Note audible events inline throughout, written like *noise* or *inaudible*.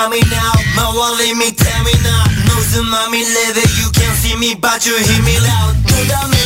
coming out My wallet me tell me now. No mommy leather You can't see me but you hear me loud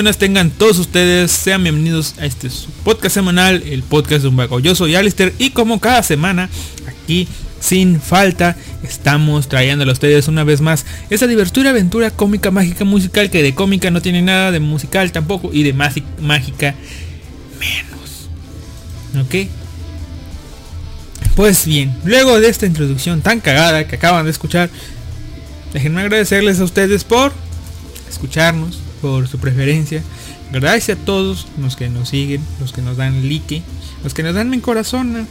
buenas tengan todos ustedes, sean bienvenidos a este podcast semanal, el podcast de un vago. Yo soy Alistair y como cada semana, aquí sin falta, estamos trayéndole a ustedes una vez más esa divertida aventura cómica, mágica, musical, que de cómica no tiene nada, de musical tampoco, y de mágica menos. ¿Ok? Pues bien, luego de esta introducción tan cagada que acaban de escuchar, déjenme agradecerles a ustedes por escucharnos, por su preferencia. Gracias a todos los que nos siguen, los que nos dan like, los que nos dan mi corazón.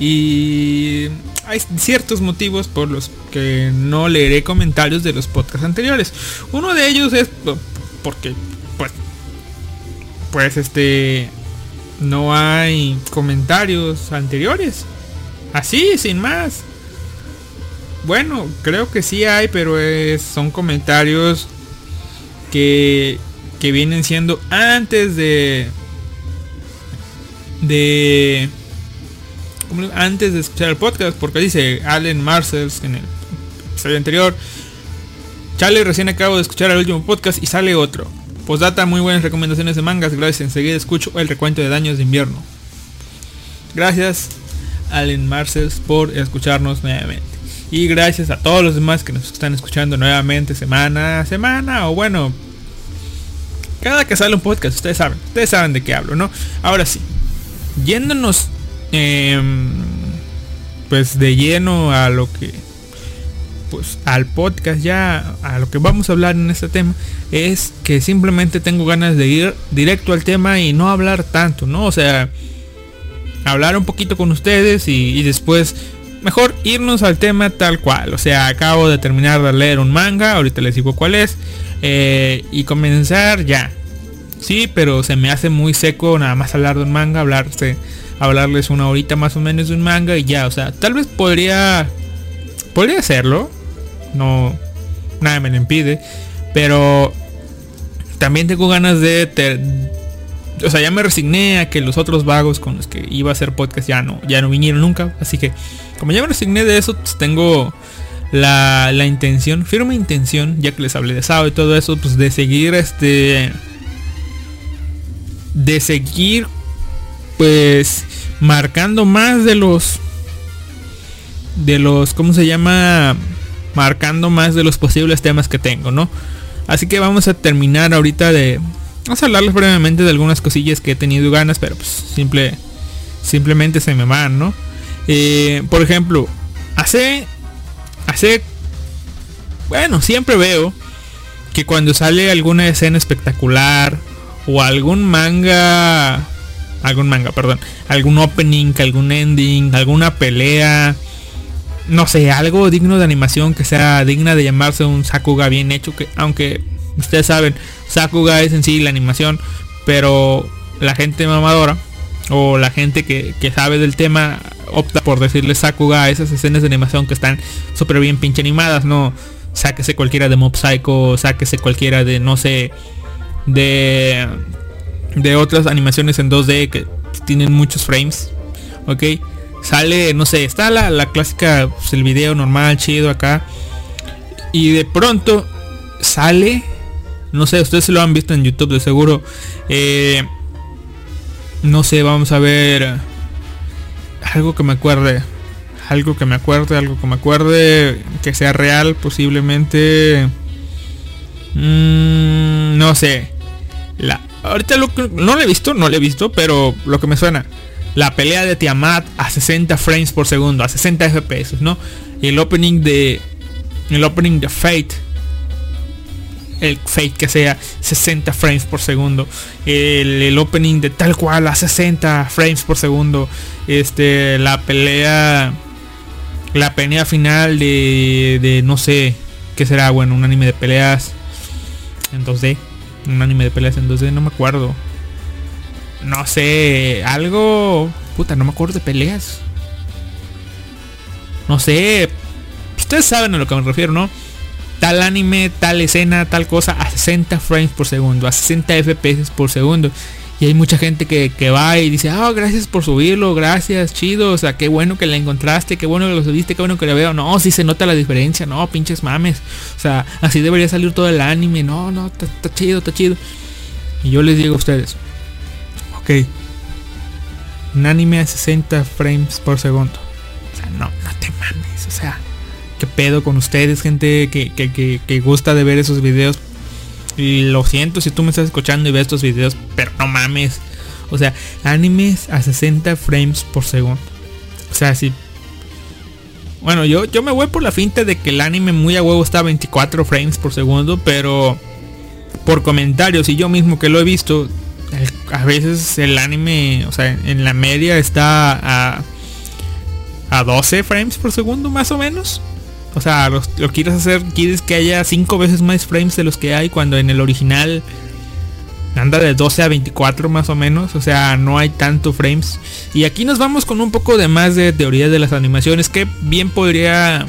Y hay ciertos motivos por los que no leeré comentarios de los podcasts anteriores. Uno de ellos es po- porque pues pues este no hay comentarios anteriores. Así, sin más. Bueno, creo que sí hay, pero es- son comentarios que, que vienen siendo antes de de ¿cómo le- antes de escuchar el podcast porque dice Allen Marcells en el episodio anterior Chale recién acabo de escuchar el último podcast y sale otro. Postdata muy buenas recomendaciones de mangas gracias enseguida escucho el recuento de daños de invierno. Gracias Allen Marcells por escucharnos nuevamente y gracias a todos los demás que nos están escuchando nuevamente semana a semana o bueno cada que sale un podcast ustedes saben ustedes saben de qué hablo no ahora sí yéndonos em, pues de lleno a lo que pues al podcast ya a lo que vamos a hablar en este tema es que simplemente tengo ganas de ir directo al tema y no hablar tanto no o sea hablar un poquito con ustedes y, y después mejor irnos al tema tal cual. O sea, acabo de terminar de leer un manga, ahorita les digo cuál es. eh, y comenzar ya. Sí, pero se me hace muy seco nada más hablar de un manga, hablarse, hablarles una horita más o menos de un manga y ya. O sea, tal vez podría, podría hacerlo. No, nada me lo impide. Pero también tengo ganas de o sea, ya me resigné a que los otros vagos con los que iba a hacer podcast ya no, ya no vinieron nunca. Así que, como ya me resigné de eso, pues tengo la, la intención, firme intención, ya que les hablé de Sao y todo eso, pues de seguir este. De seguir, pues, marcando más de los. De los, ¿cómo se llama? Marcando más de los posibles temas que tengo, ¿no? Así que vamos a terminar ahorita de, Vamos a hablarles brevemente de algunas cosillas que he tenido ganas, pero pues simple, simplemente se me van, ¿no? Eh, por ejemplo, hace, hace, bueno, siempre veo que cuando sale alguna escena espectacular o algún manga, algún manga, perdón, algún opening, algún ending, alguna pelea, no sé, algo digno de animación que sea digna de llamarse un Sakuga bien hecho, que aunque ustedes saben, Sakuga es en sí la animación, pero la gente mamadora o la gente que, que sabe del tema opta por decirle Sakuga a esas escenas de animación que están súper bien pinche animadas, ¿no? Sáquese cualquiera de Mob Psycho, sáquese cualquiera de, no sé, de, de otras animaciones en 2D que tienen muchos frames, ¿ok? Sale, no sé, está la, la clásica, pues el video normal, chido acá. Y de pronto sale no sé, ustedes lo han visto en YouTube de seguro. eh, no sé, vamos a ver algo que me acuerde. Algo que me acuerde, algo que me acuerde que sea real, posiblemente. Mm, no sé. La, ahorita no lo he visto, no lo he visto, pero lo que me suena. La pelea de Tiamat a 60 frames por segundo, a 60 FPS, ¿no? Y el opening de. El opening de Fate. El Fate que sea 60 frames por segundo. El, el opening de tal cual a 60 frames por segundo. Este. La pelea. La pelea final de. de no sé. ¿Qué será? Bueno, un anime de peleas. En 2D. Un anime de peleas en 2D, no me acuerdo. No sé, algo... Puta, no me acuerdo de peleas. No sé. Ustedes saben a lo que me refiero, ¿no? Tal anime, tal escena, tal cosa a 60 frames por segundo, a 60 FPS por segundo. Y hay mucha gente que, que va y dice, ah, gracias por subirlo, gracias, chido, o sea, qué bueno que la encontraste, qué bueno que lo subiste, qué bueno que lo veo. No, sí se nota la diferencia, no, pinches mames. O sea, así debería salir todo el anime, no, no, está chido, está chido. Y yo les digo a ustedes, ok, un anime a 60 frames por segundo. O sea, no, no te mames, o sea, qué pedo con ustedes, gente que, que, que, que gusta de ver esos videos. Y lo siento si tú me estás escuchando y ves estos videos, pero no mames. O sea, animes a 60 frames por segundo. O sea, si... Bueno, yo, yo me voy por la finta de que el anime muy a huevo está a 24 frames por segundo, pero por comentarios y yo mismo que lo he visto, a veces el anime, o sea, en la media está a, a 12 frames por segundo más o menos. O sea, lo, quieres hacer, quieres que haya 5 veces más frames de los que hay cuando en el original anda de 12 a 24 más o menos. O sea, no hay tanto frames. Y aquí nos vamos con un poco de más de teoría de las animaciones que bien podría...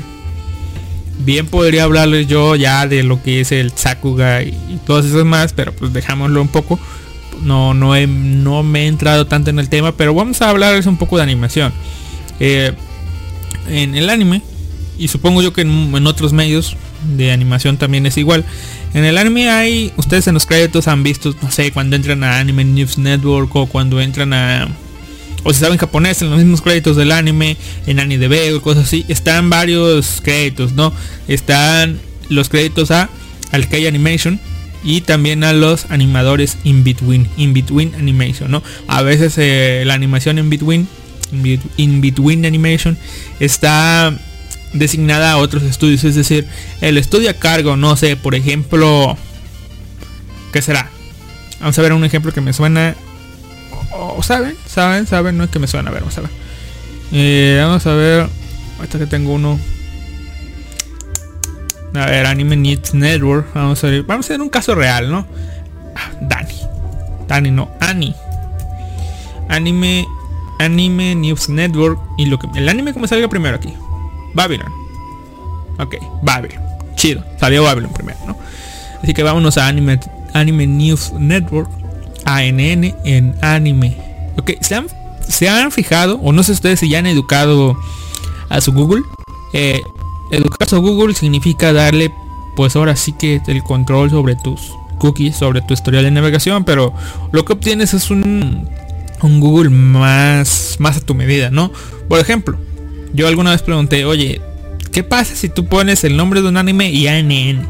Bien podría hablarles yo ya de lo que es el Sakuga y, todas esas más, pero pues dejámoslo un poco. No, no, no me he entrado tanto en el tema, pero vamos a hablarles un poco de animación. Eh, en el anime, y supongo yo que en, otros medios de animación también es igual. En el anime hay, ustedes en los créditos han visto, no sé, cuando entran a Anime News Network o cuando entran a... O si saben japonés, en los mismos créditos del anime, en AniDB o cosas así, están varios créditos, ¿no? Están los créditos a al Animation y también a los animadores in between, in between animation, ¿no? A veces eh, la animación in between, in bet- in between animation está designada a otros estudios, es decir, el estudio a cargo, no sé, por ejemplo, ¿qué será? Vamos a ver un ejemplo que me suena. Saben, saben, saben, no es que me suena, a ver, vamos a ver. Eh, vamos a ver, ahorita que tengo uno. A ver, Anime Needs Network, vamos a ver, vamos a ver un caso real, ¿no? Ah, Dani. Dani no, Ani. Anime Anime News Network y lo que el anime como salga primero aquí. Babylon. Ok, Babylon. Chido. Salió Babylon primero, ¿no? Así que vámonos a Anime, Anime News Network. ANN en anime. Ok, ¿se han, se han fijado? O no sé ustedes si ya han educado a su Google. Eh, educar a su Google significa darle, pues ahora sí que el control sobre tus cookies, sobre tu historial de navegación. Pero lo que obtienes es un, un Google más, más a tu medida, ¿no? Por ejemplo, yo alguna vez pregunté, oye, ¿qué pasa si tú pones el nombre de un anime y ANN?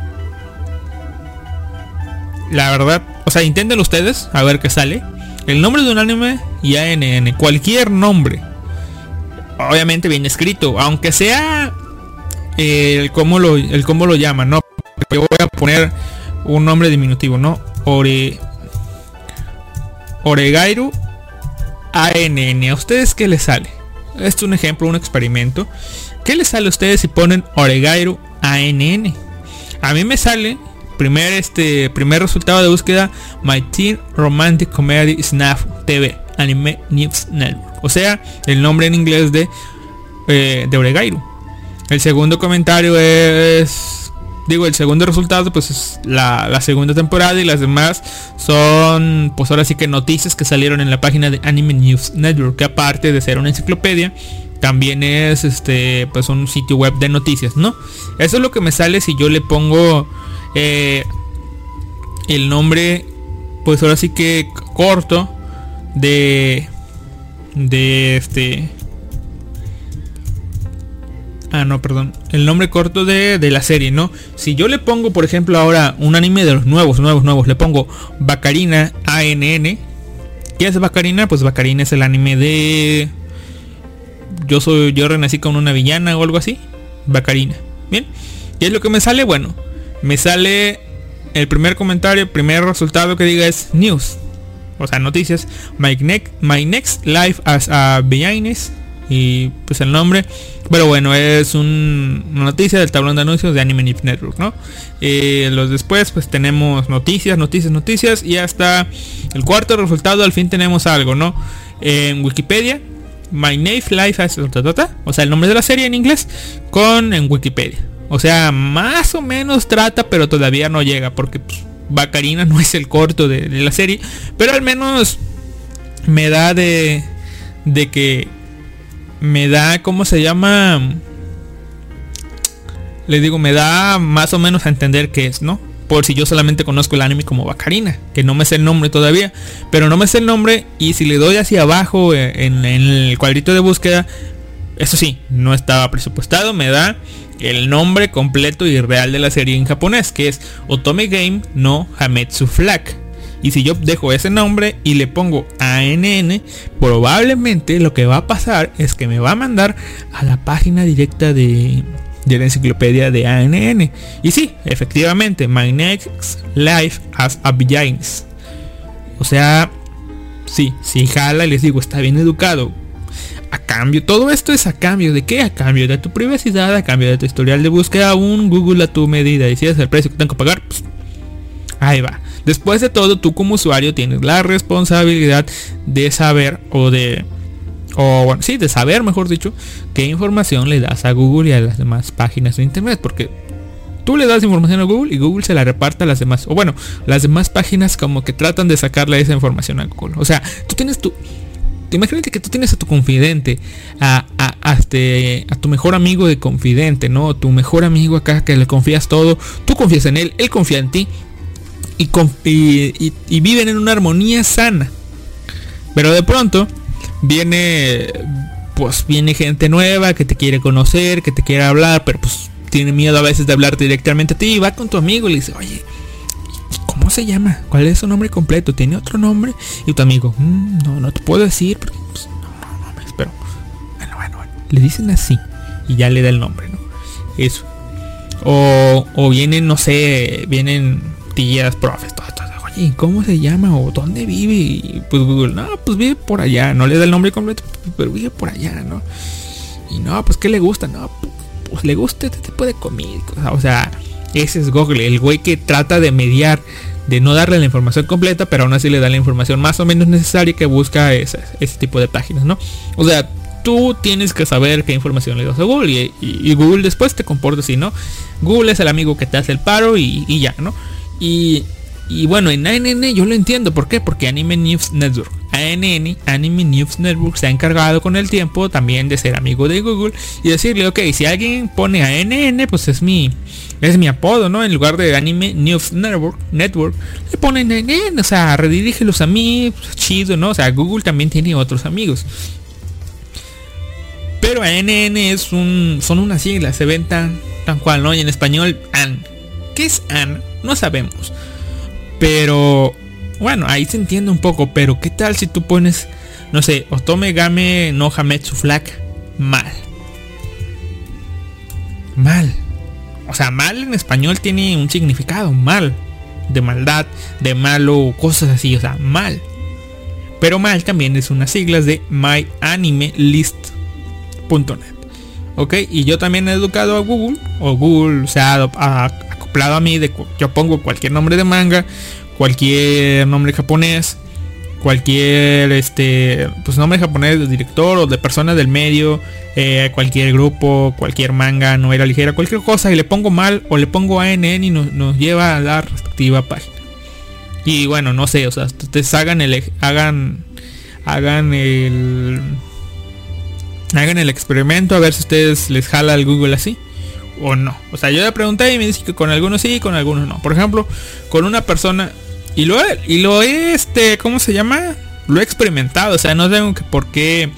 La verdad, o sea, intenten ustedes a ver qué sale. El nombre de un anime y ANN, cualquier nombre. Obviamente bien escrito, aunque sea eh, el cómo lo el cómo lo llaman, ¿no? Yo voy a poner un nombre diminutivo, ¿no? Ore Oregairu ANN. ¿A ustedes qué les sale? Este es un ejemplo, un experimento. ¿Qué les sale a ustedes si ponen Oregairu ANN? A mí me sale primer este primer resultado de búsqueda My Teen Romantic Comedy Snap TV Anime News Network. O sea, el nombre en inglés de eh, de Oregairu. El segundo comentario es digo, el segundo resultado pues es la, la segunda temporada y las demás son pues ahora sí que noticias que salieron en la página de Anime News Network, que aparte de ser una enciclopedia, también es este pues un sitio web de noticias, ¿no? Eso es lo que me sale si yo le pongo eh, el nombre pues ahora sí que corto de de este Ah, no, perdón. El nombre corto de, de, la serie, ¿no? Si yo le pongo, por ejemplo, ahora un anime de los nuevos, nuevos, nuevos, le pongo Bacarina ANN. ¿Qué es Bacarina? Pues Bacarina es el anime de... Yo soy, yo renací con una villana o algo así. Bacarina. Bien. ¿Qué es lo que me sale? Bueno, me sale el primer comentario, el primer resultado que diga es news. O sea, noticias. My, next, my next life as a villainess y pues el nombre pero bueno es un, una noticia del tablón de anuncios de Anime News Network no eh, los después pues tenemos noticias noticias noticias y hasta el cuarto resultado al fin tenemos algo no en Wikipedia My Name Life as o sea el nombre de la serie en inglés con en Wikipedia. O sea más o menos trata pero todavía no llega porque pues, Bacarina no es el corto de la serie pero al menos me da de de que me da, ¿cómo se llama? Les digo, me da más o menos a entender qué es, ¿no? Por si yo solamente conozco el anime como Bacarina, que no me sé el nombre todavía, pero no me sé el nombre y si le doy hacia abajo eh, en, en el cuadrito de búsqueda, eso sí, no estaba presupuestado, me da el nombre completo y real de la serie en japonés, que es Otome Game no Hametsu Flag. Y si yo dejo ese nombre y le pongo ANN, probablemente lo que va a pasar es que me va a mandar a la página directa de, de la enciclopedia de ANN. Y sí, efectivamente, My Next Life as a Beginnings. O sea, sí, si jala les digo, está bien educado. A cambio, todo esto es a cambio de qué? A cambio de tu privacidad, a cambio de tu historial de búsqueda, un Google a tu medida. Y si es el precio que tengo que pagar, pues ahí va. Después de todo, tú como usuario tienes la responsabilidad de saber o de o bueno, sí, de saber, mejor dicho, qué información le das a Google y a las demás páginas de internet, porque tú le das información a Google y Google se la reparta a las demás, o bueno, las demás páginas como que tratan de sacarle esa información a Google. O sea, tú tienes tu imagínate que tú tienes a tu confidente, a, a, este, a tu mejor amigo de confidente, ¿no? Tu mejor amigo acá que le confías todo, tú confías en él, él confía en ti, y, y, y, viven en una armonía sana. Pero de pronto viene, pues viene gente nueva que te quiere conocer, que te quiere hablar, pero pues tiene miedo a veces de hablar directamente a ti y va con tu amigo y le dice, oye, ¿cómo se llama? ¿Cuál es su nombre completo? ¿Tiene otro nombre? Y tu amigo, mmm, no, no te puedo decir, porque, pues, no, no, no, pero bueno, bueno, bueno, le dicen así y ya le da el nombre, ¿no? Eso. O, o vienen, no sé, vienen tías, profes, todo, todo. Oye, ¿cómo se llama? ¿O dónde vive? Y pues Google, no, pues vive por allá. No le da el nombre completo, pero vive por allá, ¿no? Y no, pues ¿qué le gusta? No, pues le gusta este tipo de comida. O sea, ese es Google, el güey que trata de mediar, de no darle la información completa, pero aún así le da la información más o menos necesaria que busca ese, ese tipo de páginas, ¿no? O sea, tú tienes que saber qué información le das a Google y, Google después te comporta así, ¿no? Google es el amigo que te hace el paro y ya, ¿no? Y, bueno, en ANN yo lo entiendo. ¿Por qué? Porque Anime News Network, ANN, Anime News Network, se ha encargado con el tiempo también de ser amigo de Google y decirle, ok, si alguien pone ANN, pues es mi, es mi apodo, ¿no? En lugar de Anime News Network, Network le ponen ANN, o sea, redirígelos a mí, pues, chido, ¿no? O sea, Google también tiene otros amigos. Pero ANN es un, son unas siglas, se ven tan, tan cual, ¿no? Y en español, AN. ¿Qué es AN? No sabemos. Pero bueno, ahí se entiende un poco. Pero ¿qué tal si tú pones, no sé, Otome Game no Hametsu Flag? Mal. Mal. O sea, mal en español tiene un significado. Mal. De maldad, de malo, cosas así. O sea, mal. Pero mal también es unas siglas de myanimelist.net. Ok, y yo también he educado a Google, o Google se ha acoplado a mí de yo pongo cualquier nombre de manga, cualquier nombre japonés, cualquier este pues nombre japonés de director o de persona del medio eh, cualquier grupo cualquier manga novela ligera cualquier cosa y le pongo mal o le pongo ANN y nos, nos lleva a la respectiva página. Y bueno no sé o sea ustedes hagan el hagan hagan el hagan el experimento a ver si ustedes les jala el Google así o no. O sea, yo le pregunté y me dice que con algunos sí, con algunos no. Por ejemplo, con una persona y lo y lo este, ¿cómo se llama? Lo he experimentado, o sea, no tengo que por qué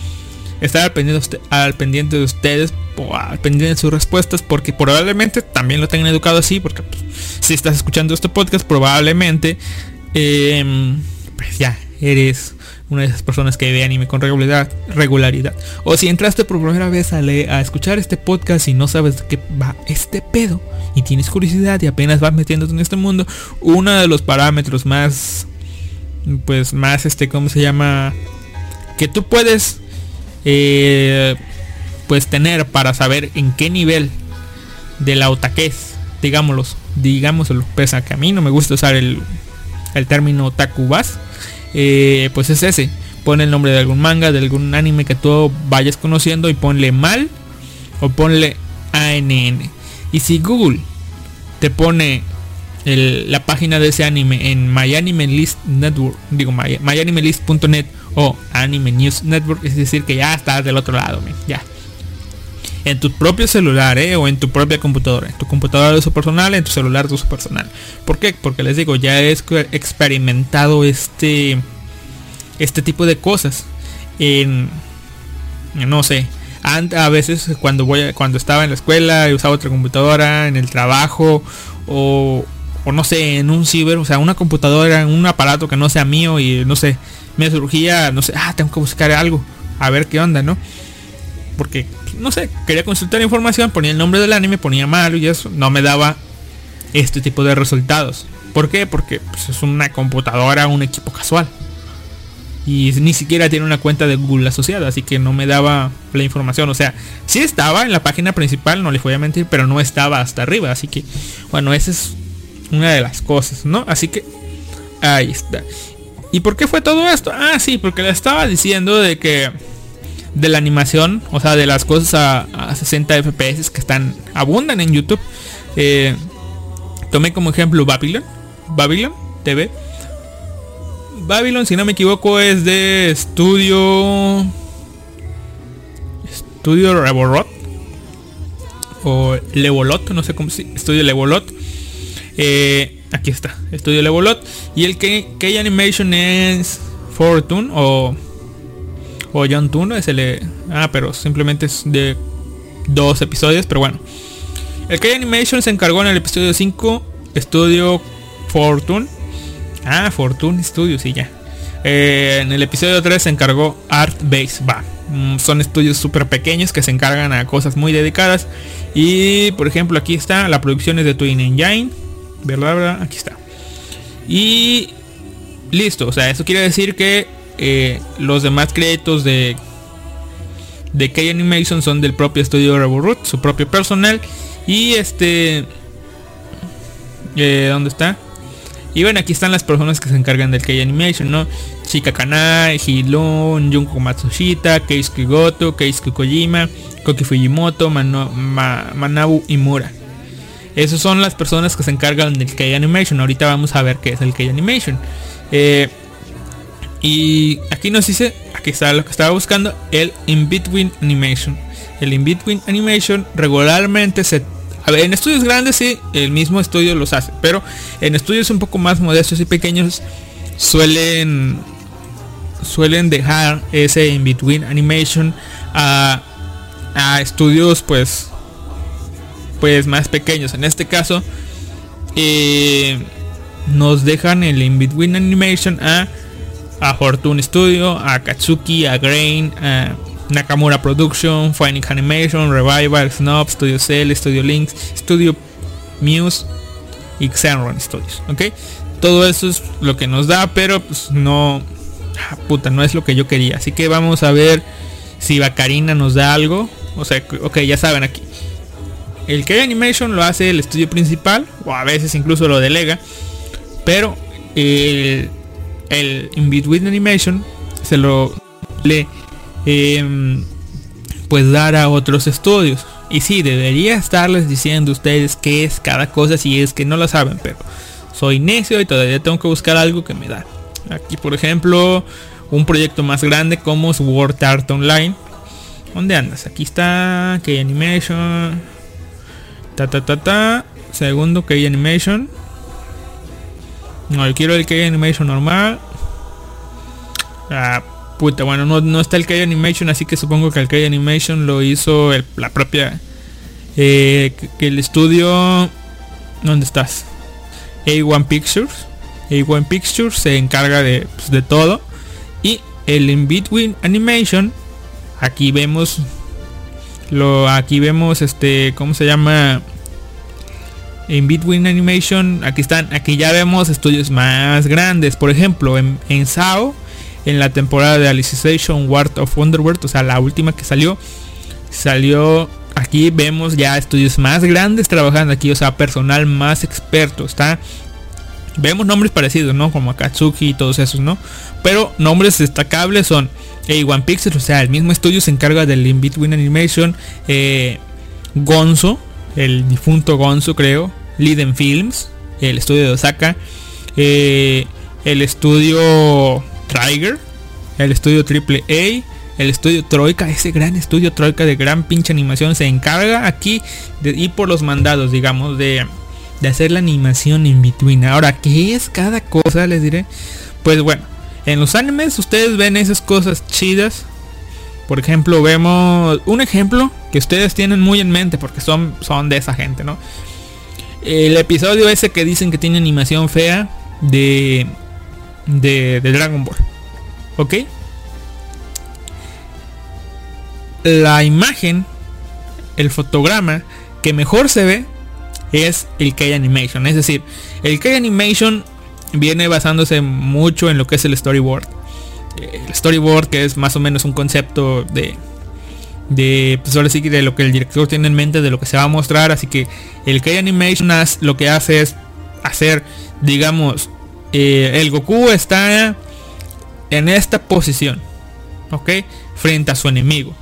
estar al pendiente, al pendiente de ustedes o al pendiente de sus respuestas porque probablemente también lo tengan educado así porque pues, si estás escuchando este podcast probablemente em, pues ya eres una de esas personas que ve anime con regularidad, regularidad. O si entraste por primera vez a, le- a escuchar este podcast y no sabes de qué va este pedo y tienes curiosidad y apenas vas metiéndote en este mundo, uno de los parámetros más, pues más este, ¿cómo se llama? Que tú puedes, eh, pues tener para saber en qué nivel de la otaquez, digámoslo, digámoslo, pese a que a mí no me gusta usar el, el término otaku vas, eh, pues es ese. Pon el nombre de algún manga, de algún anime que tú vayas conociendo y ponle mal o ponle ANN. Y si Google te pone la página de ese anime en My Anime List Network, digo My, myanimelist.net o Anime News Network, es decir que ya estás del otro lado, men, ya. En tu propio celular, ¿eh? O en tu propia computadora. En tu computadora de uso personal, en tu celular de uso personal. ¿Por qué? Porque les digo, ya he exper- experimentado este este tipo de cosas en no sé a veces cuando voy cuando estaba en la escuela y usaba otra computadora en el trabajo o, o no sé en un ciber o sea una computadora un aparato que no sea mío y no sé me surgía no sé ah tengo que buscar algo a ver qué onda no porque no sé quería consultar información ponía el nombre del anime ponía malo y eso no me daba este tipo de resultados ¿por qué? porque pues, es una computadora un equipo casual y ni siquiera tiene una cuenta de Google asociada, así que no me daba la información. O sea, sí estaba en la página principal, no les voy a mentir, pero no estaba hasta arriba. Así que, bueno, esa es una de las cosas, ¿no? Así que, ahí está. ¿Y por qué fue todo esto? Ah, sí, porque le estaba diciendo de que de la animación, o sea, de las cosas a, a 60 FPS que están abundan en YouTube. eh, tomé como ejemplo Babylon, Babylon TV. Babylon, si no me equivoco, es de estudio. Estudio Revolot. O Levolot, no sé cómo se. Estudio Levolot. Eh, aquí está, Estudio Levolot. Y el K, K Animation es Fortune o. O John Tune, es el. de- Ah, pero simplemente es de dos episodios, pero bueno. El K Animation se encargó en el episodio 5. Estudio Fortune. Ah, Fortune Studios, sí, ya. Eh, en el episodio 3 se encargó Art Base. Va. Mm, Son estudios súper pequeños que se encargan a cosas muy dedicadas. Y por ejemplo, aquí está. La producción es de Twin Engine. ¿Verdad? ¿Verdad? Aquí está. Y listo. O sea, eso quiere decir que eh, los demás créditos de de K Animation son del propio estudio Revolut, su propio personal. Y este. Eh, ¿Dónde está? Y bueno, aquí están las personas que se encargan del K-Animation, ¿no? Chika Kanai, Hilon, Junko Matsushita, Keisuke Goto, Keisuke Kojima, Koki Fujimoto, Mano- Ma- Manabu Imura. Esas son las personas que se encargan del K-Animation. Ahorita vamos a ver qué es el K-Animation. Eh, y aquí nos dice, aquí está lo que estaba buscando, el In-Between Animation. El In-Between Animation regularmente se... En estudios grandes sí, el mismo estudio los hace, pero en estudios un poco más modestos y pequeños suelen suelen dejar ese in-between animation a, a estudios pues pues más pequeños. En este caso eh, nos dejan el in-between animation a a Fortune Studio, a Katsuki, a Grain, a Nakamura Production, Phoenix Animation, Revival, Snob, Studio Cell, Studio Links, Studio Muse y Xenron Studios, ¿ok? Todo eso es lo que nos da, pero pues no, ah, puta, no es lo que yo quería. Así que vamos a ver si Bacarina nos da algo. O sea, ok, ya saben aquí. El K Animation lo hace el estudio principal, o a veces incluso lo delega, pero el el In Between Animation se lo le em, pues dar a otros estudios. Y sí, debería estarles diciendo ustedes qué es cada cosa si es que no lo saben, pero soy necio y todavía tengo que buscar algo que me da. Aquí por ejemplo, un proyecto más grande como Sword Art Online. ¿Dónde andas? Aquí está K-Animation. Ta ta ta ta. Segundo K-Animation. No, yo quiero el K-Animation normal. Ah, puta, bueno, no, no está el K-Animation, así que supongo que el K-Animation lo hizo el- la propia... eh, que, el estudio... ¿Dónde estás? A1 Pictures. A1 Pictures se encarga de, pues, de todo. Y el In Between Animation. Aquí vemos... Lo, aquí vemos este... ¿Cómo se llama? En Between Animation, aquí están, aquí ya vemos estudios más grandes. Por ejemplo, en, SAO, en la temporada de Alicization Ward of Wonderworld, o sea, la última que salió, salió. Aquí vemos ya estudios más grandes trabajando aquí, o sea, personal más experto. Está. Vemos nombres parecidos, ¿no? Como Akatsuki y todos esos, ¿no? Pero nombres destacables son A1 Pixel, o sea, el mismo estudio se encarga del In Between Animation. eh, Gonzo, el difunto Gonzo creo, Liden Films, el estudio de Osaka, eh, el estudio Trigger, el estudio Triple A, el estudio Troika, ese gran estudio Troika de gran pinche animación se encarga aquí de ir por los mandados, digamos, de, de hacer la animación in between. Ahora, ¿qué es cada cosa? Les diré. Pues bueno, en los animes ustedes ven esas cosas chidas por ejemplo, vemos un ejemplo que ustedes tienen muy en mente porque son, son de esa gente, ¿no? El episodio ese que dicen que tiene animación fea de, de, de Dragon Ball. ¿Ok? La imagen, el fotograma que mejor se ve es el K-Animation. Es decir, el K-Animation viene basándose mucho en lo que es el storyboard el storyboard que es más o menos un concepto de de pues sí de lo que el director tiene en mente de lo que se va a mostrar. Así que el K Animation lo que hace es hacer digamos eh, el Goku está en esta posición ok frente a su enemigo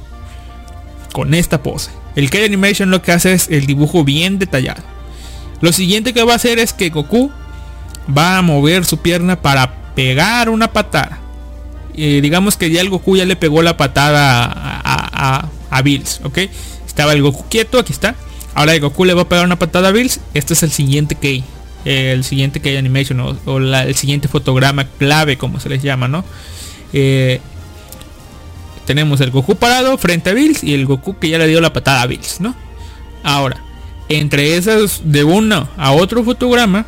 con esta pose. El K Animation lo que hace es el dibujo bien detallado. Lo siguiente que va a hacer es que Goku va a mover su pierna para pegar una patada. Eh, digamos que ya el Goku ya le pegó la patada a- a Bills, ¿ok? Estaba el Goku quieto, aquí está. Ahora el Goku le va a pegar una patada a Bills. Este es el siguiente K. eh, el siguiente K Animation o, o la- el siguiente fotograma clave, como se les llama, ¿no? Eh, tenemos el Goku parado frente a Bills y el Goku que ya le dio la patada a Bills, ¿no? Ahora, entre esas de uno a otro fotograma,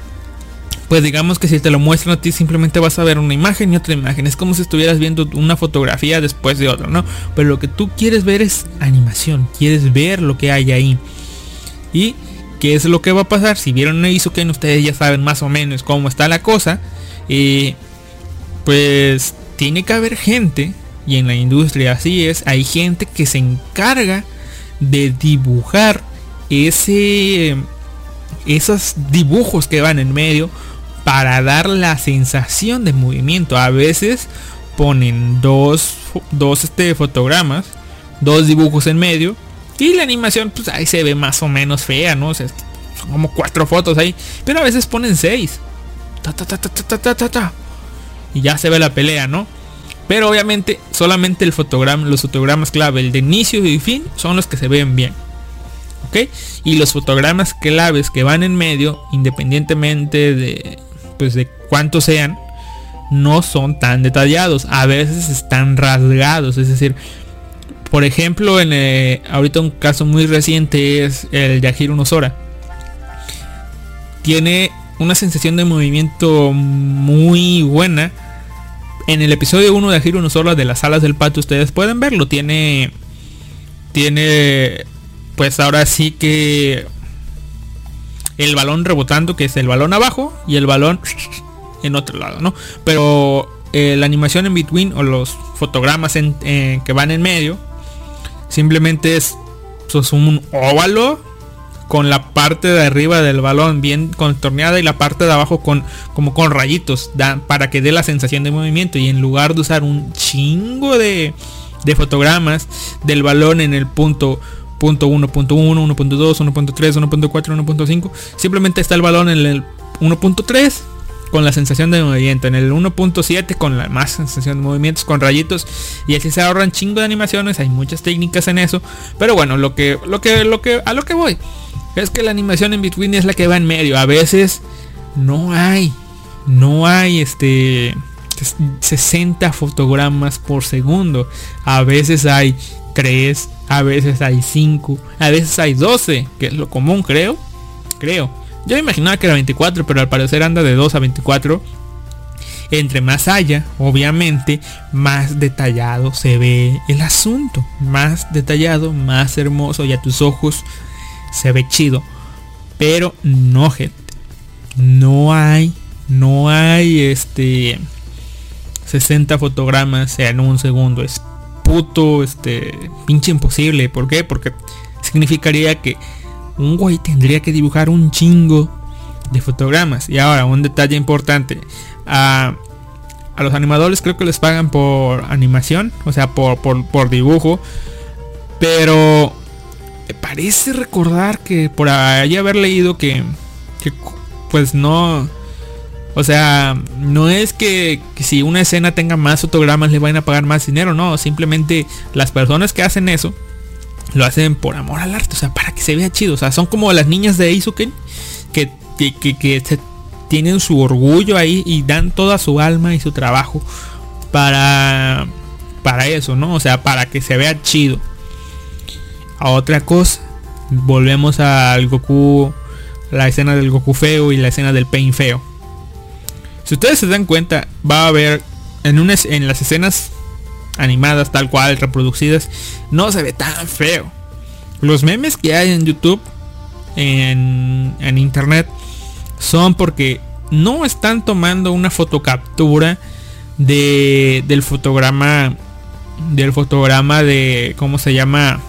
pues digamos que si te lo muestran a ti simplemente vas a ver una imagen y otra imagen. Es como si estuvieras viendo una fotografía después de otra, ¿no? Pero lo que tú quieres ver es animación, quieres ver lo que hay ahí. Y qué es lo que va a pasar. Si vieron Izuken, ustedes ya saben más o menos cómo está la cosa. Y pues tiene que haber gente, y en la industria así es, hay gente que se encarga de dibujar ese esos dibujos que van en medio para dar la sensación de movimiento. A veces ponen dos, dos este, fotogramas, dos dibujos en medio. Y la animación, pues ahí se ve más o menos fea, ¿no? Son como cuatro fotos ahí. Pero a veces ponen seis. Ta, ta, ta, y ya se ve la pelea, ¿no? Pero obviamente solamente el fotograma, los fotogramas clave, el de inicio y fin, son los que se ven bien. ¿Ok? Y los fotogramas claves que van en medio, independientemente de, pues de cuántos sean, no son tan detallados. A veces están rasgados, es decir, por ejemplo, en eh, ahorita un caso muy reciente es el Yahiro Nosora. Tiene una sensación de movimiento muy buena. En el episodio 1 de Yahiro Nosora de las alas del pato ustedes pueden verlo. Tiene tiene pues ahora sí que el balón rebotando, que es el balón abajo y el balón en otro lado, ¿no? Pero eh, la animación en between o los fotogramas en- eh, que van en medio simplemente es pues, un óvalo con la parte de arriba del balón bien contorneada y la parte de abajo con como con rayitos para que dé la sensación de movimiento y en lugar de usar un chingo de, de fotogramas del balón en el punto 1.1, 1.2, 1.3, 1.4, 1.5 simplemente está el balón en el 1.3 con la sensación de movimiento. En el 1.7 con la más sensación de movimientos con rayitos. Y así se ahorran chingo de animaciones. Hay muchas técnicas en eso. Pero bueno, lo que, lo que, lo que, a lo que voy. Es que la animación en between es la que va en medio. A veces no hay. No hay este. 60 fotogramas por segundo. A veces hay 3. A veces hay 5. A veces hay 12. Que es lo común, creo. Creo. Yo imaginaba que era 24, pero al parecer anda de 2 a 24. Entre más haya, obviamente, más detallado se ve el asunto. Más detallado, más hermoso y a tus ojos se ve chido. Pero no, gente. No hay, no hay este 60 fotogramas en un segundo. Es puto, este, pinche imposible. ¿Por qué? Porque significaría que un güey tendría que dibujar un chingo de fotogramas. Y ahora, un detalle importante. A, los animadores creo que les pagan por animación, o sea, por, por, dibujo. Pero me parece recordar que por ahí haber leído que, que pues no... O sea, no es que, si una escena tenga más fotogramas le vayan a pagar más dinero, no, simplemente las personas que hacen eso lo hacen por amor al arte, o sea, para que se vea chido. O sea, son como las niñas de Izuken que, que, que, tienen su orgullo ahí y dan toda su alma y su trabajo para, para eso, ¿no? O sea, para que se vea chido. A otra cosa, volvemos al Goku, la escena del Goku feo y la escena del Pain feo. Si ustedes se dan cuenta, va a haber en, unas, en las escenas animadas tal cual, reproducidas, no se ve tan feo. Los memes que hay en YouTube, en, en internet, son porque no están tomando una fotocaptura de, del fotograma, del fotograma de, ¿cómo se llama?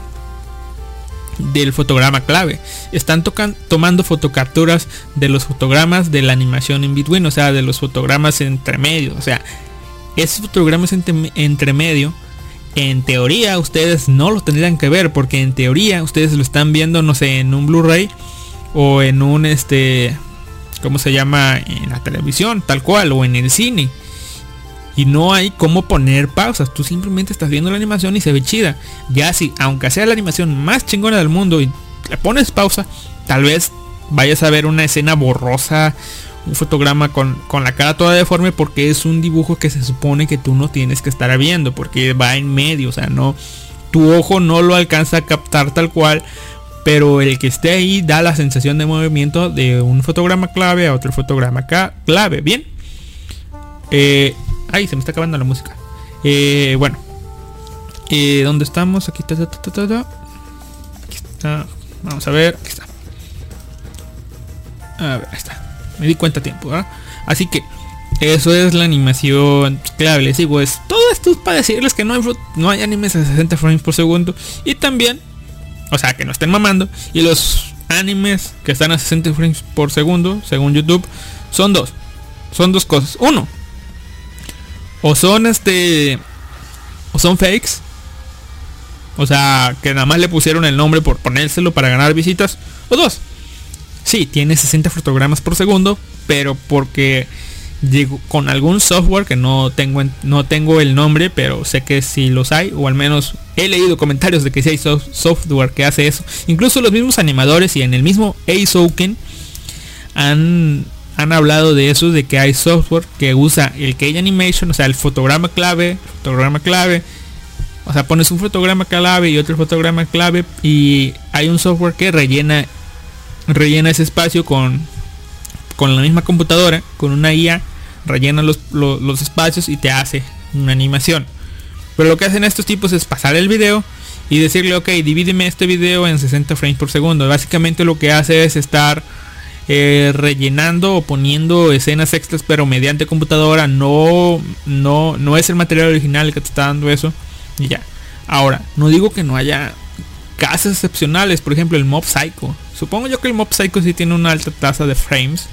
Del fotograma clave. Están tomando fotocapturas de los fotogramas de la animación in between, o sea, de los fotogramas entre medio. O sea, esos fotogramas entre, medio, en teoría ustedes no los tendrían que ver porque en teoría ustedes lo están viendo, no sé, en un Blu-ray o en un este, ¿cómo se llama? En la televisión, tal cual, o en el cine. Y no hay cómo poner pausas. Tú simplemente estás viendo la animación y se ve chida. Ya si, aunque sea la animación más chingona del mundo y le pones pausa, tal vez vayas a ver una escena borrosa un fotograma con, la cara toda deforme porque es un dibujo que se supone que tú no tienes que estar viendo porque va en medio, o sea, no tu ojo no lo alcanza a captar tal cual, pero el que esté ahí da la sensación de movimiento de un fotograma clave a otro fotograma clave, bien. Eh, ay, se me está acabando la música. Eh, bueno, eh, ¿dónde estamos? Aquí está, Aquí está. Vamos a ver, aquí está. A ver, ahí está me di cuenta a tiempo, Así que eso es la animación clave. Les digo, es todo esto es para decirles que no hay, no hay animes a 60 frames por segundo. Y también, o sea, que no estén mamando. Y los animes que están a 60 frames por segundo, según YouTube, son dos. Son dos cosas. Uno, o son este, o son fakes. O sea, que nada más le pusieron el nombre por ponérselo para ganar visitas. O dos, Sí, tiene 60 fotogramas por segundo, pero porque con algún software que no tengo no tengo el nombre, pero sé que si los hay o al menos he leído comentarios de que si hay software que hace eso. Incluso los mismos animadores y en el mismo Asoken han han hablado de eso, de que hay software que usa el Key Animation, o sea, el fotograma clave, fotograma clave. O sea, pones un fotograma clave y otro fotograma clave y hay un software que rellena rellena ese espacio con, con la misma computadora, con una IA, rellena los, espacios y te hace una animación. Pero lo que hacen estos tipos es pasar el video y decirle, ok, divídeme este video en 60 frames por segundo. Básicamente lo que hace es estar eh, rellenando o poniendo escenas extras, pero mediante computadora. No, no, no es el material original que te está dando eso. Y ya. Ahora, no digo que no haya casos excepcionales, por ejemplo el Mob Psycho. Supongo yo que el Mob Psycho sí tiene una alta tasa de frames,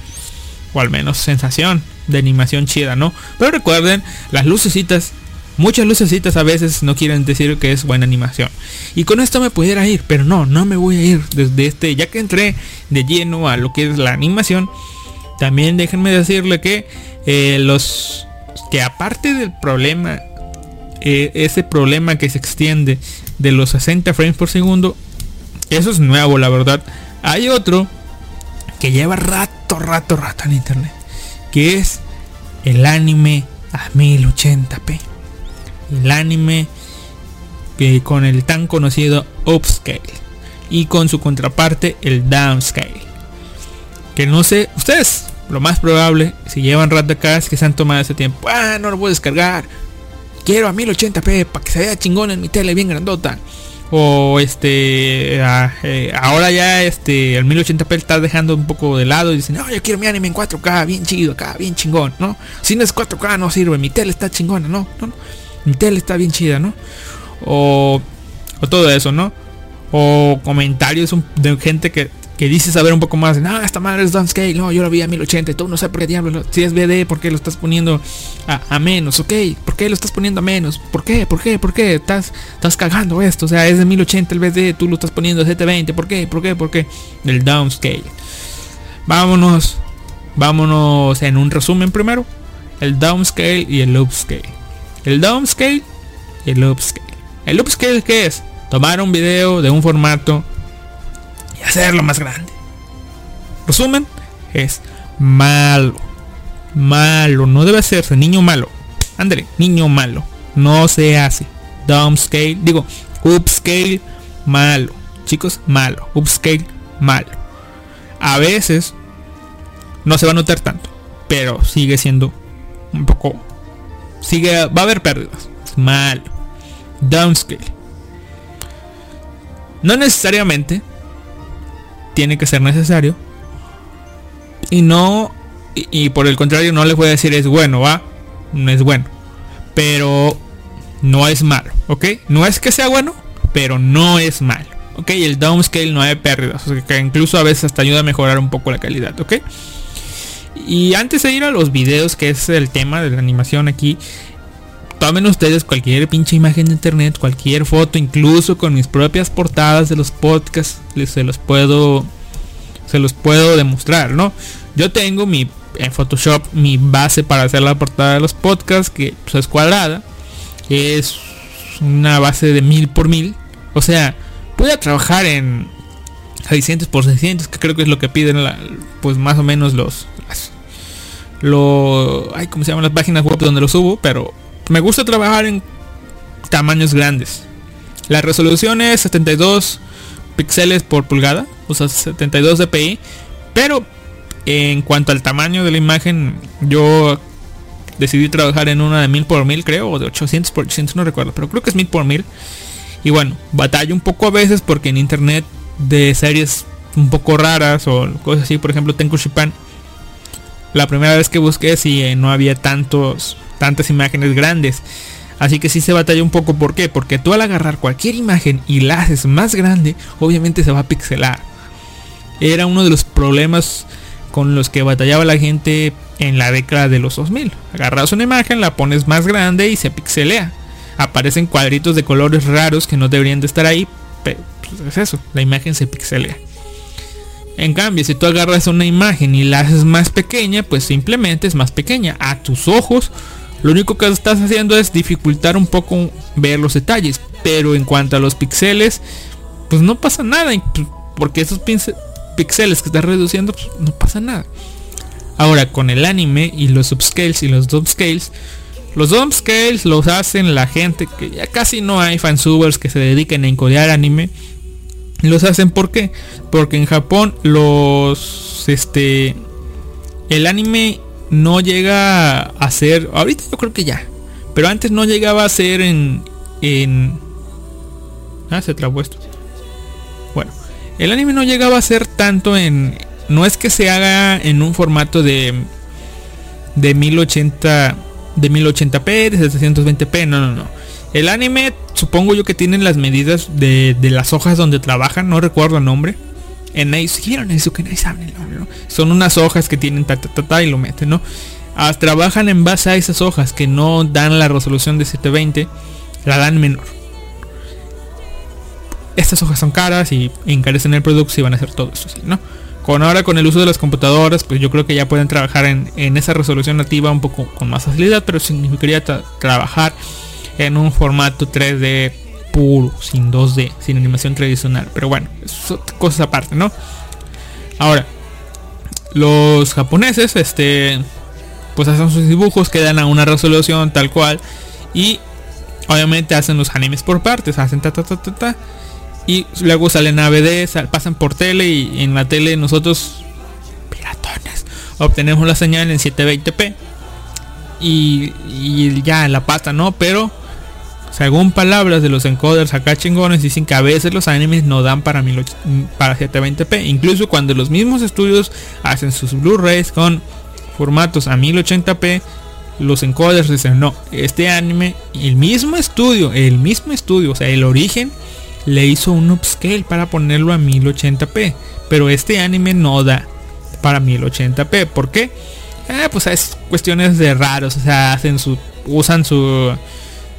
o al menos sensación de animación chida, ¿no? Pero recuerden, las lucecitas, muchas lucecitas a veces no quieren decir que es buena animación. Y con esto me pudiera ir, pero no, no me voy a ir desde este, ya que entré de lleno a lo que es la animación. También déjenme decirle que eh, los que aparte del problema, eh, ese problema que se extiende de los 60 frames por segundo, eso es nuevo, la verdad. Hay otro que lleva rato, rato, rato en internet, que es el anime a 1080p. El anime que con el tan conocido upscale y con su contraparte el downscale. Que no sé, ustedes lo más probable, si llevan es que se han tomado ese tiempo. Ah, no lo puedo descargar. Quiero a 1080p para que se vea chingón en mi tele bien grandota. O este, eh, ahora ya este, el 1080p está dejando un poco de lado y dicen, no, yo quiero mi anime en 4K, bien chido acá, bien chingón, ¿no? Si no es 4K no sirve, mi tele está chingona, ¿no? ¿No? Mi tele está bien chida, ¿no? O, o todo eso, ¿no? O comentarios de gente que que dice saber un poco más, no, esta madre es downscale, no, yo lo vi a 1080, tú no sabes por qué diablos, si es BD, ¿por qué lo estás poniendo a, menos? Ok, ¿por qué lo estás poniendo a menos? ¿Por qué? ¿Por qué? ¿Por qué? Estás, estás cagando esto, o sea, es de 1080 el BD, tú lo estás poniendo a 720, ¿por qué? ¿Por qué? ¿Por qué? El downscale. Vámonos, vámonos en un resumen primero, el downscale y el upscale. El downscale y el upscale. El upscale, ¿qué es? Tomar un video de un formato y hacerlo más grande. Resumen, es malo. Malo, no debe hacerse, niño malo. Ándale, niño malo. No se hace. Downscale, digo, upscale, malo. Chicos, malo. Upscale, malo. A veces no se va a notar tanto, pero sigue siendo un poco sigue va a haber pérdidas. Malo. Downscale. No necesariamente tiene que ser necesario. Y no, y, por el contrario, no les voy a decir es bueno, va, no es bueno. Pero no es malo, ¿ok? No es que sea bueno, pero no es malo. Ok, el downscale no hay pérdidas, o sea, que incluso a veces hasta ayuda a mejorar un poco la calidad, ¿ok? Y antes de ir a los videos, que es el tema de la animación aquí, tomen ustedes cualquier pinche imagen de internet, cualquier foto, incluso con mis propias portadas de los podcasts, les se los puedo se los puedo demostrar, ¿no? Yo tengo mi en Photoshop mi base para hacer la portada de los podcasts que pues, es cuadrada, es una base de mil por mil, o sea, puede trabajar en 600 por 600, que creo que es lo que piden pues más o menos los lo ay, ¿cómo se llaman las páginas web donde lo subo? Pero me gusta trabajar en tamaños grandes. La resolución es 72 píxeles por pulgada, o sea, 72 dpi. Pero en cuanto al tamaño de la imagen, yo decidí trabajar en una de 1000 por 1000 creo, o de 800 por 800, no recuerdo, pero creo que es 1000 por 1000. Y bueno, batalla un poco a veces porque en internet de series un poco raras o cosas así, por ejemplo, tengo Shipan. La primera vez que busqué si no había tantos tantas imágenes grandes. Así que si se batalla un poco, ¿por qué? Porque tú al agarrar cualquier imagen y la haces más grande, obviamente se va a pixelar. Era uno de los problemas con los que batallaba la gente en la década de los 2000. Agarras una imagen, la pones más grande y se pixelea. Aparecen cuadritos de colores raros que no deberían de estar ahí, pero pues, es eso, la imagen se pixelea. En cambio, si tú agarras una imagen y la haces más pequeña, pues simplemente es más pequeña. A tus ojos lo único que estás haciendo es dificultar un poco ver los detalles. Pero en cuanto a los píxeles, pues no pasa nada. Porque esos píxeles que estás reduciendo, pues no pasa nada. Ahora con el anime y los upscales y los downscales. Los downscales los hacen la gente que ya casi no hay fansubers que se dediquen a encodear anime. Los hacen ¿por qué? Porque en Japón los este el anime no llega a ser, ahorita yo creo que ya, pero antes no llegaba a ser en, en, ah, se trabó esto. Bueno, el anime no llegaba a ser tanto en, no es que se haga en un formato de, de 1080, de 1080p, de 720p, no, no, no. El anime, supongo yo que tienen las medidas de, de las hojas donde trabajan, no recuerdo el nombre. En Neisuke, Neisuke, saben el nombre, ¿no? Son unas hojas que tienen ta ta ta, ta y lo meten, ¿no? Ah, trabajan en base a esas hojas que no dan la resolución de 720, la dan menor. Estas hojas son caras y encarecen el producto y van a hacer todo eso, ¿sí? ¿no? Con ahora con el uso de las computadoras, pues yo creo que ya pueden trabajar en, en esa resolución nativa un poco con más facilidad, pero significaría tra- trabajar en un formato 3D puro, sin 2D, sin animación tradicional. Pero bueno, cosas aparte, ¿no? Ahora, los japoneses, este, pues hacen sus dibujos, quedan a una resolución tal cual y obviamente hacen los animes por partes, hacen ta ta ta ta ta y luego salen a BD, pasan por tele y en la tele nosotros piratones obtenemos la señal en 720p y, y ya la pata, ¿no? Pero según palabras de los encoders acá chingones dicen que a veces los animes no dan para, 1080 para 720p. Incluso cuando los mismos estudios hacen sus Blu-rays con formatos a 1080p, los encoders dicen no, este anime, el mismo estudio, el mismo estudio, o sea, el origen le hizo un upscale para ponerlo a 1080p. Pero este anime no da para 1080p. ¿Por qué? Ah, pues es cuestiones de raros. O sea, hacen su. usan su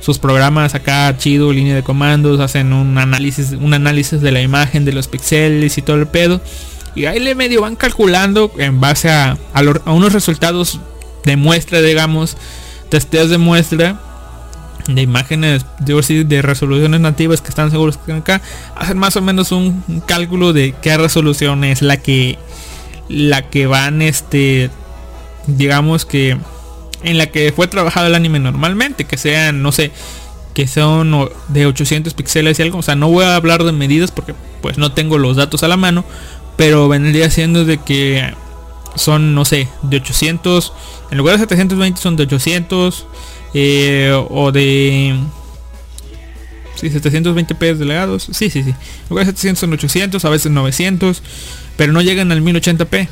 sus programas acá chido, línea de comandos, hacen un análisis, un análisis de la imagen, de los píxeles y todo el pedo. Y ahí le medio van calculando en base a, unos resultados de muestra, digamos, testeos de muestra de imágenes de resoluciones nativas que están seguros que acá hacen más o menos un, un cálculo de qué resolución es la que la que van este digamos que en la que fue trabajado el anime normalmente que sean no sé que son de 800 píxeles y algo. O sea no voy a hablar de medidas porque pues no tengo los datos a la mano pero vendría siendo de que son no sé de 800 en lugar de 720 son de 800 eh, o de sí 720p delegados. Sí sí sí. En lugar de 700 son 800 a veces 900 pero no llegan al 1080p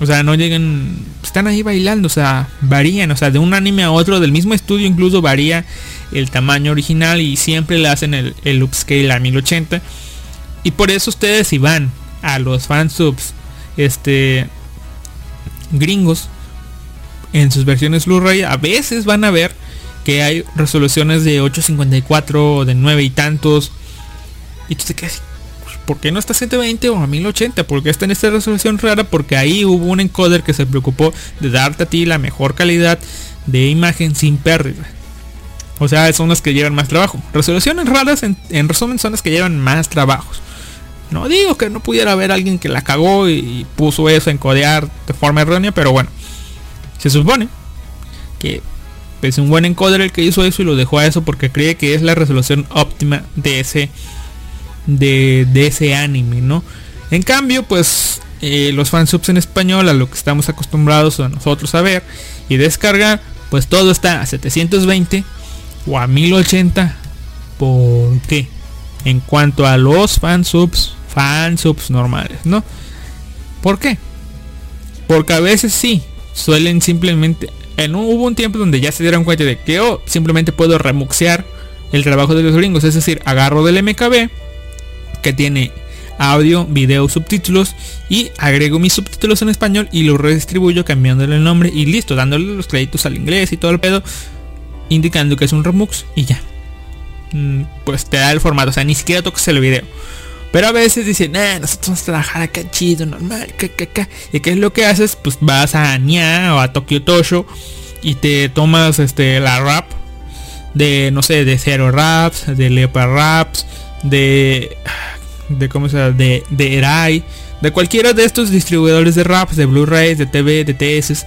o sea no llegan están ahí bailando o sea varían o sea de un anime a otro del mismo estudio incluso varía el tamaño original y siempre le hacen el, el upscale a 1080 y por eso ustedes si van a los fansubs este gringos en sus versiones Blu-ray a veces van a ver que hay resoluciones de 854 o de 9 y tantos y tú te quedas ¿por qué no está a 720 o a 1080? ¿Por qué está en esta resolución rara? Porque ahí hubo un encoder que se preocupó de darte a ti la mejor calidad de imagen sin pérdida. O sea, son las que llevan más trabajo. Resoluciones raras, en, en resumen, son las que llevan más trabajos. No digo que no pudiera haber alguien que la cagó y puso eso en codear de forma errónea, pero bueno. Se supone que es un buen encoder el que hizo eso y lo dejó a eso porque cree que es la resolución óptima de ese de, ese anime, ¿no? En cambio, pues eh, los fansubs en español, a lo que estamos acostumbrados a nosotros a ver y descargar, pues todo está a 720 o a 1080. ¿Por qué? En cuanto a los fansubs, fansubs normales, ¿no? ¿Por qué? Porque a veces sí, suelen simplemente... En un, hubo un tiempo donde ya se dieron cuenta de que yo simplemente puedo remuxear el trabajo de los gringos. Es decir, agarro del MKB que tiene audio, video, subtítulos y agrego mis subtítulos en español y lo redistribuyo cambiándole el nombre y listo, dándole los créditos al inglés y todo el pedo, indicando que es un remux y ya. Mm, Pues te da el formato, o sea, ni siquiera tocas el video. Pero a veces dicen, nah, nosotros vamos a trabajar acá chido, normal, ca". ¿Y qué es lo que haces? Pues vas a Nia o a Tokyo Tosho y te tomas este la rap de no sé, de Zero Raps, de Leopard Raps, de de cómo se de de Erai, de cualquiera de estos distribuidores de raps, de Blu-rays, de TV, de TS.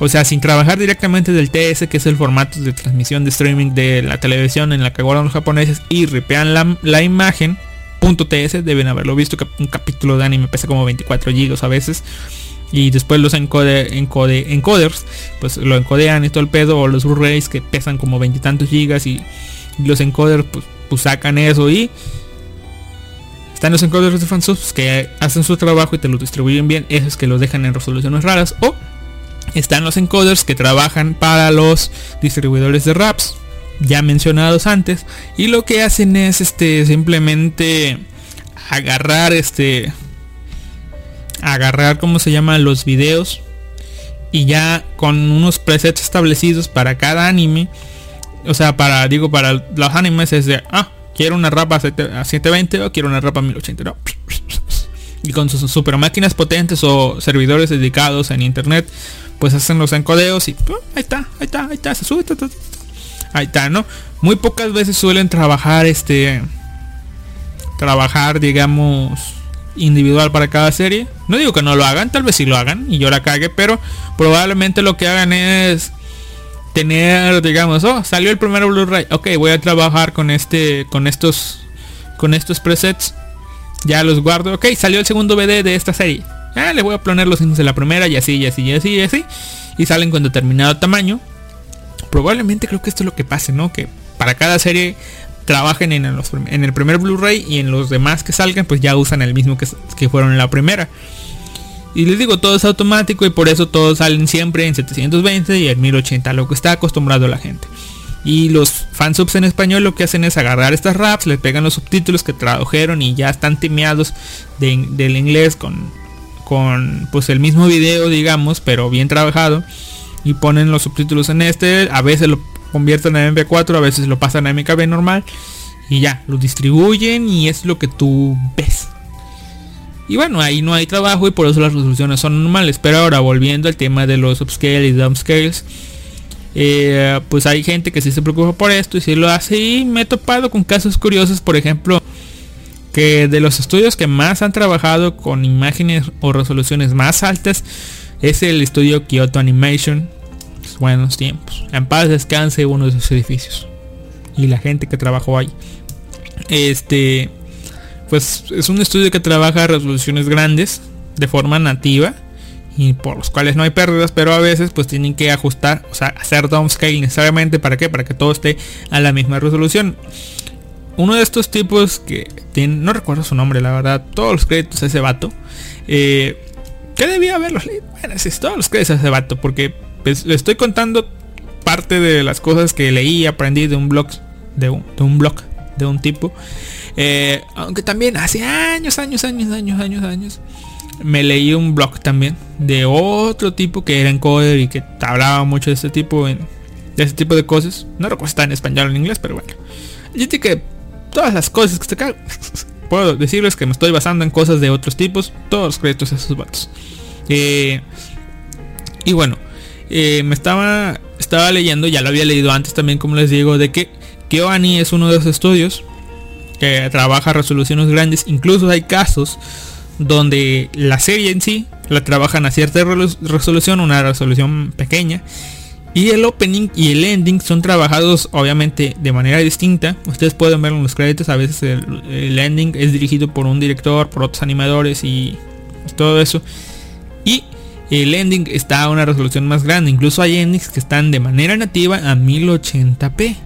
O sea, sin trabajar directamente del TS, que es el formato de transmisión de streaming de la televisión en la que guardan los japoneses y ripean la, la imagen. Punto .ts deben haberlo visto que un capítulo de anime pesa como 24 gigas a veces y después los encode, encode, encoders pues lo encodean y todo el pedo o los Blu-rays que pesan como veintitantos gigas y los encoders pues, pues sacan eso y están los encoders de fansubs que hacen su trabajo y te lo distribuyen bien esos que los dejan en resoluciones raras o están los encoders que trabajan para los distribuidores de raps ya mencionados antes y lo que hacen es este simplemente agarrar este agarrar como se llama los videos y ya con unos presets establecidos para cada anime o sea para digo para los animes es de ah quiero una rapa a 720 o quiero una rapa a 1080 ¿no? y con sus super máquinas potentes o servidores dedicados en internet pues hacen los encodeos y ahí está ahí está ahí está se sube ahí está no muy pocas veces suelen trabajar este trabajar digamos individual para cada serie. No digo que no lo hagan, tal vez sí lo hagan y yo la cague, pero probablemente lo que hagan es tener, digamos, oh, salió el primer Blu-ray, ok, voy a trabajar con este, con estos, con estos presets, ya los guardo, ok, salió el segundo BD de esta serie, ah, le voy a poner los signos de la primera y así, y así, y así, y así, y salen con determinado tamaño. Probablemente creo que esto es lo que pase, ¿no? Que para cada serie trabajen en, en el primer Blu-ray y en los demás que salgan pues ya usan el mismo que, que fueron en la primera. Y les digo, todo es automático y por eso todos salen siempre en 720 y en 1080, lo que está acostumbrado la gente. Y los fansubs en español lo que hacen es agarrar estas raps, les pegan los subtítulos que tradujeron y ya están timeados del inglés con, con pues el mismo video, digamos, pero bien trabajado. Y ponen los subtítulos en este, a veces lo convierten a MP4, a veces lo pasan a MKB normal y ya, lo distribuyen y es lo que tú ves. Y bueno, ahí no hay trabajo y por eso las resoluciones son normales. Pero ahora volviendo al tema de los upscale y downscales, eh, pues hay gente que sí se preocupa por esto y si lo hace y me he topado con casos curiosos, por ejemplo, que de los estudios que más han trabajado con imágenes o resoluciones más altas es el estudio Kyoto Animation, buenos tiempos. En paz descanse uno de sus edificios. Y la gente que trabajó ahí. Este, pues es un estudio que trabaja resoluciones grandes de forma nativa y por los cuales no hay pérdidas, pero a veces pues tienen que ajustar, o sea, hacer downscale necesariamente para qué, para que todo esté a la misma resolución. Uno de estos tipos que tiene, no recuerdo su nombre, la verdad, todos los créditos a ese vato. Eh, que debía haberlos leído. Bueno, sí, todos los créditos a ese vato, porque pues, le estoy contando parte de las cosas que leí y aprendí de un blog, de un blog, de un tipo. Eh, aunque también hace años, años, años, años, años, años, me leí un blog también de otro tipo que era encoder y que hablaba mucho de este tipo, de este tipo de cosas. No recuerdo si está en español o en inglés, pero bueno. Y que todas las cosas que se *laughs* puedo decirles que me estoy basando en cosas de otros tipos, todos los créditos de esos vatos. Eh, y bueno, eh, me estaba, estaba leyendo, ya lo había leído antes también, como les digo, de que KyoAni es uno de los estudios trabaja resoluciones grandes. Incluso hay casos donde la serie en sí la trabajan a cierta resolución, una resolución pequeña. Y el opening y el ending son trabajados obviamente de manera distinta. Ustedes pueden ver en los créditos, a veces el, el ending es dirigido por un director, por otros animadores y todo eso. Y el ending está a una resolución más grande. Incluso hay endings que están de manera nativa a 1080p.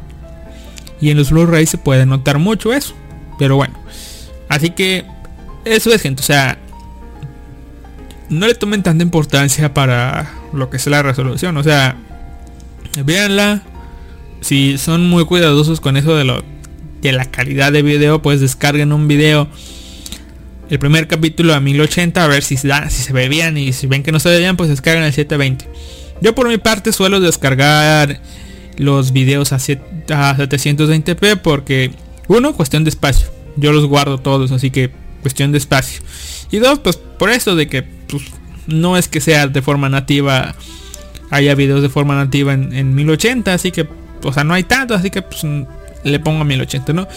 Y en los Blu-ray se puede notar mucho eso. Pero bueno. Así que eso es gente. O sea. No le tomen tanta importancia para lo que es la resolución. O sea. Véanla. Si son muy cuidadosos con eso de lo de la calidad de video, pues descarguen un video el primer capítulo a 1080 a ver si se, da, si se ve bien y si ven que no se ve pues descargan el 720. Yo por mi parte suelo descargar los videos a 720p porque uno, cuestión de espacio. Yo los guardo todos, así que cuestión de espacio. Y dos, pues por eso de que pues, no es que sea de forma nativa, haya videos de forma nativa en, en 1080, así que, o sea, no hay tanto, así que pues, le pongo a 1080, ¿no?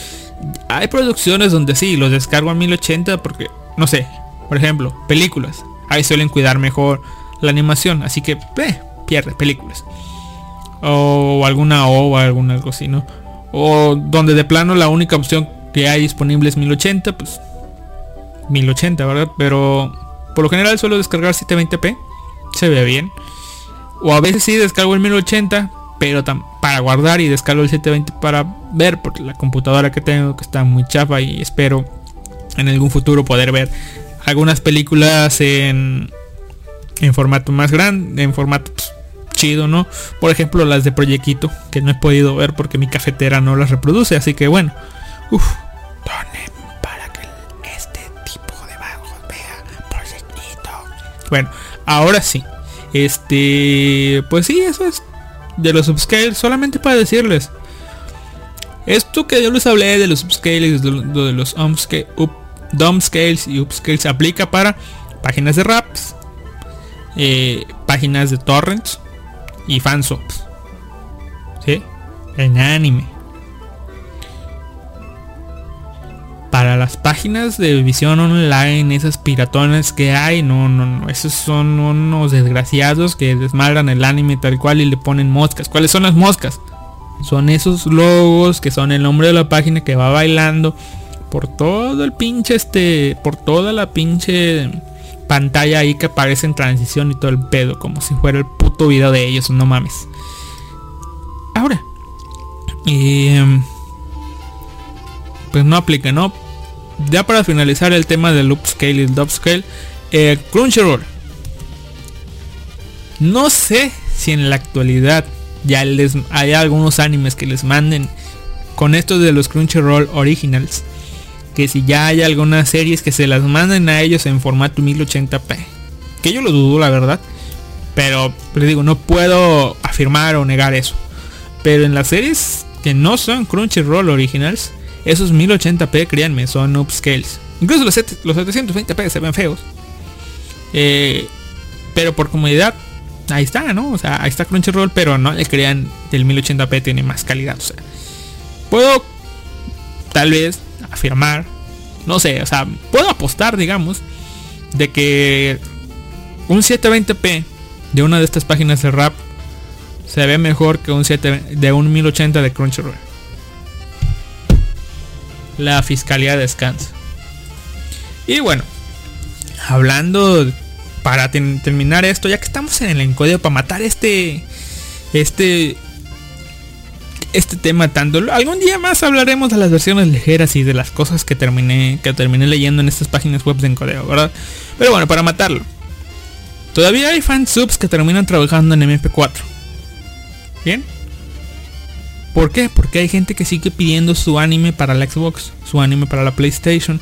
Hay producciones donde sí, los descargo a 1080 porque, no sé, por ejemplo, películas. Ahí suelen cuidar mejor la animación, así que, eh, pierde películas. O alguna o alguna algo así, ¿no? O donde de plano la única opción que hay disponible es 1080, pues 1080, ¿verdad? Pero por lo general suelo descargar 720p, se ve bien. O a veces sí descargo el 1080, pero para guardar y descargo el 720 para ver por la computadora que tengo que está muy chafa y espero en algún futuro poder ver algunas películas en en formato más grande, en formato pues, chido, ¿no? Por ejemplo, las de Proyectito, que no he podido ver porque mi cafetera no las reproduce, así que bueno. Uf. Donen para que este tipo de vagos vea Proyectito. Bueno, ahora sí. Este, pues sí, eso es de los upscales, solamente para decirles. Esto que yo les hablé de los upscales, de, de los upscale, up, downscales y upscales, aplica para páginas de raps, eh, páginas de torrents y fansubs. ¿Sí? En anime. Para las páginas de visión online, esas piratones que hay, no, no, no, esos son unos desgraciados que desmadran el anime tal cual y le ponen moscas. ¿Cuáles son las moscas? Son esos logos que son el nombre de la página que va bailando por todo el pinche este, por toda la pinche pantalla ahí que aparece en transición y todo el pedo, como si fuera el puto video de ellos, no mames. Ahora, em, pues no aplica, ¿no? Ya para finalizar el tema del upscale y el downscale, eh, Crunchyroll. No sé si en la actualidad ya les hay algunos animes que les manden con esto de los Crunchyroll Originals. Que si ya hay algunas series que se las manden a ellos en formato 1080p. Que yo lo dudo, la verdad. Pero les digo, no puedo afirmar o negar eso. Pero en las series que no son Crunchyroll Originals, esos 1080p, créanme, son upscales. Incluso los, set- los 720p se ven feos. Eh, pero por comodidad, ahí está, ¿no? O sea, ahí está Crunchyroll, pero no le crean el 1080p tiene más calidad. O sea, puedo tal vez afirmar, no sé, o sea, puedo apostar, digamos, de que un 720p de una de estas páginas de rap se ve mejor que un 7 de un 1080 de Crunchyroll. La fiscalía descansa. Y bueno, hablando para terminar esto, ya que estamos en el encodeo para matar este este este tema tanto algún día más hablaremos de las versiones ligeras y de las cosas que terminé que terminé leyendo en estas páginas web de encodeo, ¿verdad? Pero bueno, para matarlo. Todavía hay fansubs que terminan trabajando en MP4. ¿Bien? ¿Por qué? Porque hay gente que sigue pidiendo su anime para la Xbox, su anime para la PlayStation.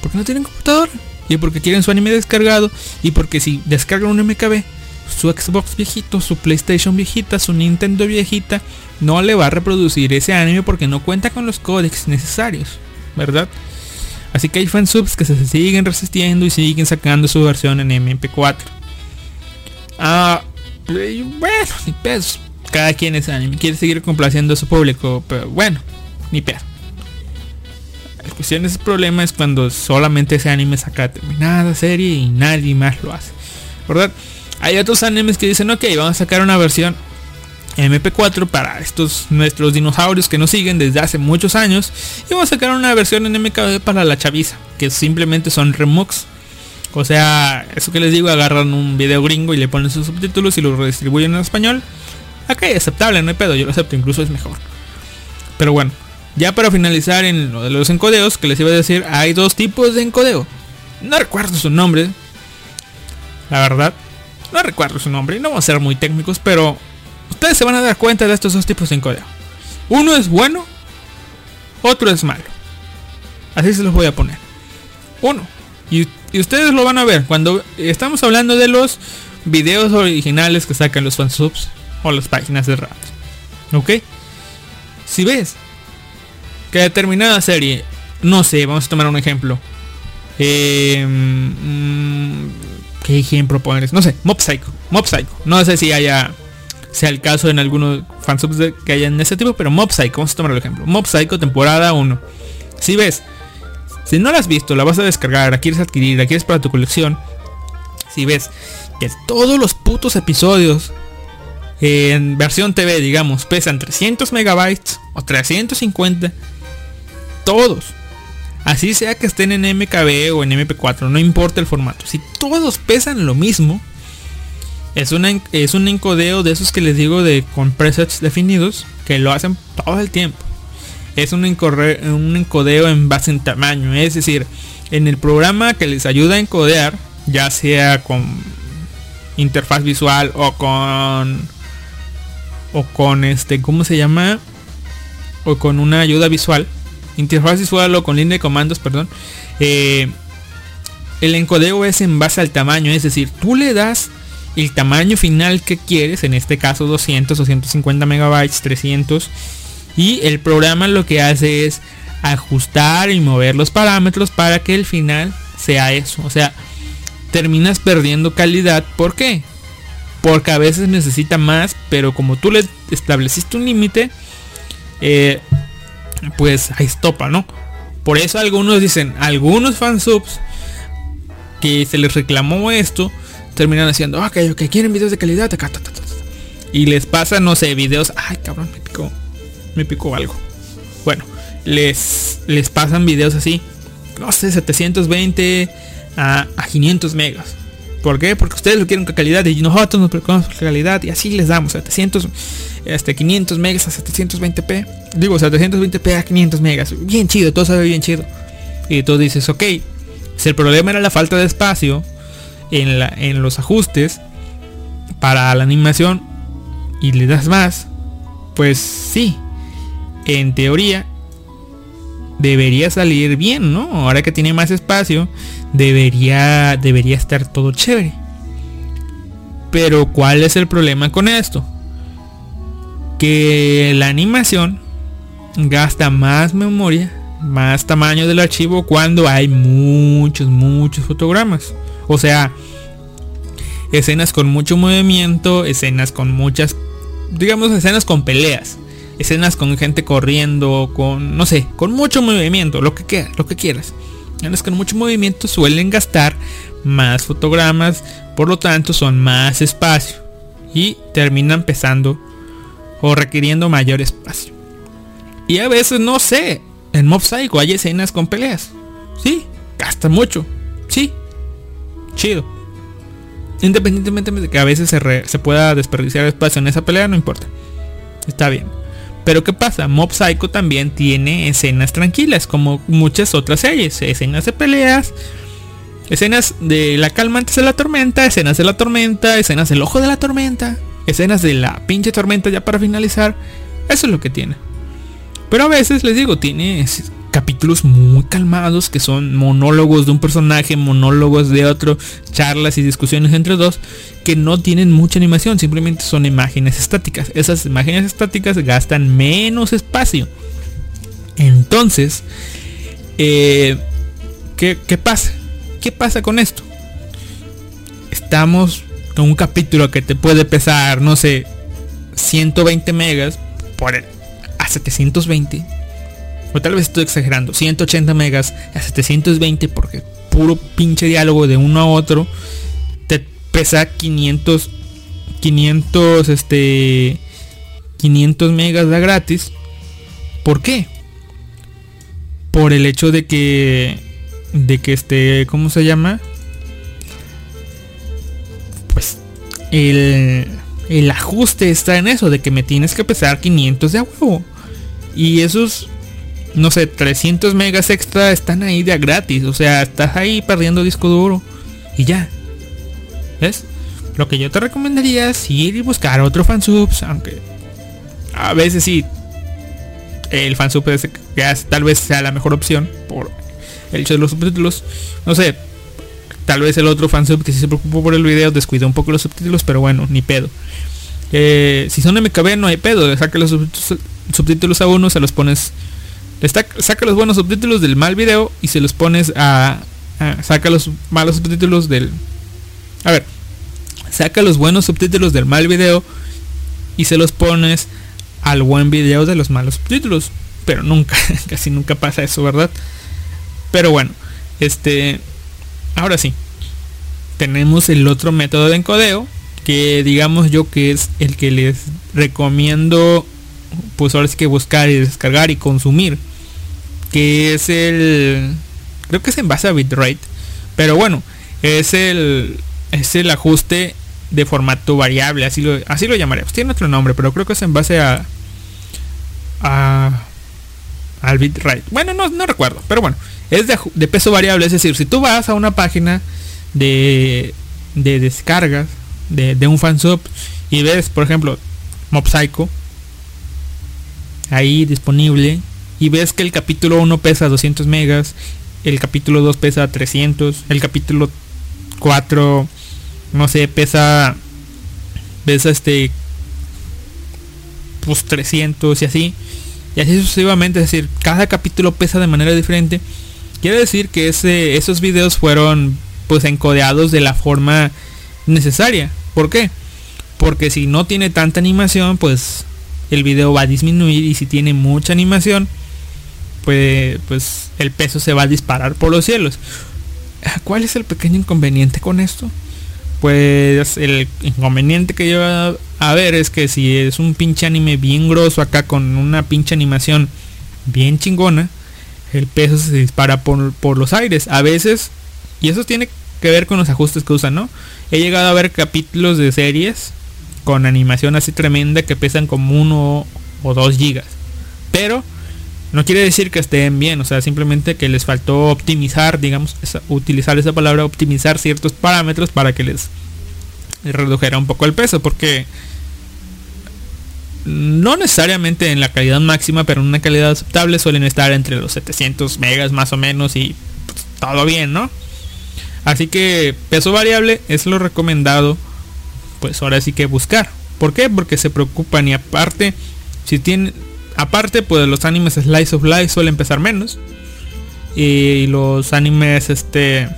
Porque no tienen computadora. Y porque quieren su anime descargado. Y porque si descargan un MKB, su Xbox viejito, su PlayStation viejita, su Nintendo viejita, no le va a reproducir ese anime porque no cuenta con los códecs necesarios. ¿Verdad? Así que hay fansubs que se siguen resistiendo y siguen sacando su versión en MP4. Ah, bueno, ni pedos. Cada quien es anime. Quiere seguir complaciendo a su público. Pero bueno, ni pedo. La cuestión de ese problema es cuando solamente ese anime saca determinada serie y nadie más lo hace. ¿Verdad? Hay otros animes que dicen, ok, vamos a sacar una versión MP4 para estos nuestros dinosaurios que nos siguen desde hace muchos años. Y vamos a sacar una versión en MKB para la chaviza, que simplemente son remux. O sea, eso que les digo, agarran un video gringo y le ponen sus subtítulos y lo redistribuyen en español. Ok, aceptable, no hay pedo, yo lo acepto, incluso es mejor. Pero bueno, ya para finalizar en lo de los encodeos, que les iba a decir, hay dos tipos de encodeo. No recuerdo su nombre. La verdad, no recuerdo su nombre, no vamos a ser muy técnicos, pero ustedes se van a dar cuenta de estos dos tipos de encodeo. Uno es bueno, otro es malo. Así se los voy a poner. Uno. Y, y ustedes lo van a ver cuando estamos hablando de los videos originales que sacan los fansubs o las páginas de rap. ¿Ok? Si ves que determinada serie, no sé, vamos a tomar un ejemplo. Eh, mm, ¿Qué ejemplo? No sé. Mob Psycho. No sé si haya sea el caso en algunos fansubs que hayan ese tipo, pero Mob Psycho, vamos a tomar el ejemplo. Mob Psycho temporada 1. Si ves, si no la has visto, la vas a descargar, la quieres adquirir, la quieres para tu colección. Si ves que todos los putos episodios en versión TV, digamos, pesan 300 megabytes o 350, todos. Así sea que estén en MKB o en MP4, no importa el formato. Si todos pesan lo mismo, es, es un encodeo de esos que les digo de con presets definidos que lo hacen todo el tiempo. Es un, encorre, un encodeo en base en tamaño, es decir, en el programa que les ayuda a encodear, ya sea con interfaz visual o con o con este, ¿cómo se llama? O con una ayuda visual, interfaz visual o con línea de comandos, perdón. eh, el encodeo es en base al tamaño, es decir, tú le das el tamaño final que quieres, en este caso 200 o 150 megabytes, 300, y el programa lo que hace es ajustar y mover los parámetros para que el final sea eso. O sea, terminas perdiendo calidad. ¿Por qué? Porque a veces necesita más, pero como tú le estableciste un límite, eh, pues ahí estopa, ¿no? Por eso algunos dicen, algunos fansubs que se les reclamó esto, terminan haciendo, ok, ok, quieren videos de calidad, acá, ta, ta, ta, ta". y les pasa, no sé, videos, ay cabrón, me picó, me picó algo. Bueno, les, les pasan videos así, no sé, 720 a, a 500 megas. ¿Por qué? Porque ustedes lo quieren con calidad y nosotros nos preocupamos por calidad y así les damos 700, este 500 megas a 720p. Digo, 720p a 500 megas. Bien chido, todo sabe bien chido. Y tú dices, ok, si el problema era la falta de espacio en, la, en los ajustes para la animación y le das más, pues sí, en teoría debería salir bien, ¿no? Ahora que tiene más espacio, debería debería estar todo chévere. Pero ¿cuál es el problema con esto? Que la animación gasta más memoria, más tamaño del archivo cuando hay muchos, muchos fotogramas. O sea, escenas con mucho movimiento, escenas con muchas, digamos, escenas con peleas, escenas con gente corriendo, con, no sé, con mucho movimiento, lo que, quiera, lo que quieras. Escenas con mucho movimiento suelen gastar más fotogramas, por lo tanto son más espacio y terminan pesando o requiriendo mayor espacio. Y a veces, no sé, en Mob hay escenas con peleas. Sí, gasta mucho. Sí, chido. Independientemente de que a veces se, se pueda desperdiciar espacio en esa pelea, no importa. Está bien. Pero ¿qué pasa? Mob Psycho también tiene escenas tranquilas, como muchas otras series. Escenas de peleas, escenas de la calma antes de la tormenta, escenas de la tormenta, escenas del ojo de la tormenta, escenas de la pinche tormenta ya para finalizar. Eso es lo que tiene. Pero a veces les digo, tiene capítulos muy calmados que son monólogos de un personaje, monólogos de otro, charlas y discusiones entre dos que no tienen mucha animación, simplemente son imágenes estáticas. Esas imágenes estáticas gastan menos espacio. Entonces, eh, ¿qué, ¿qué pasa? ¿Qué pasa con esto? Estamos con un capítulo que te puede pesar, no sé, 120 megas por a 720 o tal vez estoy exagerando 180 megas a 720 porque puro pinche diálogo de uno a otro te pesa 500 500 este 500 megas da gratis ¿por qué? por el hecho de que de que este ¿cómo se llama? pues el el ajuste está en eso de que me tienes que pesar 500 de a huevo y esos no sé 300 megas extra están ahí de gratis. O sea estás ahí perdiendo disco duro. Y ya. ¿ves? lo que yo te recomendaría es ir y buscar otro fansubs aunque a veces sí el fansub es tal vez sea la mejor opción por el hecho de los subtítulos. No sé tal vez el otro fansub que sí se preocupó por el video descuidó un poco los subtítulos pero bueno ni pedo. Eh, si son MKB no hay pedo, saca los subtítulos a uno, se los pones, saca los buenos subtítulos del mal video y se los pones a, a- saca los malos subtítulos del, a ver, saca los buenos subtítulos del mal video y se los pones al buen video de los malos subtítulos, pero nunca, *laughs* casi nunca pasa eso, ¿verdad? Pero bueno, este, ahora sí, tenemos el otro método de encodeo que digamos yo que es el que les recomiendo pues ahora sí que buscar y descargar y consumir que es el creo que es en base a bitrate pero bueno es el es el ajuste de formato variable así lo así lo tiene otro nombre pero creo que es en base a a al bitrate bueno no, no recuerdo pero bueno es de, peso variable es decir si tú vas a una página de de descargas de, de un fansub y ves por ejemplo Mob. Ahí disponible. Y ves que el capítulo 1 pesa 200 megas. El capítulo 2 pesa 300. El capítulo 4, no sé, pesa... Pesa este... Pues 300 y así. Y así sucesivamente. Es decir, cada capítulo pesa de manera diferente. Quiere decir que ese, esos videos fueron pues encodeados de la forma necesaria. ¿Por qué? Porque si no tiene tanta animación, pues el video va a disminuir y si tiene mucha animación, pues, pues el peso se va a disparar por los cielos. ¿Cuál es el pequeño inconveniente con esto? Pues el inconveniente que yo a ver es que si es un pinche anime bien grosso acá con una pinche animación bien chingona, el peso se dispara por, por los aires. A veces, y eso tiene que ver con los ajustes que usan, ¿no? He llegado a ver capítulos de series con animación así tremenda que pesan como uno o dos gigas. Pero no quiere decir que estén bien, o sea, simplemente que les faltó optimizar, digamos, utilizar esa palabra, optimizar ciertos parámetros para que les redujera un poco el peso, porque no necesariamente en la calidad máxima, pero en una calidad aceptable suelen estar entre los 700 megas más o menos y pues, todo bien, ¿no? Así que peso variable es lo recomendado. Pues ahora sí que buscar. ¿Por qué? Porque se preocupan y aparte, si tienen, aparte pues los animes Slice of Life suelen pesar menos. Y los animes este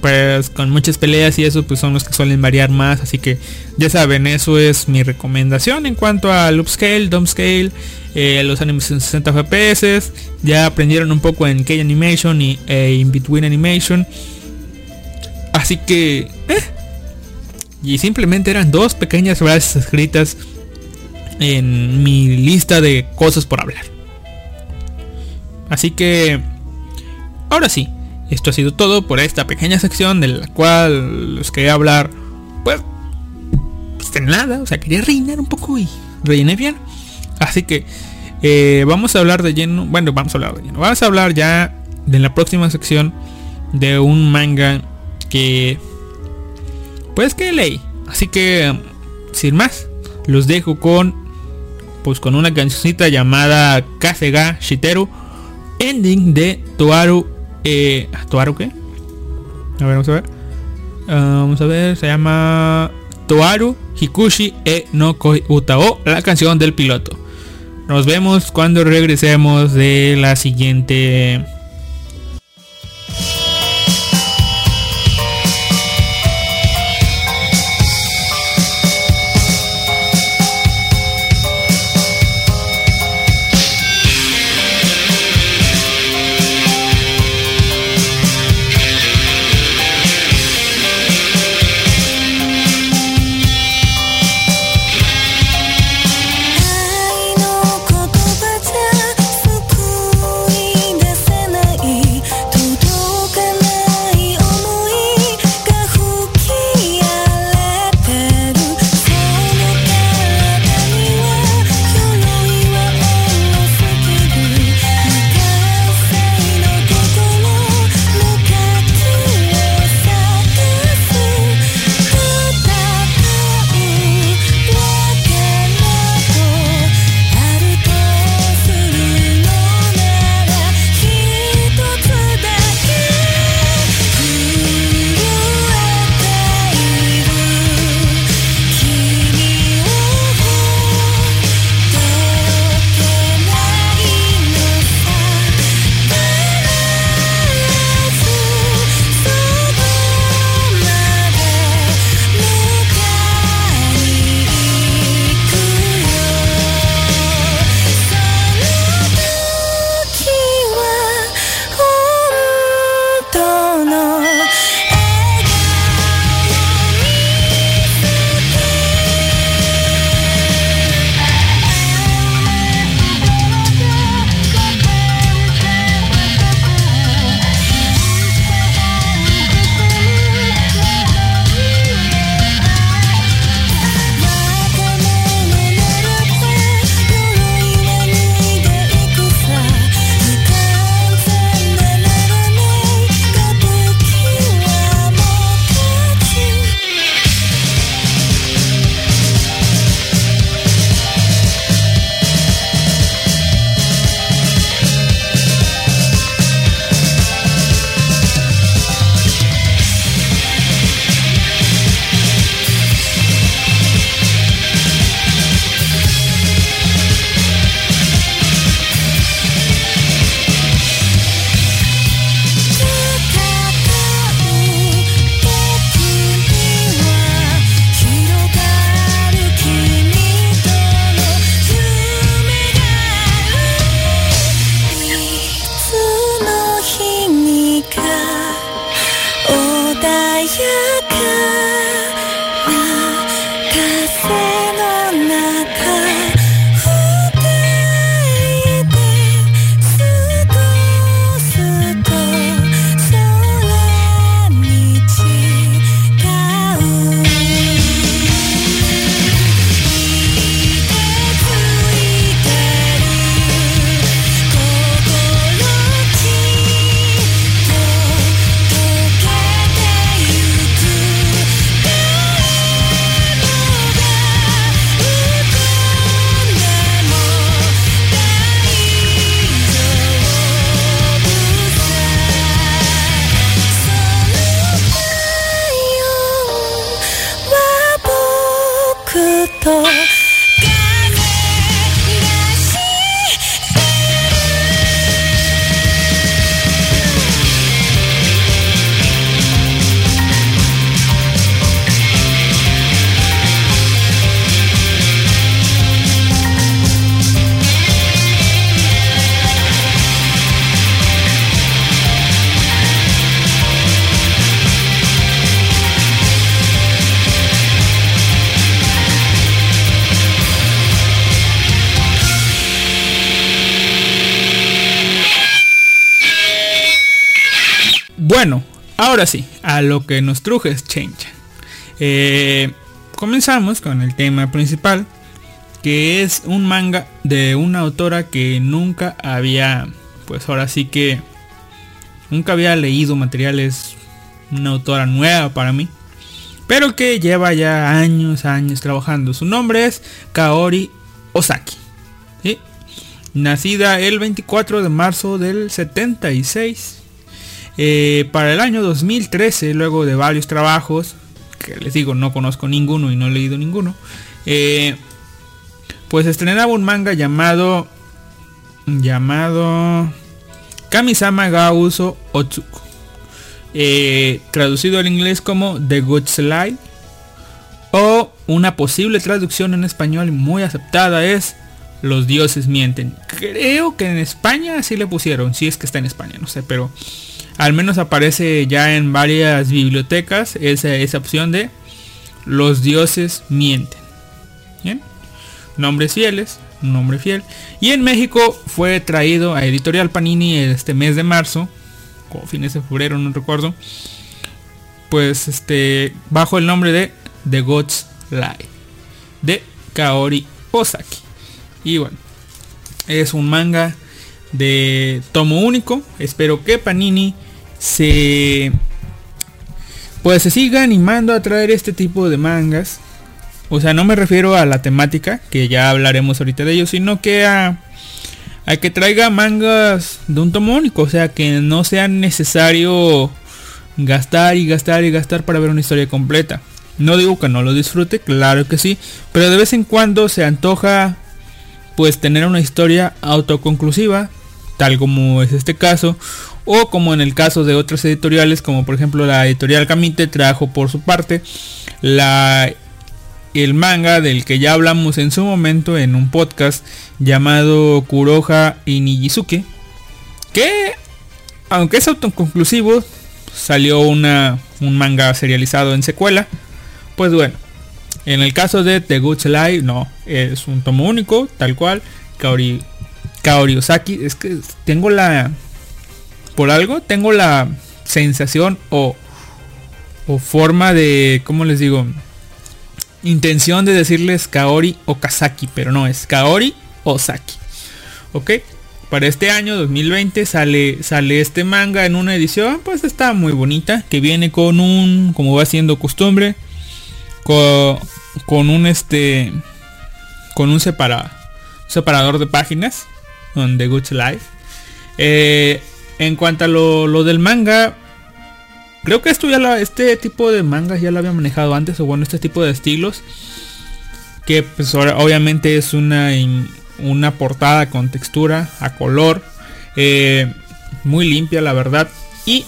pues con muchas peleas y eso pues son los que suelen variar más. Así que ya saben eso es mi recomendación en cuanto al upscale scale eh, los animes en 60 fps ya aprendieron un poco en K animation y e in between animation. Así que eh, y simplemente eran dos pequeñas frases escritas en mi lista de cosas por hablar así que ahora sí esto ha sido todo por esta pequeña sección de la cual les quería hablar, pues, pues de nada, o sea, quería rellenar un poco y rellené bien. Así que eh, vamos a hablar de lleno, bueno, vamos a hablar de lleno, vamos a hablar ya de la próxima sección de un manga que, pues que leí. Así que, sin más, los dejo con, pues con una cancioncita llamada Kasega Shiteru, ending de Toaru eh, ¿Toaru qué? A ver, vamos a ver. Ah, vamos a ver, se llama Toaru Hikushi e no Koi Utao, la canción del piloto. Nos vemos cuando regresemos de la siguiente lo que nos truje es Change. Eh, comenzamos con el tema principal, que es un manga de una autora que nunca había, pues ahora sí que nunca había leído materiales, una autora nueva para mí, pero que lleva ya años, años trabajando. Su nombre es Kaori Osaki. ¿sí? Nacida el 24 de marzo del 76. Eh, para el año 2013, luego de varios trabajos, que les digo, no conozco ninguno y no he leído ninguno, eh, pues estrenaba un manga llamado, llamado Kamisama ga Uso Otsuku. Eh, traducido al inglés como The Good Slide. O una posible traducción en español muy aceptada es Los dioses mienten. Creo que en España sí le pusieron, si es que está en España, no sé, pero al menos aparece ya en varias bibliotecas esa, esa opción de Los dioses mienten. Bien, nombres fieles, un nombre fiel. Y en México fue traído a Editorial Panini este mes de marzo, o fines de febrero, no recuerdo. Pues este, bajo el nombre de The God's Lie, de Kaori Osaki. Y bueno, es un manga de tomo único. Espero que Panini se pues se siga animando a traer este tipo de mangas. O sea, no me refiero a la temática, que ya hablaremos ahorita de ello, sino que a, a que traiga mangas de un tomo único. O sea, que no sea necesario gastar y gastar y gastar para ver una historia completa. No digo que no lo disfrute, claro que sí, pero de vez en cuando se antoja pues tener una historia autoconclusiva, tal como es este caso, o como en el caso de otras editoriales, como por ejemplo la editorial Kamite trajo por su parte la el manga del que ya hablamos en su momento en un podcast llamado Kuroha y Nijizuke, que aunque es autoconclusivo, salió una, un manga serializado en secuela. Pues bueno, en el caso de The Good Life, no, es un tomo único, tal cual. Kaori, Kaori Osaki, es que tengo la... Por algo, tengo la sensación o, o forma de, ¿cómo les digo? Intención de decirles Kaori o Kazaki, pero no, es Kaori Osaki. ¿Ok? Para este año 2020 sale, sale este manga en una edición, pues está muy bonita, que viene con un, como va siendo costumbre, con, con un este, con un separa, separador de páginas, donde Good Life. Eh, en cuanto a lo, del manga, creo que esto ya este tipo de mangas ya lo había manejado antes, o bueno, este tipo de estilos, que pues obviamente es una una portada con textura a color eh, muy limpia la verdad y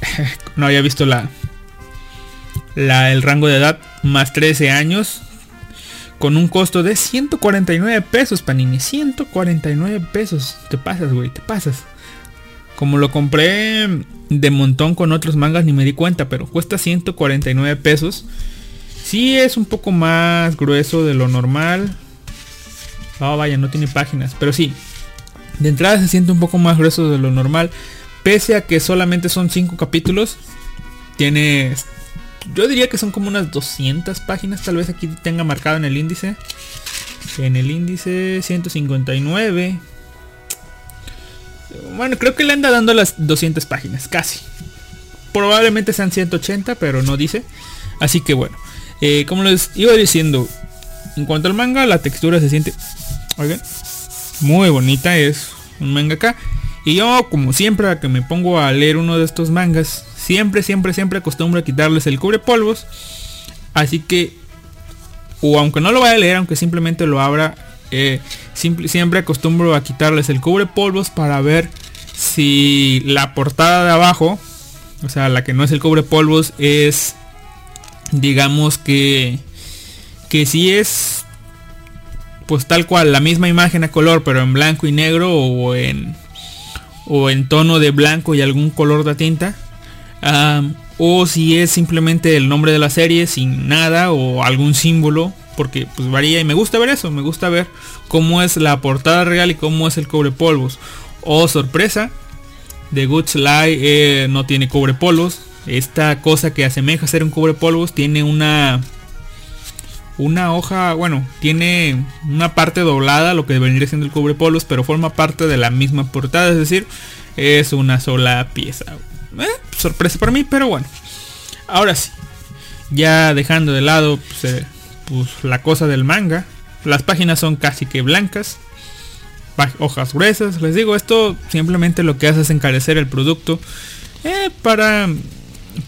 *laughs* no había visto la, la el rango de edad más 13 años con un costo de 149 pesos panini 149 pesos te pasas güey te pasas como lo compré de montón con otros mangas ni me di cuenta pero cuesta 149 pesos sí es un poco más grueso de lo normal Oh, vaya, no tiene páginas. Pero sí, de entrada se siente un poco más grueso de lo normal. Pese a que solamente son 5 capítulos. Tiene... Yo diría que son como unas 200 páginas. Tal vez aquí tenga marcado en el índice. En el índice 159. Bueno, creo que le anda dando las 200 páginas. Casi. Probablemente sean 180, pero no dice. Así que bueno. Eh, como les iba diciendo. En cuanto al manga, la textura se siente Oigan, muy bonita es un manga acá. Y yo, como siempre, que me pongo a leer uno de estos mangas, siempre, siempre, siempre acostumbro a quitarles el cubre polvos. Así que, o aunque no lo vaya a leer, aunque simplemente lo abra, siempre acostumbro a quitarles el cubre polvos para ver si la portada de abajo, o sea, la que no es el cubre polvos, es, digamos que, que si es pues tal cual, la misma imagen a color, pero en blanco y negro o en, o en tono de blanco y algún color de tinta. Um, o si es simplemente el nombre de la serie sin nada o algún símbolo, porque pues varía y me gusta ver eso, me gusta ver cómo es la portada real y cómo es el cobre polvos. O sorpresa, The Good Sly eh, no tiene cubrepolos. Esta cosa que asemeja a ser un cubrepolvos tiene una una hoja, bueno, tiene una parte doblada, lo que vendría siendo el cubrepolos, pero forma parte de la misma portada, es decir, es una sola pieza. Eh, sorpresa para mí, pero bueno. Ahora sí, ya dejando de lado pues, eh, pues, la cosa del manga, las páginas son casi que blancas, hojas gruesas, les digo, esto simplemente lo que hace es encarecer el producto. Eh, para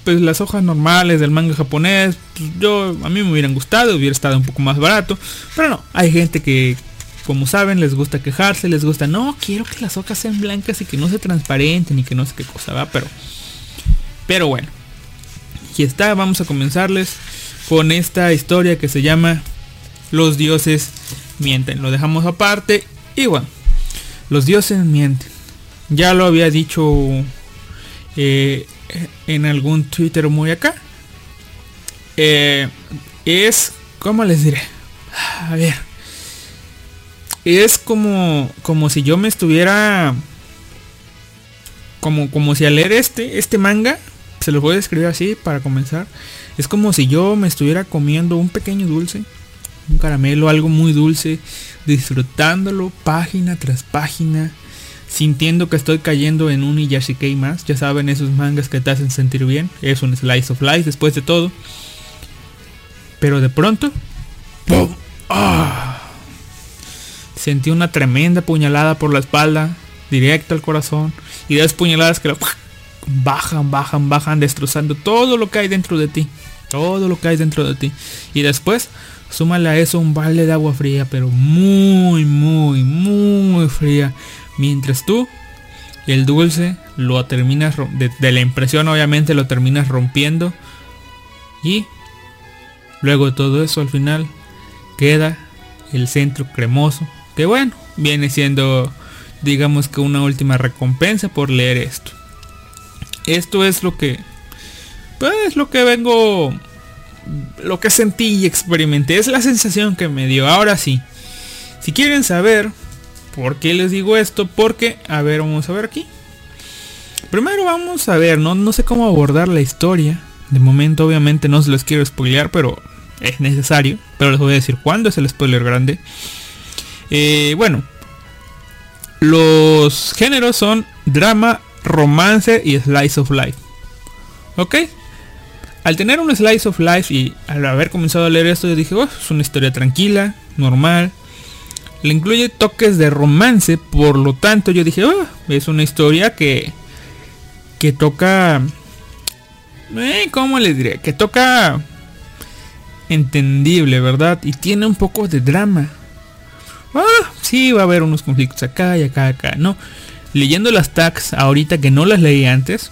pues las hojas normales del manga japonés, pues, yo a mí me hubieran gustado, hubiera estado un poco más barato, pero no, hay gente que como saben les gusta quejarse, les gusta, no, quiero que las hojas sean blancas y que no se transparenten y que no sé qué cosa va, pero pero bueno. Aquí está, vamos a comenzarles con esta historia que se llama Los dioses mienten. Lo dejamos aparte y bueno, los dioses mienten. Ya lo había dicho eh, en algún Twitter muy acá. Eh, es, ¿cómo les diré? A ver. Es como, como si yo me estuviera... Como, como si al leer este, este manga, se los voy a describir así para comenzar. Es como si yo me estuviera comiendo un pequeño dulce, un caramelo, algo muy dulce, disfrutándolo página tras página, sintiendo que estoy cayendo en un Iyashikei más. Ya saben, esos mangas que te hacen sentir bien. Es un slice of life después de todo. Pero de pronto, ¡pum! ¡Ah! Sentí una tremenda puñalada por la espalda, directo al corazón, y dos puñaladas que bajan, bajan, bajan, destrozando todo lo que hay dentro de ti. Todo lo que hay dentro de ti. Y después, súmale a eso un balde de agua fría, pero muy, muy, muy fría. Mientras tú, el dulce, lo terminas, de, de la impresión obviamente lo terminas rompiendo. Y luego todo eso al final queda el centro cremoso. Que bueno, viene siendo digamos que una última recompensa por leer esto esto es lo que pues lo que vengo lo que sentí y experimenté. Es la sensación que me dio. Ahora sí si quieren saber por qué les digo esto porque a ver vamos a ver aquí. Primero vamos a ver no no sé cómo abordar la historia. De momento obviamente no se les quiero spoilear pero es necesario. Pero les voy a decir cuándo es el spoiler grande. Eh, bueno los géneros son drama romance y slice of life. ¿Ok? Al tener un slice of life y al haber comenzado a leer esto, yo dije, oh, es una historia tranquila, normal. Le incluye toques de romance, por lo tanto yo dije, oh, es una historia que, que toca... Eh, ¿Cómo les diré? Que toca entendible, ¿verdad? Y tiene un poco de drama. Ah, sí, va a haber unos conflictos acá y acá, acá, ¿no? leyendo las tags ahorita que no las leí antes,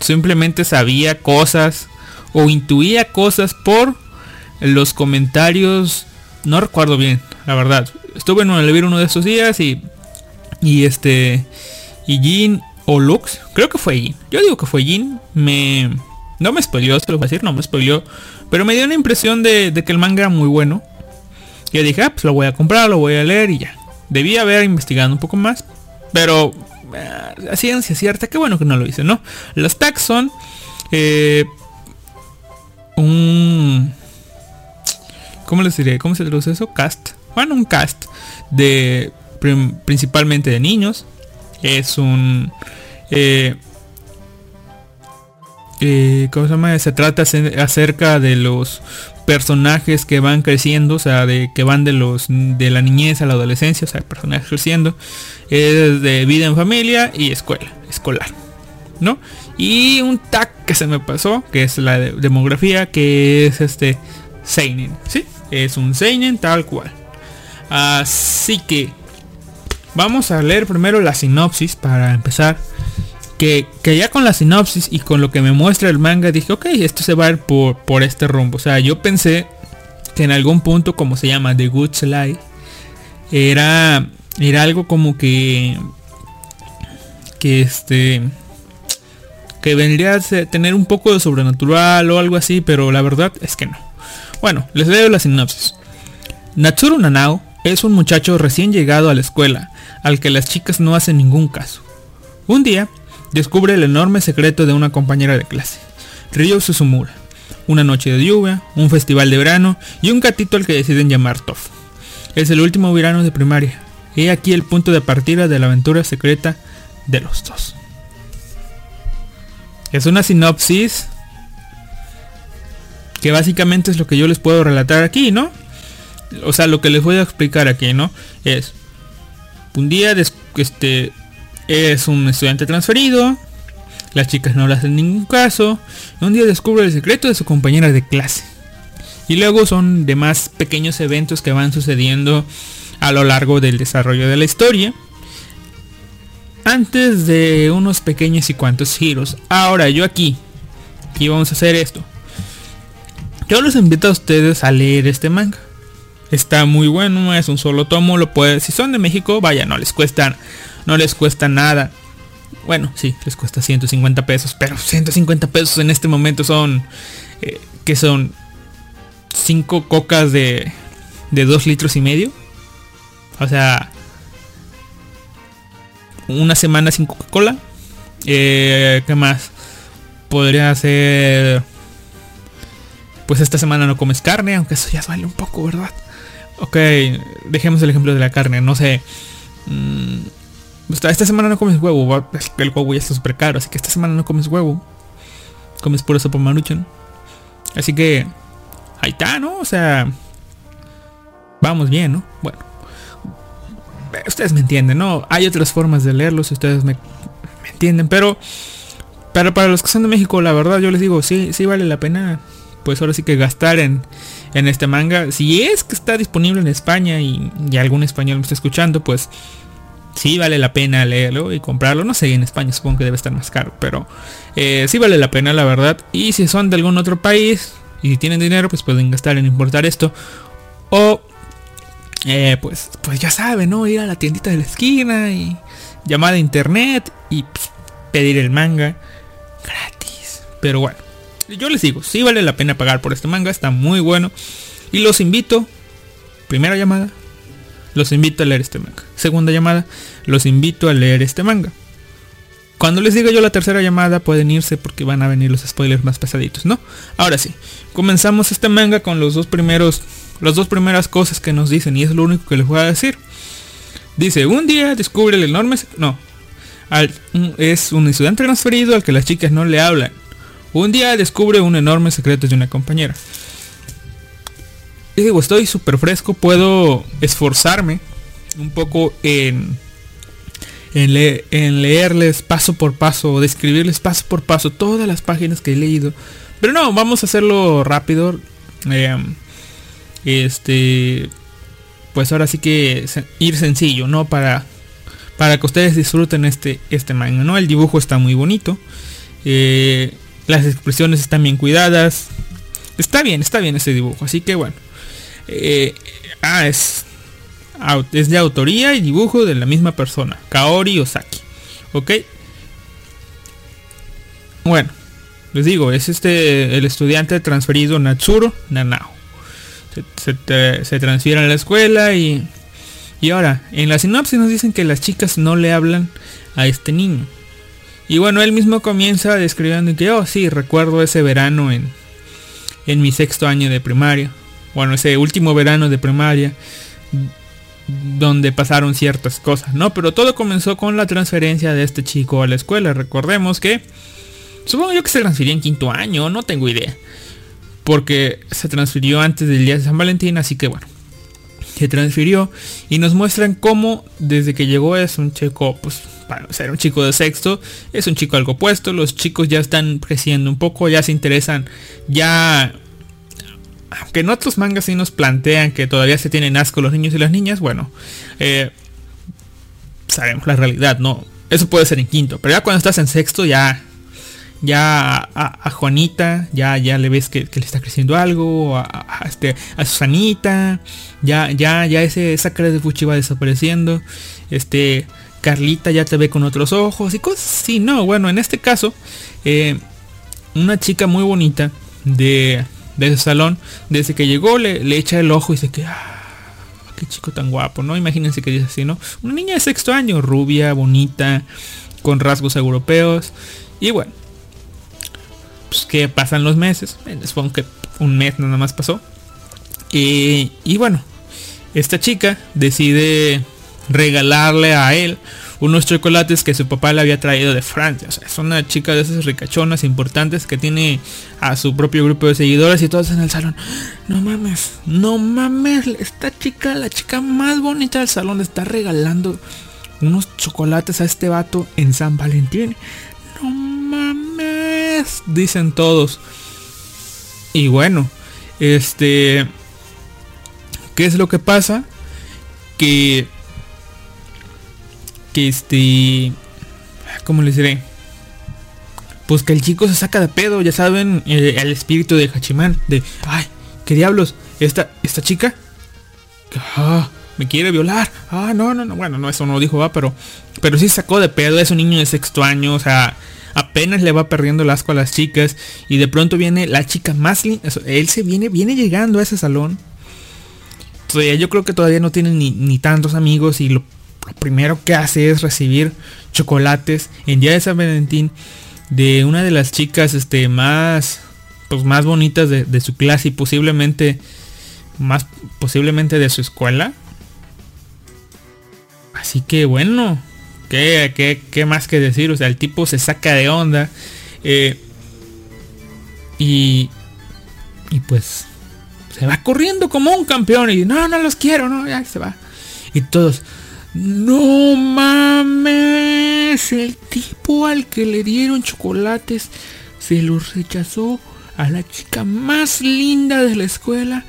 simplemente sabía cosas o intuía cosas por los comentarios. No recuerdo bien, la verdad. Estuve en un leer uno de esos días y y este y Jin o Lux, creo que fue Jin. Yo digo que fue Jin, me no me spoileó, se lo voy a decir, no me spoileó, pero me dio una impresión de, que el manga era muy bueno. Y dije, ah, pues lo voy a comprar, lo voy a leer y ya. Debía haber investigado un poco más, pero a ciencia cierta, qué bueno que no lo hice, ¿no? Los tags son eh, un... ¿Cómo les diré? ¿Cómo se traduce eso? Cast. Bueno, un cast de principalmente de niños. Es un... Eh, eh, ¿Cómo se llama? Se trata acerca de los personajes que van creciendo, o sea, de que van de los de la niñez a la adolescencia, o sea, personajes creciendo, es de vida en familia y escuela, escolar, Y un tag que se me pasó, que es la demografía, que es este seinen, ¿sí? Es un seinen tal cual. Así que vamos a leer primero la sinopsis para empezar que, ya con la sinopsis y con lo que me muestra el manga dije, ok, esto se va a ir por, por este rumbo. O sea, yo pensé que en algún punto, como se llama, The Good Slide, era, era algo como que, que este, que vendría a tener un poco de sobrenatural o algo así, pero la verdad es que no. Bueno, les leo la sinopsis. Natsuru Nanao es un muchacho recién llegado a la escuela, al que las chicas no hacen ningún caso. Un día, descubre el enorme secreto de una compañera de clase, Ryo Susumura. Una noche de lluvia, un festival de verano y un gatito al que deciden llamar Toff. Es el último verano de primaria. He aquí el punto de partida de la aventura secreta de los dos. Es una sinopsis que básicamente es lo que yo les puedo relatar aquí, ¿no? O sea, lo que les voy a explicar aquí, ¿no? Es un día este es un estudiante transferido, las chicas no le hacen ningún caso, un día descubre el secreto de su compañera de clase. Y luego son demás pequeños eventos que van sucediendo a lo largo del desarrollo de la historia. Antes de unos pequeños y cuantos giros. Ahora yo aquí, aquí vamos a hacer esto. Yo los invito a ustedes a leer este manga. Está muy bueno, es un solo tomo, lo puede, si son de México, vaya, no les cuesta, no les cuesta nada. Bueno, sí, les cuesta 150 pesos, pero 150 pesos en este momento son, eh, que son 5 cocas de, de 2 litros y medio. O sea, una semana sin Coca-Cola. Eh, ¿Qué más? Podría ser... Pues esta semana no comes carne, aunque eso ya vale un poco, ¿verdad? Ok, dejemos el ejemplo de la carne, no sé. Mm, esta semana no comes huevo, el huevo ya está súper caro, así que esta semana no comes huevo. Comes pura sopa maruchan. Así que ahí está, ¿no? O sea, vamos bien, ¿no? Bueno, ustedes me entienden, ¿no? Hay otras formas de leerlo si ustedes me, entienden, pero, pero para los que son de México, la verdad yo les digo, sí, sí vale la pena, pues ahora sí que gastar en, en este manga. Si es que está disponible en España y, algún español me está escuchando, pues sí vale la pena leerlo y comprarlo. No sé, en España supongo que debe estar más caro, pero eh, sí vale la pena, la verdad. Y si son de algún otro país y tienen dinero, pues pueden gastar en importar esto. O eh, pues, pues ya saben, ¿no? Ir a la tiendita de la esquina y llamar a internet y pues, pedir el manga gratis. Pero bueno, yo les digo, sí vale la pena pagar por este manga, está muy bueno. Y los invito, primera llamada, los invito a leer este manga. Segunda llamada, los invito a leer este manga. Cuando les diga yo la tercera llamada pueden irse porque van a venir los spoilers más pesaditos, ¿no? Ahora sí, comenzamos este manga con los dos primeros las dos primeras cosas que nos dicen y es lo único que les voy a decir. Dice, un día descubre el enorme... No, es un estudiante transferido al que las chicas no le hablan. Un día descubre un enorme secreto de una compañera. Y digo, estoy súper fresco, puedo esforzarme un poco en, en, leerles paso por paso, describirles paso por paso todas las páginas que he leído. Pero no, vamos a hacerlo rápido. Eh, este pues ahora sí que ir sencillo no para para que ustedes disfruten este este manga no el dibujo está muy bonito eh, las expresiones están bien cuidadas. Está bien está bien ese dibujo así que bueno eh, ah es es de autoría y dibujo de la misma persona Kaori Osaki ok bueno les digo es este el estudiante transferido Natsuro Nanao se, transfieren a la escuela y, y ahora, en la sinopsis nos dicen que las chicas no le hablan a este niño. Y bueno, él mismo comienza describiendo que, oh sí, recuerdo ese verano en, en mi sexto año de primaria. Bueno, ese último verano de primaria donde pasaron ciertas cosas, ¿no? Pero todo comenzó con la transferencia de este chico a la escuela. Recordemos que, supongo yo que se transfirió en quinto año, no tengo idea porque se transfirió antes del día de San Valentín, así que bueno, se transfirió y nos muestran cómo desde que llegó es un chico, pues para ser un chico de sexto, es un chico algo puesto, los chicos ya están creciendo un poco, ya se interesan, ya aunque en otros mangas sí nos plantean que todavía se tienen asco los niños y las niñas, bueno, eh, sabemos la realidad, no, eso puede ser en quinto, pero ya cuando estás en sexto ya ya a, Juanita, ya, ya le ves que, le está creciendo algo, a, este, a Susanita, ya, ya, ya ese, esa cara de Fuchi va desapareciendo, este, Carlita ya te ve con otros ojos y cosas así, no, bueno, en este caso, eh, una chica muy bonita de, de ese salón, desde que llegó le, le echa el ojo y dice que, ah, qué chico tan guapo, ¿no? Imagínense que dice así, ¿no? Una niña de sexto año, rubia, bonita, con rasgos europeos. Y bueno, pues que pasan los meses. Supongo que un mes nada más pasó. Y, bueno, esta chica decide regalarle a él unos chocolates que su papá le había traído de Francia. O sea, es una chica de esas ricachonas importantes que tiene a su propio grupo de seguidores y todos en el salón. No mames, no mames, esta chica, la chica más bonita del salón, está regalando unos chocolates a este vato en San Valentín. No mames, dicen todos. Y bueno, este... ¿Qué es lo que pasa? Que que este... ¿Cómo les diré? Pues que el chico se saca de pedo, ya saben, eh, el espíritu de Hachimán, de, ay, qué diablos, esta, esta chica, ah, me quiere violar, ah, no, no, no, bueno, no, eso no lo dijo, va, pero, pero sí sacó de pedo, es un niño de sexto año, o sea, apenas le va perdiendo el asco a las chicas, y de pronto viene la chica más linda, él se viene, viene llegando a ese salón, todavía yo creo que todavía no tiene ni, tantos amigos y lo primero que hace es recibir chocolates en día de San Valentín de una de las chicas este, más, pues, más bonitas de, su clase y posiblemente más posiblemente de su escuela. Así que bueno, ¿qué, qué, más que decir? O sea, el tipo se saca de onda. Eh, y, y pues se va corriendo como un campeón y no, no los quiero, no, ya se va. Y todos, no mames, el tipo al que le dieron chocolates se los rechazó a la chica más linda de la escuela.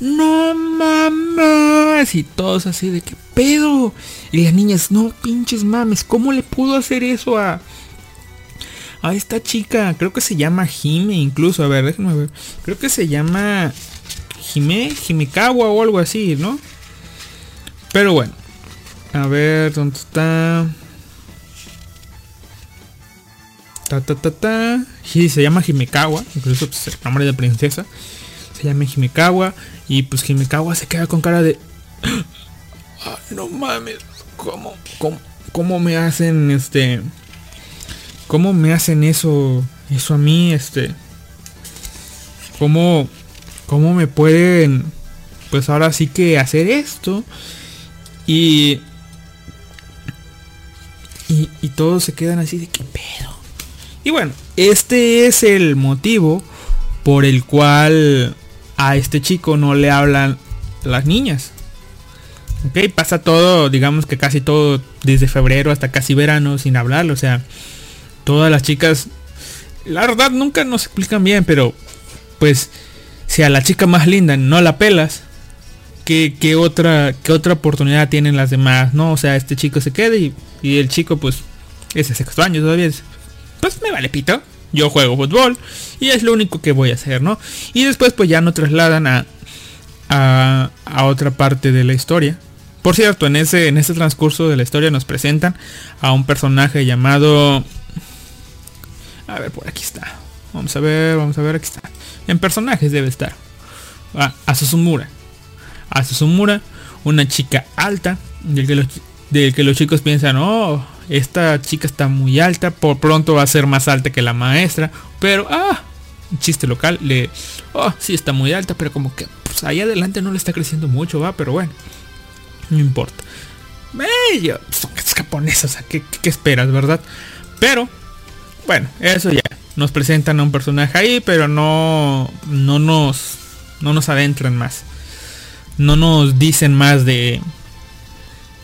No mames. Y todos así de que pedo. Las niñas, no pinches mames, ¿cómo le pudo hacer eso a... A esta chica, creo que se llama Jime incluso, a ver, déjenme ver. Creo que se llama Jime, Jimekawa o algo así, ¿no? Pero bueno, a ver, ¿dónde está? Ta ta ta ta. Sí, se llama Himekawa. Incluso pues, el nombre de princesa. Se llama Himekawa. Y pues Himekawa se queda con cara de. No mames. ¿Cómo, cómo, me hacen este. ¿Cómo me hacen eso? Eso a mí, este. ¿Cómo. ¿Cómo me pueden. Pues ahora sí que hacer esto? Y y, todos se quedan así de qué pedo. Y bueno, este es el motivo por el cual a este chico no le hablan las niñas. Ok, pasa todo, digamos que casi todo desde febrero hasta casi verano sin hablarlo. O sea, todas las chicas, la verdad nunca nos explican bien, pero pues si a la chica más linda no la pelas, ¿qué, otra, qué otra oportunidad tienen las demás? No, o sea, este chico se queda y y el chico, pues, ese sexto año todavía. Pues me vale pito. Yo juego fútbol y es lo único que voy a hacer, ¿no? Y después, pues ya nos trasladan a, a, a otra parte de la historia. Por cierto, en ese, en ese transcurso de la historia nos presentan a un personaje llamado... A ver, por aquí está. Vamos a ver, vamos a ver, aquí está. En personajes debe estar. A, Susumura. A Susumura, una chica alta, del que los, de que los chicos piensan, oh, esta chica está muy alta, por pronto va a ser más alta que la maestra, pero, ah, chiste local, le, oh, sí está muy alta, pero como que pues, ahí adelante no le está creciendo mucho, va, pero bueno, no importa. Ellos son japonesas, o sea, ¿qué, ¿qué, esperas, verdad? Pero, bueno, eso ya, nos presentan a un personaje ahí, pero no, no nos, no nos adentran más. No nos dicen más de,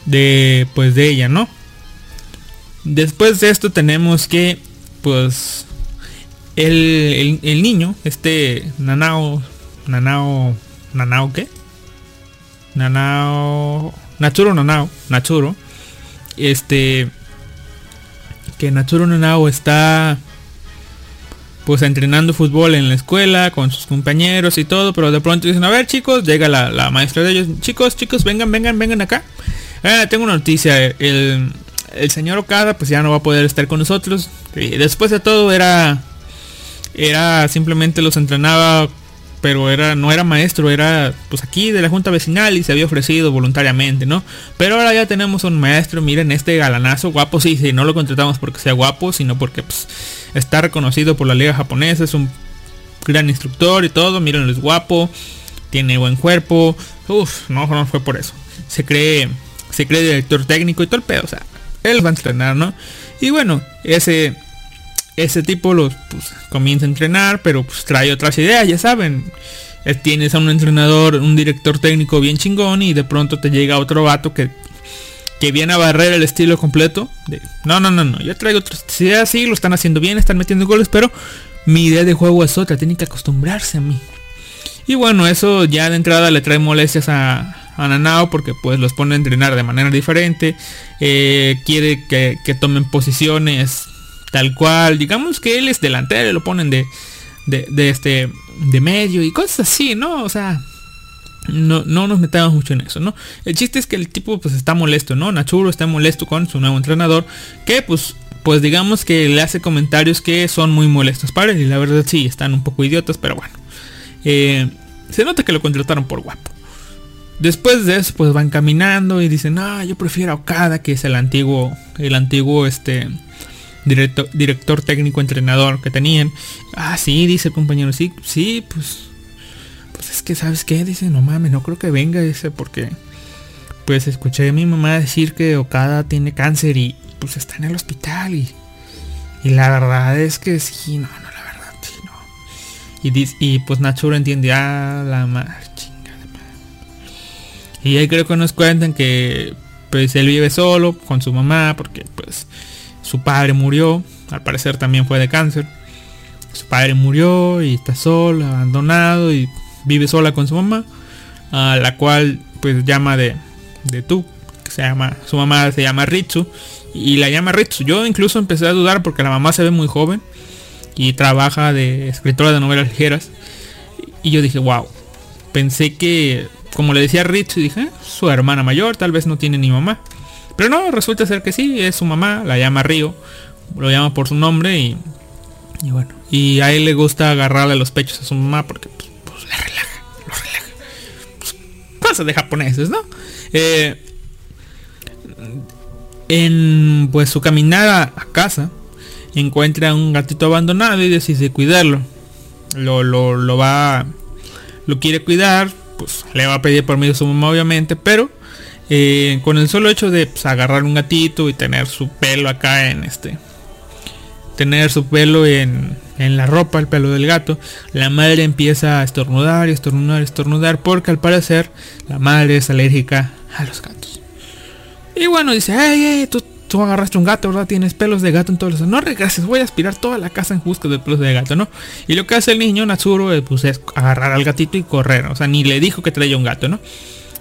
de pues de ella, ¿no? Después de esto tenemos que pues el, el, niño, este Nanao, Nanao, Nanao qué? Nanao, Nachuro Nanao, Nachuro, este que Nachuro Nanao está pues entrenando fútbol en la escuela con sus compañeros y todo, pero de pronto dicen, a ver chicos, llega la, la maestra de ellos, chicos, chicos, vengan, vengan, vengan acá. Ah, tengo una noticia. El, señor Okada pues ya no va a poder estar con nosotros. Después de todo era era simplemente los entrenaba pero era no era maestro, era pues aquí de la junta vecinal y se había ofrecido voluntariamente, ¿no? Pero ahora ya tenemos un maestro, miren este galanazo, guapo, sí, sí, no lo contratamos porque sea guapo, sino porque pues, está reconocido por la liga japonesa, es un gran instructor y todo, miren, es guapo, tiene buen cuerpo, uff, no, no fue por eso. Se cree, se cree director técnico y todo el pedo, o sea, él va a entrenar, ¿no? Y bueno, ese ese tipo los pues, comienza a entrenar, pero pues trae otras ideas, ya saben. Eh, Tienes a un entrenador, un director técnico bien chingón y de pronto te llega otro vato que, que viene a barrer el estilo completo. No, no, no, no, yo traigo otras ideas, sí, lo están haciendo bien, están metiendo goles, pero mi idea de juego es otra, tienen que acostumbrarse a mí. Y bueno, eso ya de entrada le trae molestias a, a Nanao porque pues los pone a entrenar de manera diferente. Eh, quiere que, que tomen posiciones tal cual. Digamos que él es delantero y lo ponen de, de, este de medio y cosas así, ¿no? O sea, no, no nos metamos mucho en eso, ¿no? El chiste es que el tipo pues está molesto, ¿no? Nachuro está molesto con su nuevo entrenador, que pues, pues digamos que le hace comentarios que son muy molestos para él y la verdad sí, están un poco idiotas, pero bueno. Eh, se nota que lo contrataron por guapo. Después de eso pues van caminando y dicen, ah, yo prefiero a Okada, que es el antiguo, el antiguo este director, técnico entrenador que tenían. Ah, sí, dice el compañero, sí, sí, pues pues es que sabes qué, dice, no mames, no creo que venga, dice, porque pues escuché a mi mamá decir que Okada tiene cáncer y pues está en el hospital y, y la verdad es que sí, no, no, la verdad, sí, no. Y, dis- y pues Nachuro entiende, ah, la madre, chingada madre. Y ahí creo que nos cuentan que pues él vive solo con su mamá porque pues su padre murió, al parecer también fue de cáncer. Su padre murió y está solo, abandonado y vive sola con su mamá, a la cual pues llama de, de tú, que se llama, su mamá se llama Ritsu y la llama Ritsu. Yo incluso empecé a dudar porque la mamá se ve muy joven y trabaja de escritora de novelas ligeras y yo dije, wow, pensé que, como le decía Ritsu, dije, "Eh, su hermana mayor, tal vez no tiene ni mamá. Pero no, resulta ser que sí, es su mamá, la llama Río, lo llama por su nombre y, bueno, y a él le gusta agarrarle los pechos a su mamá porque pues, pues, la relaja, lo relaja. Pues, cosas de japoneses, ¿no? Eh, en pues su caminada a casa encuentra un gatito abandonado y decide cuidarlo. Lo, lo, lo va, lo quiere cuidar, pues le va a pedir permiso a su mamá obviamente, pero eh, con el solo hecho de pues, agarrar un gatito y tener su pelo acá en este tener su pelo en, la ropa, el pelo del gato, la madre empieza a estornudar y estornudar estornudar porque al parecer la madre es alérgica a los gatos. Y bueno, dice, ay, ay, tú, tú agarraste un gato, ¿verdad? Tienes pelos de gato en todos los... No regreses, voy a aspirar toda la casa en busca de pelos de gato, ¿no? Y lo que hace el niño Natsuro eh, pues, es agarrar al gatito y correr. O sea, ni le dijo que traía un gato, ¿no?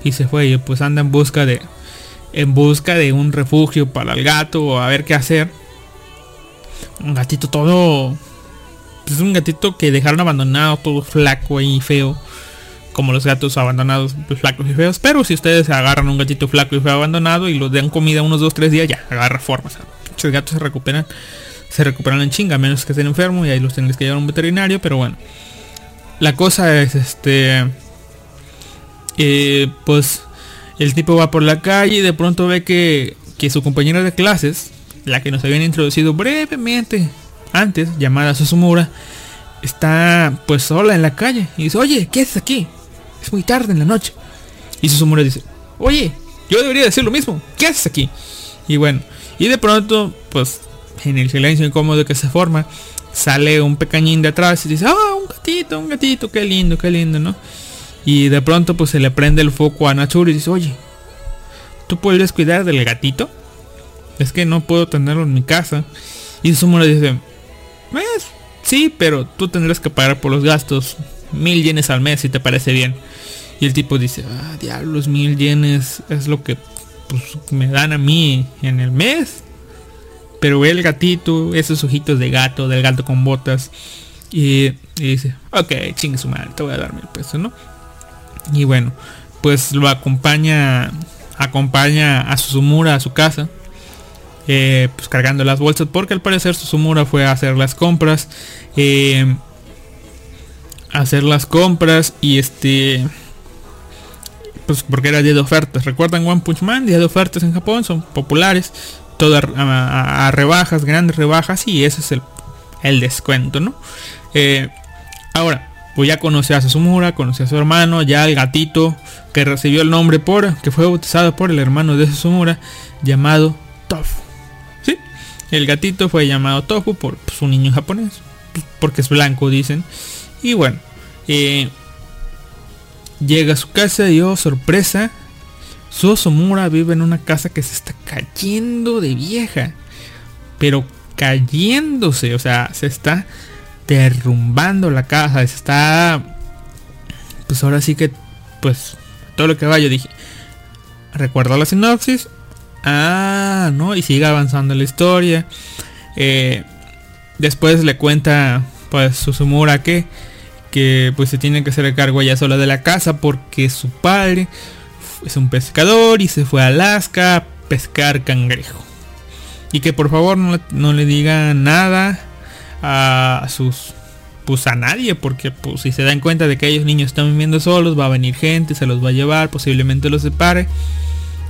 Y se fue. Y pues anda en busca de... En busca de un refugio para el gato o a ver qué hacer. Un gatito todo es un gatito que dejaron abandonado todo flaco y feo como los gatos abandonados pues, flacos y feos. Pero si ustedes agarran un gatito flaco y feo abandonado y lo dan comida unos 2 3 días ya agarra forma. O sea, gatos se recuperan se recuperan en chinga a menos que estén enfermos y ahí los tendréis que llevar a un veterinario pero bueno. La cosa es este eh, pues el tipo va por la calle y de pronto ve que, que su compañera de clases la que nos habían introducido brevemente antes, llamada Susumura, está pues sola en la calle y dice, oye, ¿qué haces aquí? Es muy tarde en la noche. Y Susumura dice, oye, yo debería decir lo mismo, ¿qué haces aquí? Y bueno, y de pronto, pues en el silencio incómodo que se forma, sale un pequeñín de atrás y dice, ah, un gatito, un gatito, qué lindo, qué lindo, ¿no? Y de pronto pues se le prende el foco a Natsuru y dice, oye, ¿tú podrías cuidar del gatito? es que no puedo tenerlo en mi casa. Y Sumo le dice, "Pues, sí, pero tú tendrás que pagar por los gastos. Mil yenes al mes si te parece bien. Y el tipo dice, ah, diablos, mil yenes es lo que pues, me dan a mí en el mes. Pero el gatito, esos ojitos de gato, del gato con botas. Y, y dice, ok, chingue su madre, te voy a dar mil pesos, ¿no? Y bueno, pues lo acompaña, acompaña a Susumura a su casa eh, pues cargando las bolsas porque al parecer Susumura fue a hacer las compras eh, hacer las compras y este pues porque era día de ofertas. ¿Recuerdan One Punch Man? Día de ofertas en Japón son populares, todas a, rebajas, grandes rebajas y ese es el, el descuento, ¿no? Eh, ahora, pues ya conocí a Sasumura, conocí a su hermano, ya el gatito que recibió el nombre por, que fue bautizado por el hermano de Sasumura, llamado Tofu. ¿Sí? El gatito fue llamado Tofu por pues, un niño japonés, pues, porque es blanco, dicen. Y bueno, eh, llega a su casa y oh, sorpresa, su Sasumura vive en una casa que se está cayendo de vieja. Pero cayéndose, o sea, se está derrumbando la casa, está... Pues ahora sí que, pues, todo lo que va, yo dije, recuerdo la sinopsis, ah, no, y sigue avanzando la historia. Eh, después le cuenta, pues, Susumura que, que pues se tiene que hacer cargo ella sola de la casa porque su padre es un pescador y se fue a Alaska a pescar cangrejo. Y que por favor no, no le diga nada a sus pues a nadie porque pues si se dan cuenta de que ellos niños están viviendo solos va a venir gente se los va a llevar posiblemente los separe.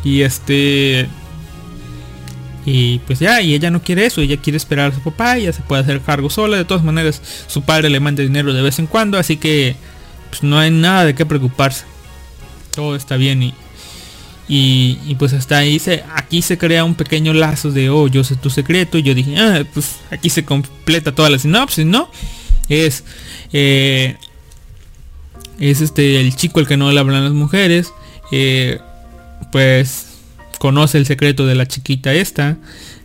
Y este y pues ya y ella no quiere eso ella quiere esperar a su papá ya se puede hacer cargo sola. De todas maneras su padre le manda dinero de vez en cuando así que pues no hay nada de qué preocuparse. Todo está bien y y, pues hasta ahí se aquí se crea un pequeño lazo de oh yo sé tu secreto y yo dije ah pues aquí se completa toda la sinopsis no es eh, es este el chico el que no le hablan las mujeres eh, pues conoce el secreto de la chiquita esta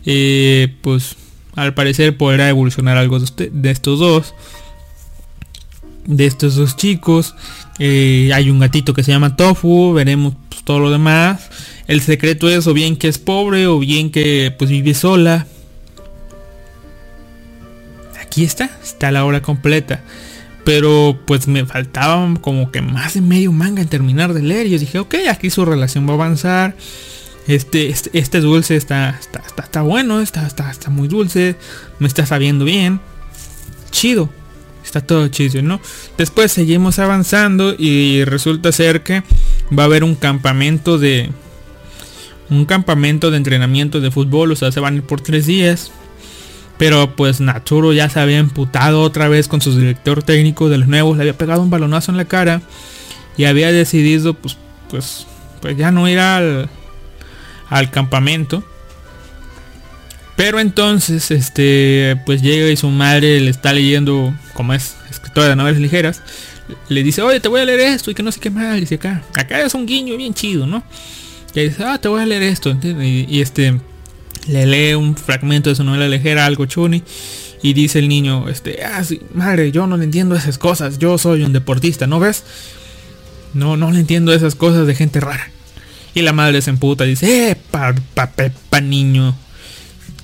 eh, pues al parecer podrá evolucionar algo de, de estos dos de estos dos chicos. Eh, hay un gatito que se llama Tofu veremos todo lo demás el secreto es o bien que es pobre o bien que pues vive sola aquí está está la obra completa pero pues me faltaba como que más de medio manga en terminar de leer yo dije ok aquí su relación va a avanzar este, este, este dulce está, está, está, está bueno, está, está, está muy dulce, me está sabiendo bien. Chido. Está todo chido, ¿no? Después seguimos avanzando y resulta ser que va a haber un campamento de... Un campamento de entrenamiento de fútbol, o sea, se van a ir por tres días. Pero pues Natsuro ya se había emputado otra vez con su director técnico de los nuevos, le había pegado un balonazo en la cara y había decidido pues pues pues ya no ir al al campamento. Pero entonces, este, pues llega y su madre le está leyendo, como es escritora de novelas ligeras, le dice, oye, te voy a leer esto y que no sé qué más. Dice acá, acá es un guiño bien chido, ¿no? Y dice, ah, te voy a leer esto. Y, este, le lee un fragmento de su novela ligera, algo chuni. Y dice el niño, este, ah, sí, madre, yo no le entiendo esas cosas. Yo soy un deportista, ¿no ves? No, no le entiendo esas cosas de gente rara. Y la madre se emputa dice, eh, pa, pa, pa, pa, niño.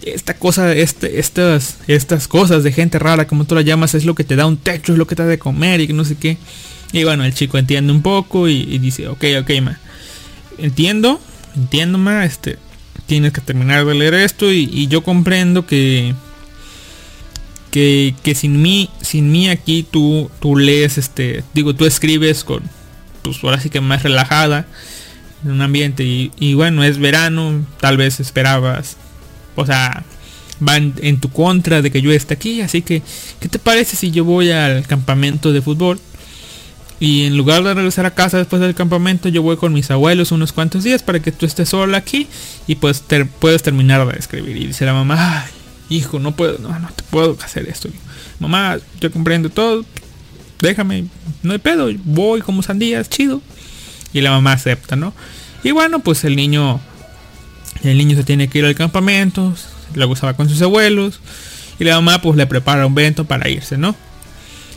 Esta cosa, este, estas, estas cosas de gente rara, como tú la llamas, es lo que te da un techo, es lo que te da de comer y no sé qué. Y bueno, el chico entiende un poco y, dice, ok, ok, ma. Entiendo, entiendo, ma, este, tienes que terminar de leer esto y, yo comprendo que, que, sin mí, sin mí aquí tú, tú lees, este, digo, tú escribes con, pues ahora sí que más relajada en un ambiente y bueno es verano tal vez esperabas o sea van en tu contra de que yo esté aquí así que qué te parece si yo voy al campamento de fútbol y en lugar de regresar a casa después del campamento yo voy con mis abuelos unos cuantos días para que tú estés sola aquí y pues ter- puedes terminar de escribir. Y dice la mamá "Ay, hijo no puedo no no te puedo hacer esto mamá yo comprendo todo déjame no hay pedo voy como sandías chido y la mamá acepta, ¿no? Y bueno, pues el niño, el niño se tiene que ir al campamento, luego se con sus abuelos y la mamá pues le prepara un vento para irse, ¿no?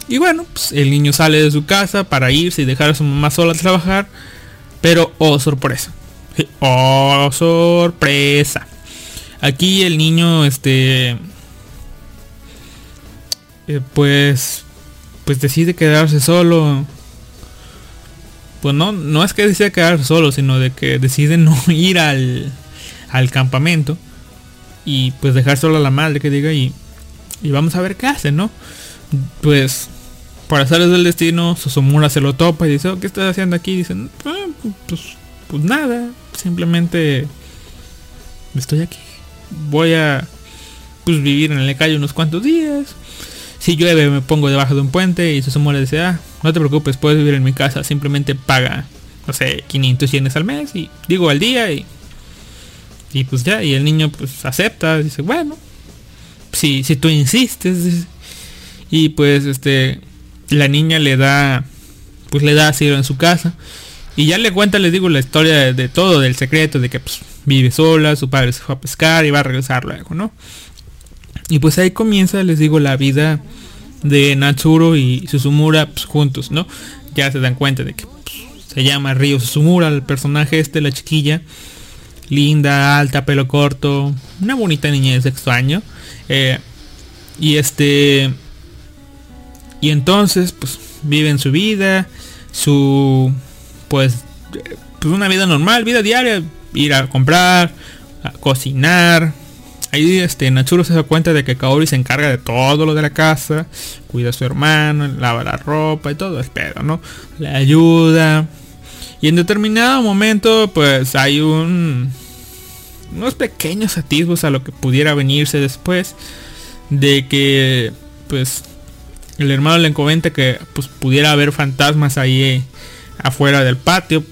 Y bueno, pues el niño sale de su casa para irse y dejar a su mamá sola a trabajar, pero oh sorpresa, oh sorpresa. Aquí el niño, este, eh, pues, pues decide quedarse solo pues no, no es que decida quedar solo, sino de que decide no *laughs* ir al, al campamento y pues dejar solo a la madre que diga y, y vamos a ver qué hace, ¿no? Pues por hacerles del destino, Susumura se lo topa y dice, oh, ¿qué estás haciendo aquí? dicen, "Ah, pues, pues nada, simplemente estoy aquí. Voy a pues vivir en la calle unos cuantos días. Si llueve me pongo debajo de un puente y Susumura dice, ah, no te preocupes, puedes vivir en mi casa, simplemente paga, no sé, 500 yenes al mes y digo al día y y pues ya, y el niño pues acepta, dice, bueno, si, si tú insistes. Y pues este, la niña le da, pues le da asilo en su casa. Y ya le cuenta, les digo, la historia de, todo, del secreto, de que pues, vive sola, su padre se fue a pescar y va a regresar luego, ¿no? Y pues ahí comienza, les digo, la vida de Natsuro y Susumura pues, juntos, ¿no? Ya se dan cuenta de que pues, se llama Ryo Susumura, el personaje este, la chiquilla linda, alta, pelo corto, una bonita niña de sexto año. Eh, y este. Y entonces, pues, viven su vida, su. Pues, pues una vida normal, vida diaria, ir a comprar, a cocinar. Ahí este Natsuro se da cuenta de que Kaori se encarga de todo lo de la casa, cuida a su hermano, lava la ropa y todo, espero, ¿no? Le ayuda. Y en determinado momento, pues hay un unos pequeños atisbos a lo que pudiera venirse después de que pues el hermano le comenta que pues pudiera haber fantasmas ahí eh, afuera del patio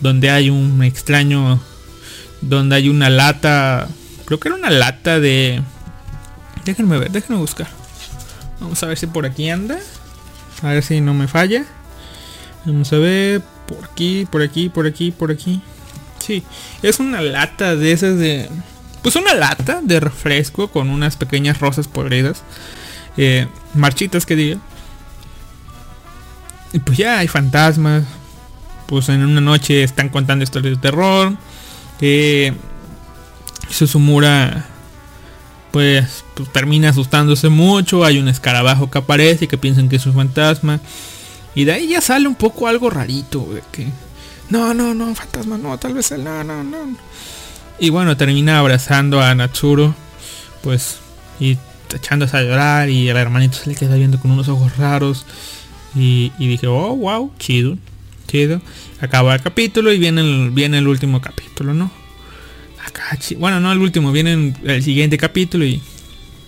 donde hay un extraño donde hay una lata creo que era una lata de déjenme ver déjenme buscar. Vamos a ver si por aquí anda. A ver si no me falla. Vamos a ver por aquí por aquí por aquí por aquí Sí, es una lata de esas de... Pues una lata de refresco con unas pequeñas rosas podridas. eh, marchitas que diga. Y pues ya hay fantasmas. Pues en una noche están contando historias de terror. Eh, Susumura pues, pues termina asustándose mucho. Hay un escarabajo que aparece y que piensan que es un fantasma. Y de ahí ya sale un poco algo rarito. De que no, no, no, fantasma, no, tal vez él, no, no, no. Y bueno, termina abrazando a Natsuro, pues, y echándose a llorar y el hermanito se le queda viendo con unos ojos raros. Y, dije, oh, wow, chido, chido. Acaba el capítulo y viene el, viene el último capítulo, ¿no? Acá, bueno, no el último, viene el siguiente capítulo y...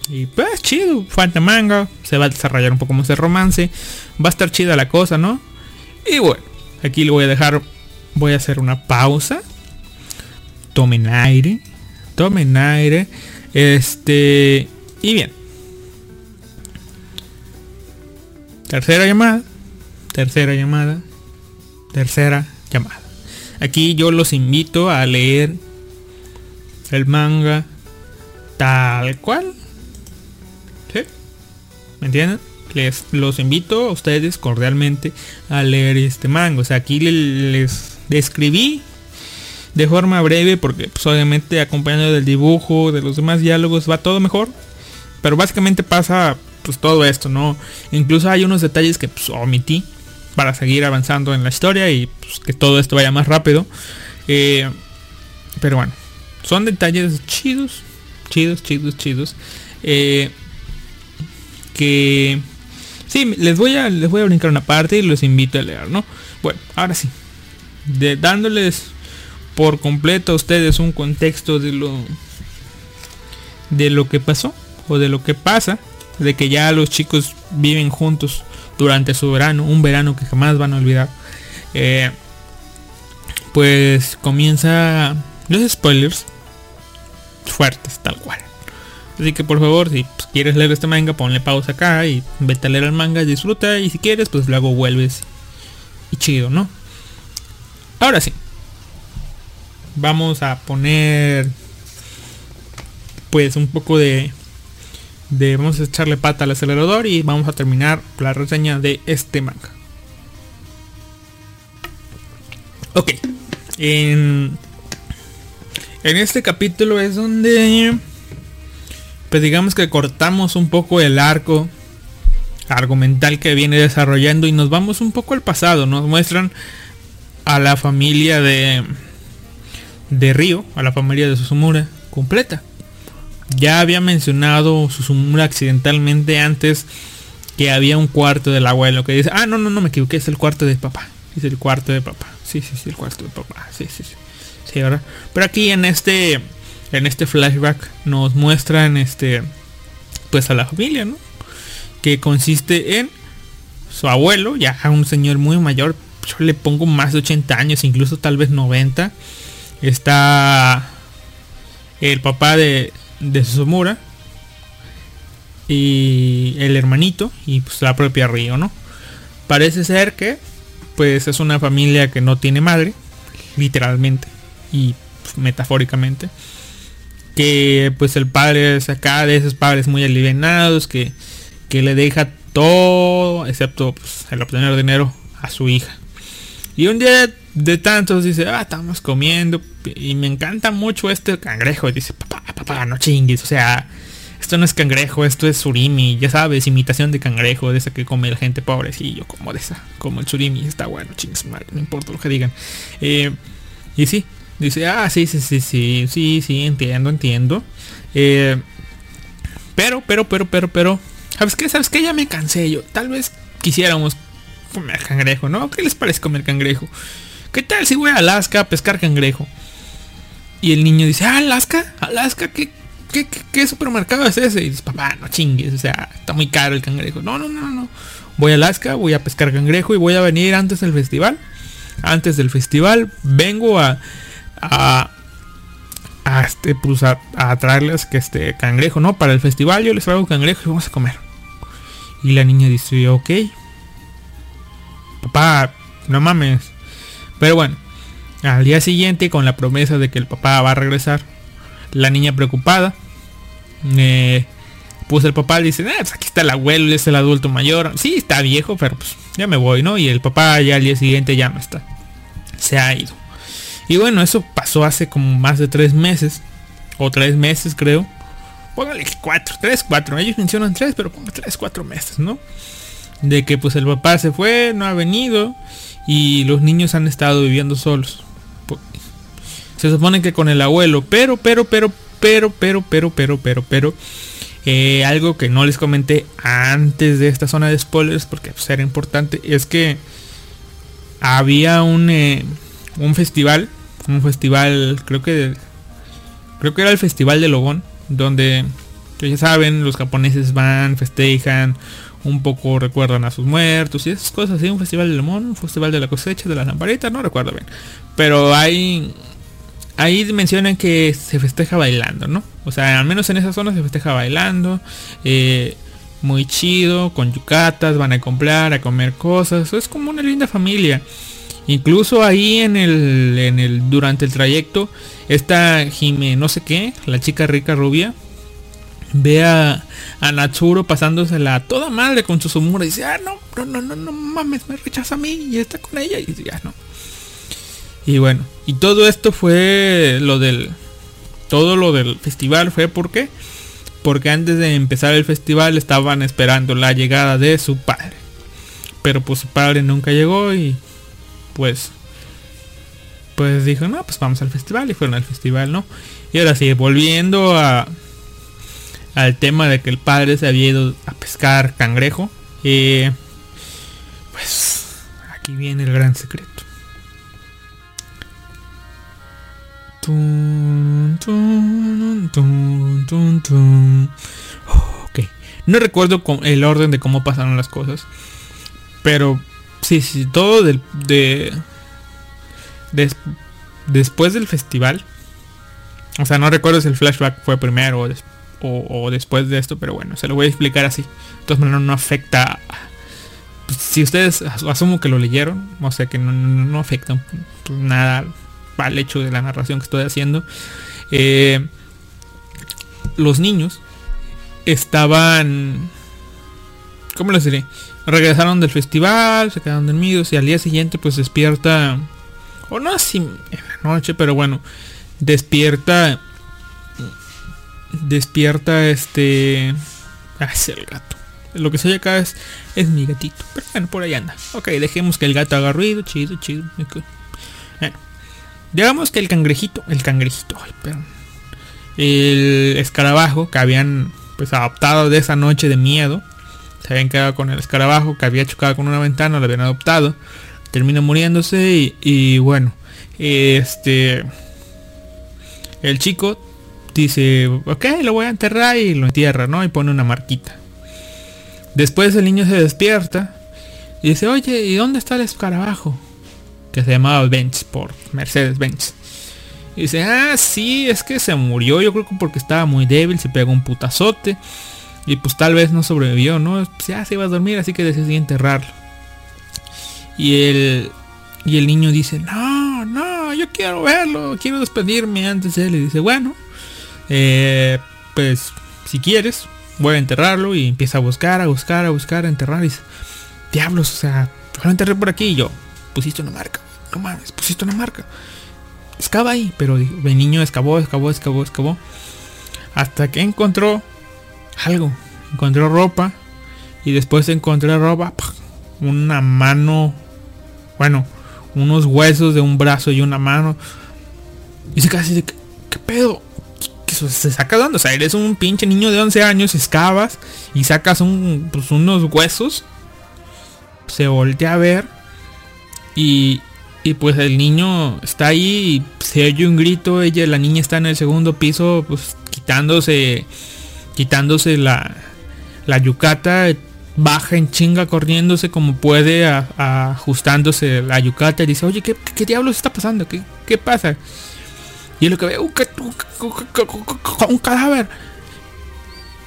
Y pues chido, falta manga, se va a desarrollar un poco más de romance, va a estar chida la cosa, ¿no? Y bueno, aquí le voy a dejar, voy a hacer una pausa. Tomen aire, tomen aire. Este, y bien. Tercera llamada, tercera llamada, tercera llamada. Aquí yo los invito a leer el manga tal cual. ¿Sí? ¿Me entienden? Les los invito a ustedes cordialmente a leer este manga. O sea, aquí le- les describí de forma breve porque pues, obviamente acompañado del dibujo, de los demás diálogos va todo mejor. Pero básicamente pasa pues todo esto, ¿no? Incluso hay unos detalles que pues, omití para seguir avanzando en la historia y pues, que todo esto vaya más rápido. Eh, pero bueno, son detalles chidos, chidos, chidos, chidos. Eh, que sí, les voy a les voy a brincar una parte y los invito a leer, ¿no? Bueno, ahora sí. De, dándoles por completo a ustedes un contexto de lo de lo que pasó o de lo que pasa, de que ya los chicos viven juntos durante su verano, un verano que jamás van a olvidar. Eh, pues comienza los spoilers fuertes, tal cual. Así que por favor, si quieres leer este manga, ponle pausa acá y vete a leer el manga, disfruta y si quieres, pues luego vuelves y chido, ¿no? Ahora sí. Vamos a poner pues un poco de de vamos a echarle pata al acelerador y vamos a terminar la reseña de este manga. Ok. En en este capítulo es donde pues digamos que cortamos un poco el arco argumental que viene desarrollando y nos vamos un poco al pasado. Nos muestran a la familia de de Río, a la familia de Susumura completa. Ya había mencionado Susumura accidentalmente antes que había un cuarto del abuelo que dice, ah, no, no, no me equivoqué, es el cuarto de papá. Es el cuarto de papá. Sí, sí, sí, el cuarto de papá. Sí, sí, sí. Sí, ¿verdad? Pero aquí en este en este flashback nos muestran este pues a la familia, ¿no? Que consiste en su abuelo, ya un señor muy mayor, yo le pongo más de 80 años, incluso tal vez 90. Está el papá de, de Susumura y el hermanito y pues la propia Río, ¿no? Parece ser que pues es una familia que no tiene madre, literalmente y pues, metafóricamente. Que pues el padre es acá de esos padres muy alivianados que, que le deja todo, excepto pues, el obtener dinero a su hija. Y un día de tantos dice, ah, estamos comiendo. Y me encanta mucho este cangrejo. Y dice, papá, papá, no chingues. O sea, esto no es cangrejo, esto es surimi. Ya sabes, imitación de cangrejo, de esa que come la gente pobrecillo, como de esa. Como el surimi, está bueno, chingues, madre, no importa lo que digan. Eh, y sí, dice, ah, sí, sí, sí, sí, sí, sí, entiendo, entiendo. Eh, pero, pero, pero, pero, pero. ¿Sabes qué? ¿Sabes qué? Ya me cansé yo. Tal vez quisiéramos comer cangrejo, ¿no? ¿Qué les parece comer cangrejo? ¿Qué tal si voy a Alaska a pescar cangrejo? Y el niño dice, ah, Alaska, Alaska, ¿qué, qué, qué, qué supermercado es ese? Y dice, papá, no chingues, o sea, está muy caro el cangrejo. No, no, no, no. Voy a Alaska, voy a pescar cangrejo y voy a venir antes del festival. Antes del festival vengo a, a, este, pues a, traerles que este cangrejo, ¿no? Para el festival yo les traigo cangrejo y vamos a comer. Y la niña dice, ok. Papá, no mames. Pero bueno, al día siguiente con la promesa de que el papá va a regresar, la niña preocupada, eh, pues el papá dice, ah, pues aquí está el abuelo, es el adulto mayor. Sí, está viejo, pero pues ya me voy, ¿no? Y el papá ya al día siguiente ya no está. Se ha ido. Y bueno, eso pasó hace como más de tres meses. O tres meses creo. Póngale cuatro, tres, cuatro. Ellos mencionan tres, pero ponga tres, cuatro meses, ¿no? De que pues el papá se fue, no ha venido. Y los niños han estado viviendo solos. Se supone que con el abuelo. Pero, pero, pero, pero, pero, pero, pero, pero, pero. eh, algo que no les comenté antes de esta zona de spoilers. Porque pues, era importante. Es que había un, eh, un festival. Un festival, creo que creo que era el festival de Lobón, donde ya saben, los japoneses van, festejan, un poco recuerdan a sus muertos y esas cosas, así, un festival de Lobón, un festival de la cosecha, de las lamparitas, no recuerdo bien. Pero hay ahí mencionan que se festeja bailando, ¿no? O sea, al menos en esa zona se festeja bailando, eh, muy chido, con yucatas, van a comprar, a comer cosas, es como una linda familia. Incluso ahí en el, en el durante el trayecto esta Jime no sé qué, la chica rica rubia, ve a, a Natsuro pasándosela toda madre con su sumura y dice, ah, no, no, no, no, no mames, me rechaza a mí y está con ella y ya no. Y bueno, y todo esto fue lo del, todo lo del festival fue porque, porque antes de empezar el festival estaban esperando la llegada de su padre. Pero pues su padre nunca llegó y pues pues dijo, no, pues vamos al festival y fueron al festival, ¿no? Y ahora sí, volviendo a al tema de que el padre se había ido a pescar cangrejo, eh, pues aquí viene el gran secreto. Ok, no recuerdo el orden de cómo pasaron las cosas, pero sí, sí, todo del- de, des- después del festival. O sea, no recuerdo si el flashback fue primero o, o- después de esto, pero bueno, se lo voy a explicar así. De todas maneras, no afecta. si ustedes as- asumo que lo leyeron, o sea que no, no- no afecta pues, nada al hecho de la narración que estoy haciendo. Eh, los niños estaban. ¿Cómo les diré? Regresaron del festival, se quedaron dormidos y al día siguiente pues despierta. O no así en la noche, pero bueno. Despierta. Despierta este. Ah, es el gato. Lo que se oye acá es, es mi gatito. Pero bueno, por ahí anda. Ok, dejemos que el gato haga ruido. Chido, chido. ok. Bueno. Digamos que el cangrejito. El cangrejito. Ay, perdón. El escarabajo que habían pues adoptado de esa noche de miedo. Se habían quedado con el escarabajo que había chocado con una ventana, lo habían adoptado. Termina muriéndose y, bueno, este... El chico dice, ok, lo voy a enterrar y lo entierra, ¿no? Y pone una marquita. Después el niño se despierta y dice, oye, ¿y dónde está el escarabajo? Que se llamaba Benz por Mercedes Benz. Y dice, ah, sí, es que se murió, yo creo que porque estaba muy débil, se pegó un putazote. Y pues tal vez no sobrevivió, ¿no? Pues ya se iba a dormir, así que decidí enterrarlo. Y el, y el niño dice, no, no, yo quiero verlo, quiero despedirme antes de él. Y dice, bueno, eh, pues si quieres, voy a enterrarlo. Y empieza a buscar, a buscar, a buscar, a enterrar. Y dice, diablos, o sea, lo enterré por aquí. Y yo, pusiste una marca, no mames, pusiste una marca. Excava ahí, pero el niño excavó, excavó, excavó, excavó. Hasta que encontró algo. Encontró ropa. Y después encontré ropa. Una mano. Bueno, unos huesos de un brazo y una mano. Y se casi de ¿qué pedo? ¿Qué se saca dando? O sea, eres un pinche niño de 11 años, excavas y sacas pues, unos huesos. Se voltea a ver. Y, y pues el niño está ahí y se oye un grito. Ella, la niña está en el segundo piso, pues quitándose quitándose la, la yucata, baja en chinga corriéndose como puede, ajustándose la yucata y dice, oye, ¿qué, qué diablos está pasando? ¿Qué, qué pasa? Y lo que ve, un, un cadáver.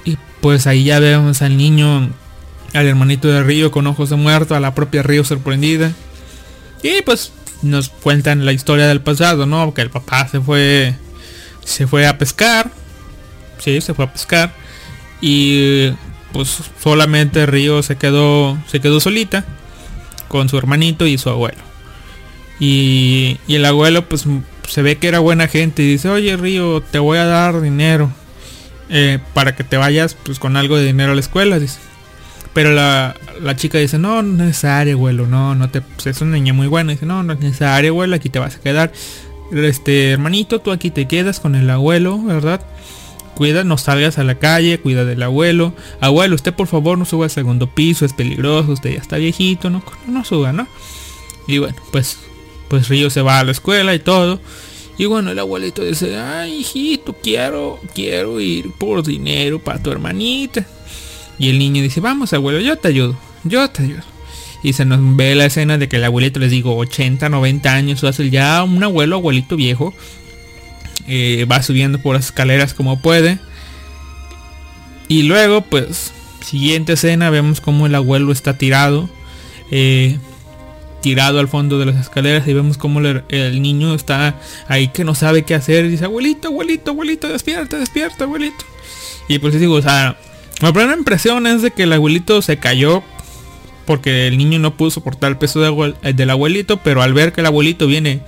Y pues ahí ya vemos al niño, al hermanito de Río con ojos de muerto, a la propia Río sorprendida. Y pues nos cuentan la historia del pasado, ¿no? Que el papá se fue, se fue a pescar sí, se fue a pescar. Y pues solamente Río se quedó, se quedó solita con su hermanito y su abuelo. Y, y, el abuelo pues se ve que era buena gente y dice, oye Río, te voy a dar dinero eh, para que te vayas pues con algo de dinero a la escuela, dice. Pero la, la chica dice, no, no es necesario, abuelo, no, no te, pues, es una niña muy buena. Dice, no, no es necesario, abuelo, aquí te vas a quedar. Este hermanito, tú aquí te quedas con el abuelo, ¿verdad? Cuida, no salgas a la calle, cuida del abuelo. Abuelo, usted por favor no suba al segundo piso, es peligroso, usted ya está viejito, no, no suba, ¿no? Y bueno, pues, pues Río se va a la escuela y todo. Y bueno, el abuelito dice, ay hijito, quiero, quiero ir por dinero para tu hermanita. Y el niño dice, vamos abuelo, yo te ayudo, yo te ayudo. Y se nos ve la escena de que el abuelito, les digo, 80, 90 años, o hace ya un abuelo, abuelito viejo, eh, va subiendo por las escaleras como puede. Y luego, pues, siguiente escena, vemos como el abuelo está tirado. Eh, tirado al fondo de las escaleras y vemos como el, niño está ahí que no sabe qué hacer. Dice, abuelito, abuelito, abuelito, despierta, despierta, abuelito. Y pues digo, o sea, la primera impresión es de que el abuelito se cayó porque el niño no pudo soportar el peso del abuelito, pero al ver que el abuelito viene,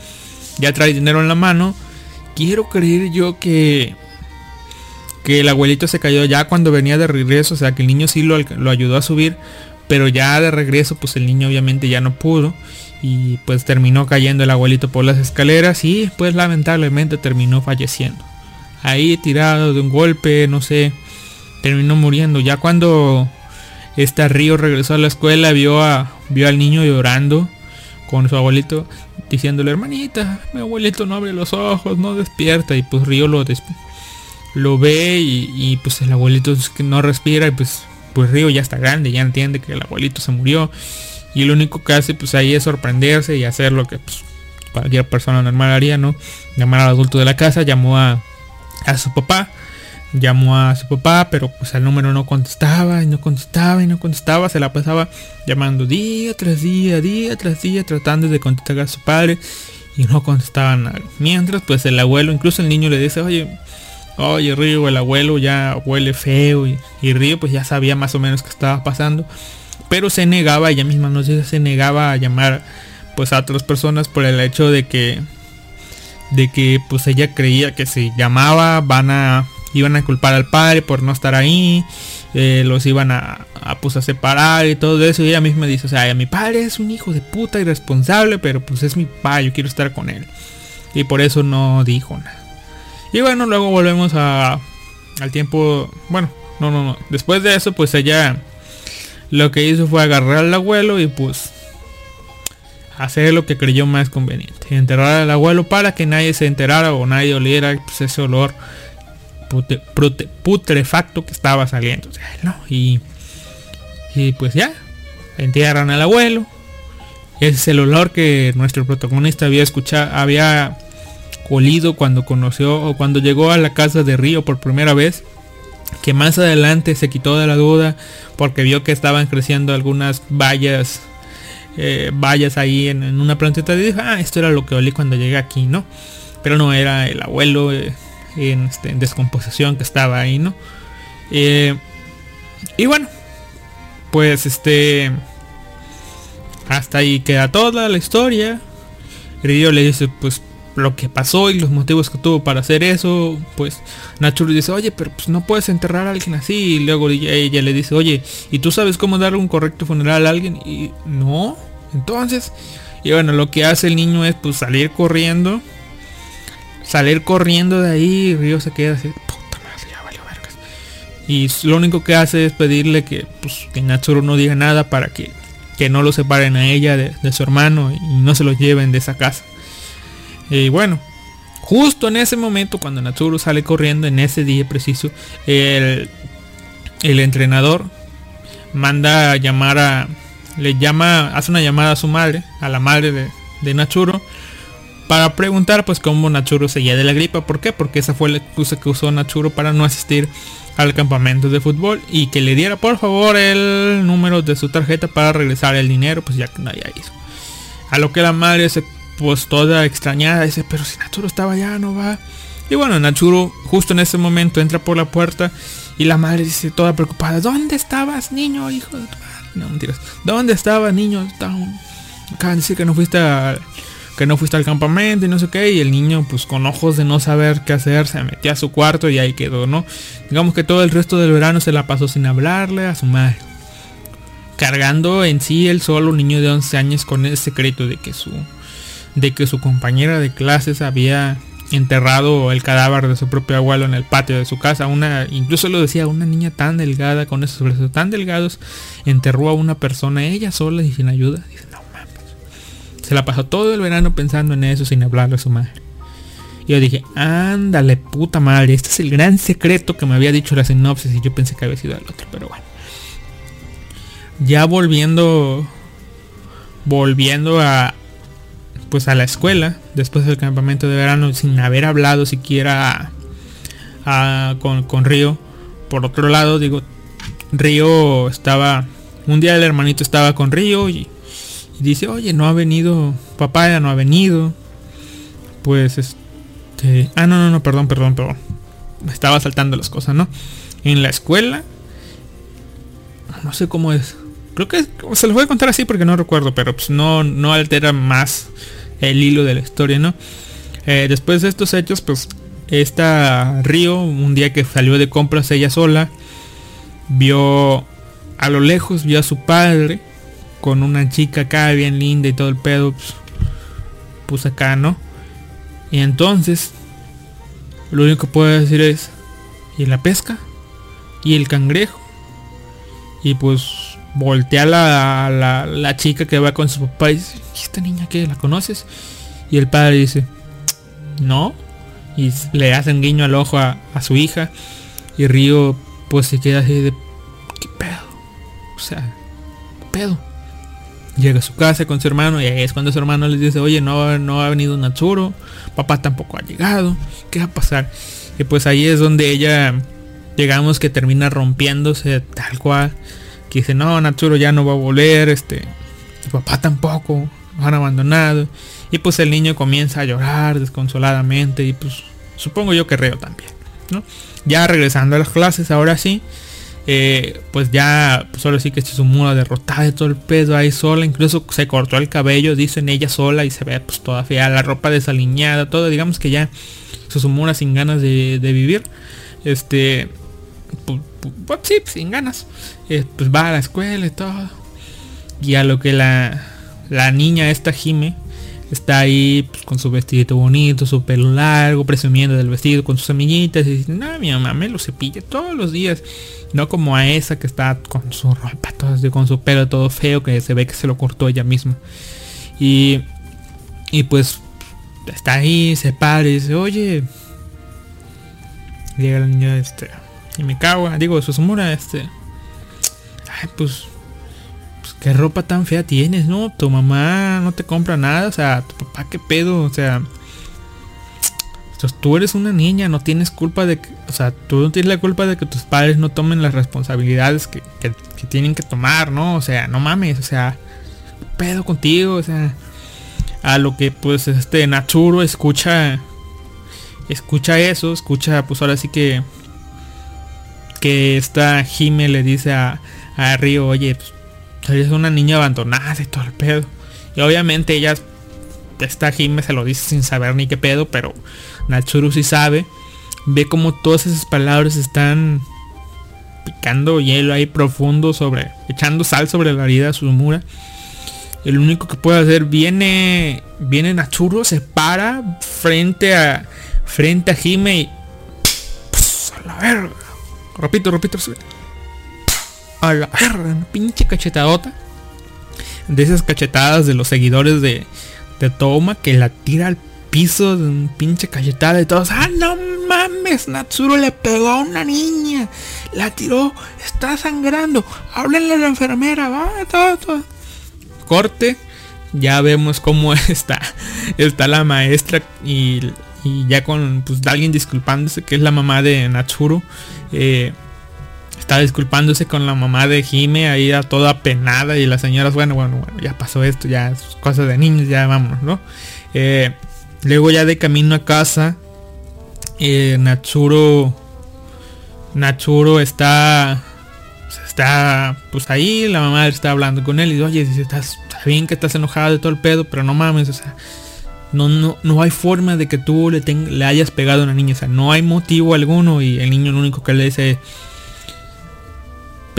ya trae dinero en la mano, quiero creer yo que que el abuelito se cayó ya cuando venía de regreso, o sea que el niño sí lo, lo, ayudó a subir, pero ya de regreso pues el niño obviamente ya no pudo y pues terminó cayendo el abuelito por las escaleras y pues lamentablemente terminó falleciendo. Ahí tirado de un golpe, no sé, terminó muriendo. Ya cuando este Río regresó a la escuela vio a vio al niño llorando con su abuelito diciéndole, hermanita, mi abuelito no abre los ojos, no despierta. Y pues Río lo, lo ve y, pues el abuelito no respira y pues, pues Río ya está grande, ya entiende que el abuelito se murió. Y lo único que hace pues ahí es sorprenderse y hacer lo que pues, cualquier persona normal haría, ¿no? Llamar al adulto de la casa, llamó a, a su papá llamó a su papá, pero pues el número no contestaba y no contestaba y no contestaba, se la pasaba llamando día tras día, día tras día, tratando de contactar a su padre y no contestaba nada. Mientras pues el abuelo, incluso el niño le dice, oye, oye Río, el abuelo ya huele feo y, Río pues ya sabía más o menos qué estaba pasando, pero se negaba, ella misma nos dice, se negaba a llamar pues a otras personas por el hecho de que de que pues ella creía que si llamaba van a iban a culpar al padre por no estar ahí, eh, los iban a, pues, a separar y todo eso. Y ella misma dice, o sea, mi padre es un hijo de puta irresponsable, pero pues es mi padre, yo quiero estar con él. Y por eso no dijo nada. Y bueno, luego volvemos a, al tiempo, bueno, no, no, no. Después de eso, pues ella lo que hizo fue agarrar al abuelo y pues hacer lo que creyó más conveniente. Enterrar al abuelo para que nadie se enterara o nadie oliera pues, ese olor pute- putrefacto que estaba saliendo. Y, y pues ya, entierran al abuelo. Ese es el olor que nuestro protagonista había escuchado, había olido cuando conoció o cuando llegó a la casa de Río por primera vez. Que más adelante se quitó de la duda porque vio que estaban creciendo algunas vallas eh, vallas ahí en, en una plantita y dijo, ah, esto era lo que olí cuando llegué aquí, ¿no? Pero no era el abuelo eh, en, este, en descomposición que estaba ahí, ¿no? Eh, y bueno, pues este, hasta ahí queda toda la historia. Río le dice, pues lo que pasó y los motivos que tuvo para hacer eso, pues Nachuro dice, oye, pero pues no puedes enterrar a alguien así. Y luego ella, ella le dice, oye, ¿y tú sabes cómo dar un correcto funeral a alguien? Y no, entonces, y bueno, lo que hace el niño es pues salir corriendo. Salir corriendo de ahí, Río se queda así, puta madre, ya valió vergas. Y lo único que hace es pedirle que, pues, que Natsuro no diga nada para que, que no lo separen a ella de, de su hermano y no se lo lleven de esa casa. Y bueno, justo en ese momento cuando Natsuro sale corriendo, en ese día preciso, el, el entrenador manda a llamar a... Le llama, hace una llamada a su madre, a la madre de, de Nachuro, para preguntar pues cómo Nachuro seguía de la gripa. ¿Por qué? Porque esa fue la excusa que usó Nachuro para no asistir al campamento de fútbol y que le diera por favor el número de su tarjeta para regresar el dinero, pues ya que no haya hizo. A lo que la madre se pues toda extrañada dice, pero si Nachuro estaba allá, no va. Y bueno, Nachuro justo en ese momento entra por la puerta y la madre dice toda preocupada, ¿dónde estabas, niño, hijo de tu madre? No, mentiras. ¿Dónde estabas, niño? Acaban de decir que no fuiste al, que no fuiste al campamento y no sé qué. Y el niño, pues con ojos de no saber qué hacer, se metió a su cuarto y ahí quedó, ¿no? Digamos que todo el resto del verano se la pasó sin hablarle a su madre. Cargando en sí el solo niño de 11 años con el secreto de que su de que su compañera de clases había enterrado el cadáver de su propio abuelo en el patio de su casa. Una, incluso lo decía, una niña tan delgada, con esos brazos tan delgados, enterró a una persona ella sola y sin ayuda. Se la pasó todo el verano pensando en eso sin hablarle a su madre. Y yo dije, ándale, puta madre, este es el gran secreto que me había dicho la sinopsis y yo pensé que había sido el otro, pero bueno. Ya volviendo, volviendo a, pues a la escuela después del campamento de verano sin haber hablado siquiera a- con, con Río. Por otro lado, digo, Río estaba, un día el hermanito estaba con Río y, y dice, oye, no ha venido, papá ya no ha venido. Pues este, ah, no, no, no, perdón, perdón, perdón. Me estaba saltando las cosas, ¿no? En la escuela, no sé cómo es. Creo que se los voy a contar así porque no recuerdo, pero pues no, no altera más el hilo de la historia, ¿no? Eh, después de estos hechos, pues esta Río, un día que salió de compras ella sola, vio a lo lejos, vio a su padre con una chica acá bien linda y todo el pedo, pues, pues acá, ¿no? Y entonces, lo único que puedo decir es, ¿y la pesca? ¿Y el cangrejo? Y pues voltea la, la, la chica que va con su papá y dice, ¿y esta niña qué? ¿La conoces? Y el padre dice, no. Y le hacen guiño al ojo a, a su hija. Y Río pues se queda así de, ¿qué pedo? O sea, ¿qué pedo? Llega a su casa con su hermano y ahí es cuando su hermano les dice, oye, no, no ha venido Natsuro, papá tampoco ha llegado, ¿qué va a pasar? Y pues ahí es donde ella, digamos que termina rompiéndose tal cual, que dice, no, Natsuro ya no va a volver, este, papá tampoco, han abandonado. Y pues el niño comienza a llorar desconsoladamente y pues supongo yo que Reo también, ¿no? Ya regresando a las clases, ahora sí, eh, pues ya, pues ahora sí que Chizumura derrotada de todo el pedo ahí sola, incluso se cortó el cabello, dicen ella sola y se ve pues toda fea, la ropa desaliñada, todo, digamos que ya Chizumura sin ganas de, de vivir, este, pues, sí, sin ganas, eh, pues va a la escuela y todo, y a lo que la, la niña esta Jime está ahí pues, con su vestidito bonito, su pelo largo, presumiendo del vestido con sus amiguitas y dice, no, mi mamá me lo cepilla todos los días. No como a esa que está con su ropa, todo con su pelo todo feo, que se ve que se lo cortó ella misma. Y, y pues está ahí, se para y dice, oye, llega la niña este y me cago digo Susumura este ay pues pues qué ropa tan fea tienes no tu mamá no te compra nada o sea tu papá qué pedo o sea pues, tú eres una niña no tienes culpa de que o sea tú no tienes la culpa de que tus padres no tomen las responsabilidades que, que, tienen que tomar no o sea no mames o sea ¿qué pedo contigo o sea a lo que pues este Natsuro escucha escucha eso, escucha pues ahora sí que que esta Jime le dice a, a Río, oye, pues eres una niña abandonada y todo el pedo. Y obviamente ella, esta Jime se lo dice sin saber ni qué pedo, pero Natsuru sí sabe. Ve como todas esas palabras están picando hielo ahí profundo sobre, echando sal sobre la herida de Sumura. El único que puede hacer viene, viene Natsuru, se para frente a, frente a Jime y... Pss, a la verga. Repito, repito. A la una pinche cachetadota. De esas cachetadas de los seguidores de, de Toma que la tira al piso de un pinche cachetada y todos. ¡Ah, no mames! Natsuro le pegó a una niña. La tiró. Está sangrando. Háblenle a la enfermera. Va, todo, todo. Corte. Ya vemos cómo *laughs* está. Está la maestra y y ya con pues alguien disculpándose que es la mamá de Natsuru eh, está disculpándose con la mamá de Hime ahí a toda penada y las señoras bueno bueno bueno ya pasó esto ya es cosa de niños ya vámonos no Eh, luego ya de camino a casa eh, Natsuro Natsuro está está pues ahí la mamá está hablando con él y dice oye si estás está bien que estás enojado de todo el pedo pero no mames o sea no, no, no hay forma de que tú le, ten- le hayas pegado a una niña. O sea, no hay motivo alguno. Y el niño lo único que le dice.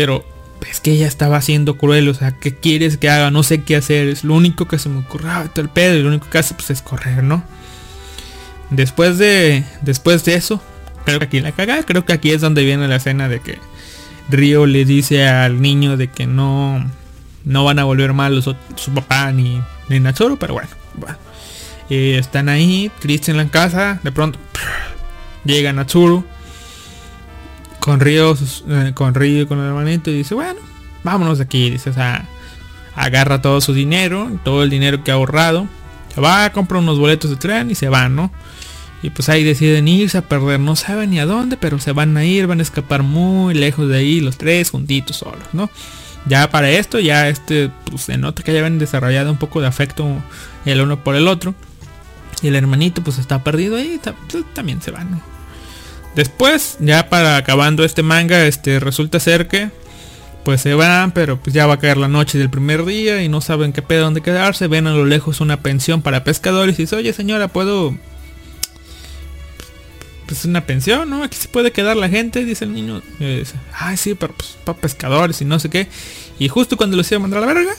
Pero es que ella estaba siendo cruel. O sea, ¿qué quieres que haga? No sé qué hacer. Es lo único que se me ocurrió. ah, todo el pedo. Lo único que hace pues, es correr, ¿no? Después de. Después de eso. Creo que aquí la caga. Creo que aquí es donde viene la escena de que Río le dice al niño de que no. No van a volver mal los ot- su papá ni, ni Natsuru. Pero bueno. Eh, están ahí, tristes en la casa. De pronto llega Natsuru con Río, eh, con Río y con el hermanito y dice, bueno, vámonos de aquí. Dice, o sea, agarra todo su dinero, todo el dinero que ha ahorrado. Se va, compra unos boletos de tren y se van, ¿no? Y pues ahí deciden irse a perder, no saben ni a dónde, pero se van a ir, van a escapar muy lejos de ahí, los tres juntitos solos, ¿no? Ya para esto, ya este, pues se nota que ya habían desarrollado un poco de afecto el uno por el otro. Y el hermanito pues está perdido ahí, pues, también se va, ¿no? Después, ya para acabando este manga, este resulta ser que pues se van, pero pues ya va a caer la noche del primer día y no saben qué pedo dónde quedarse. Ven a lo lejos una pensión para pescadores y dice, oye señora, ¿puedo...? Pues una pensión, ¿no? Aquí se puede quedar la gente, dice el niño. Ay sí, pero pues para pescadores y no sé qué. Y justo cuando los iba a mandar a la verga,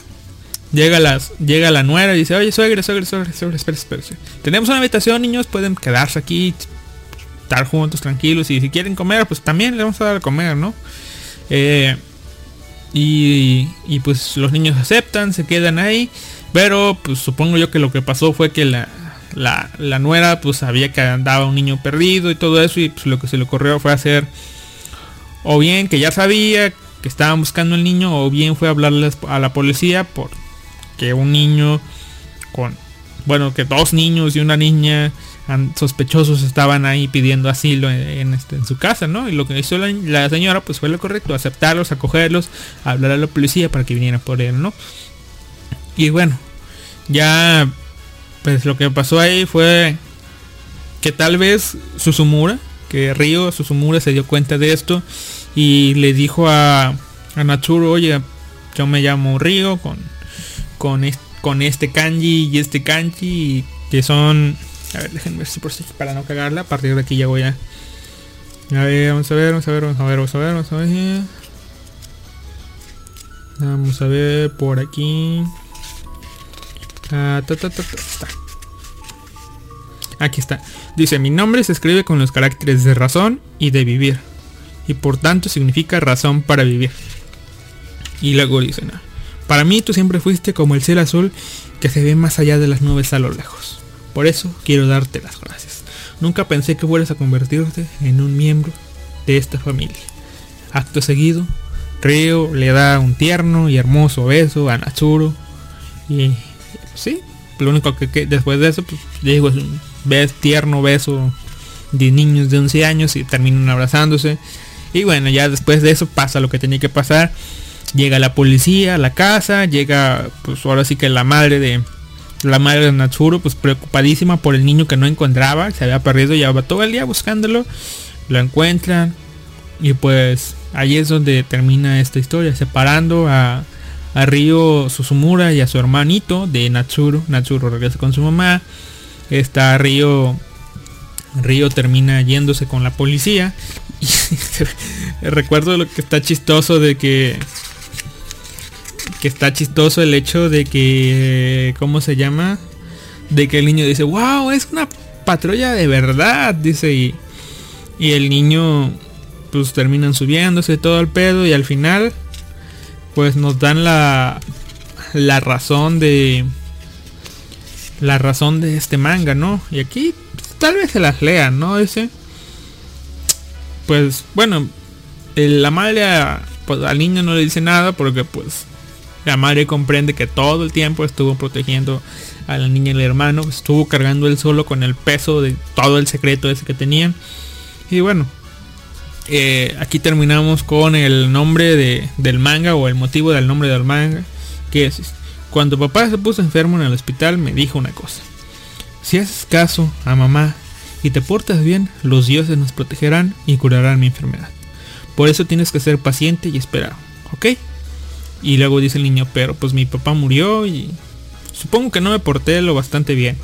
Llega, las, llega la nuera y dice, oye, suegra, suegra, suegra, espera, espera, espera. Tenemos una habitación, niños, pueden quedarse aquí, estar juntos, tranquilos. Y si quieren comer, pues también les vamos a dar a comer, ¿no? Eh, y, y pues los niños aceptan, se quedan ahí. Pero pues supongo yo que lo que pasó fue que la, la, la nuera pues sabía que andaba un niño perdido y todo eso. Y pues lo que se le ocurrió fue hacer o bien que ya sabía que estaban buscando al niño o bien fue a hablarles a la policía por que un niño con bueno que dos niños y una niña sospechosos estaban ahí pidiendo asilo este, en su casa no y lo que hizo la, señora pues fue lo correcto aceptarlos acogerlos hablar a la policía para que vinieran por él no y bueno ya pues lo que pasó ahí fue que tal vez Susumura que Río Susumura se dio cuenta de esto y le dijo a, a Natsuru, oye, yo me llamo Río con, con, es- con este kanji y este kanji que son... A ver, déjenme ver si por si para no cagarla. A partir de aquí ya voy a... A ver, vamos a ver, vamos a ver, vamos a ver, vamos a ver, vamos a ver. Vamos a ver por aquí. Ah. Aquí está. Dice, mi nombre se escribe con los caracteres de razón y de vivir. Y por tanto significa razón para vivir. Y luego dice, "No, para mí tú siempre fuiste como el cielo azul que se ve más allá de las nubes a lo lejos. Por eso quiero darte las gracias. Nunca pensé que fueras a convertirte en un miembro de esta familia. Acto seguido, Río le da un tierno y hermoso beso a Natsuro. Y sí, lo único que, después de eso, pues digo, es un bes- tierno beso de niños de 11 años y terminan abrazándose. Y bueno, ya después de eso pasa lo que tenía que pasar. Llega la policía la casa, llega pues ahora sí que la madre de la madre de Natsuro pues preocupadísima por el niño que no encontraba, se había perdido, llevaba todo el día buscándolo, lo encuentran y pues ahí es donde termina esta historia, separando a, a Ryo Susumura y a su hermanito de Natsuro. Natsuro regresa con su mamá. Está Ryo Río termina yéndose con la policía. *laughs* Y *laughs* recuerdo lo que está chistoso de que. Que está chistoso el hecho de que. ¿Cómo se llama? De que el niño dice, wow, es una patrulla de verdad. Dice y. Y el niño. Pues terminan subiéndose todo el pedo. Y al final. Pues nos dan la. La razón de. La razón de este manga, ¿no? Y aquí tal vez se las lean, ¿no? Ese. Pues bueno, la madre pues, al niño no le dice nada porque pues la madre comprende que todo el tiempo estuvo protegiendo a la niña y al hermano, estuvo cargando él solo con el peso de todo el secreto ese que tenían. Y bueno, eh, aquí terminamos con el nombre de- del manga o el motivo del nombre del manga, que es cuando papá se puso enfermo en el hospital me dijo una cosa. Si haces caso a mamá y te portas bien, los dioses nos protegerán y curarán mi enfermedad. Por eso tienes que ser paciente y esperar, ¿ok? Y luego dice el niño, pero pues mi papá murió y supongo que no me porté lo bastante bien.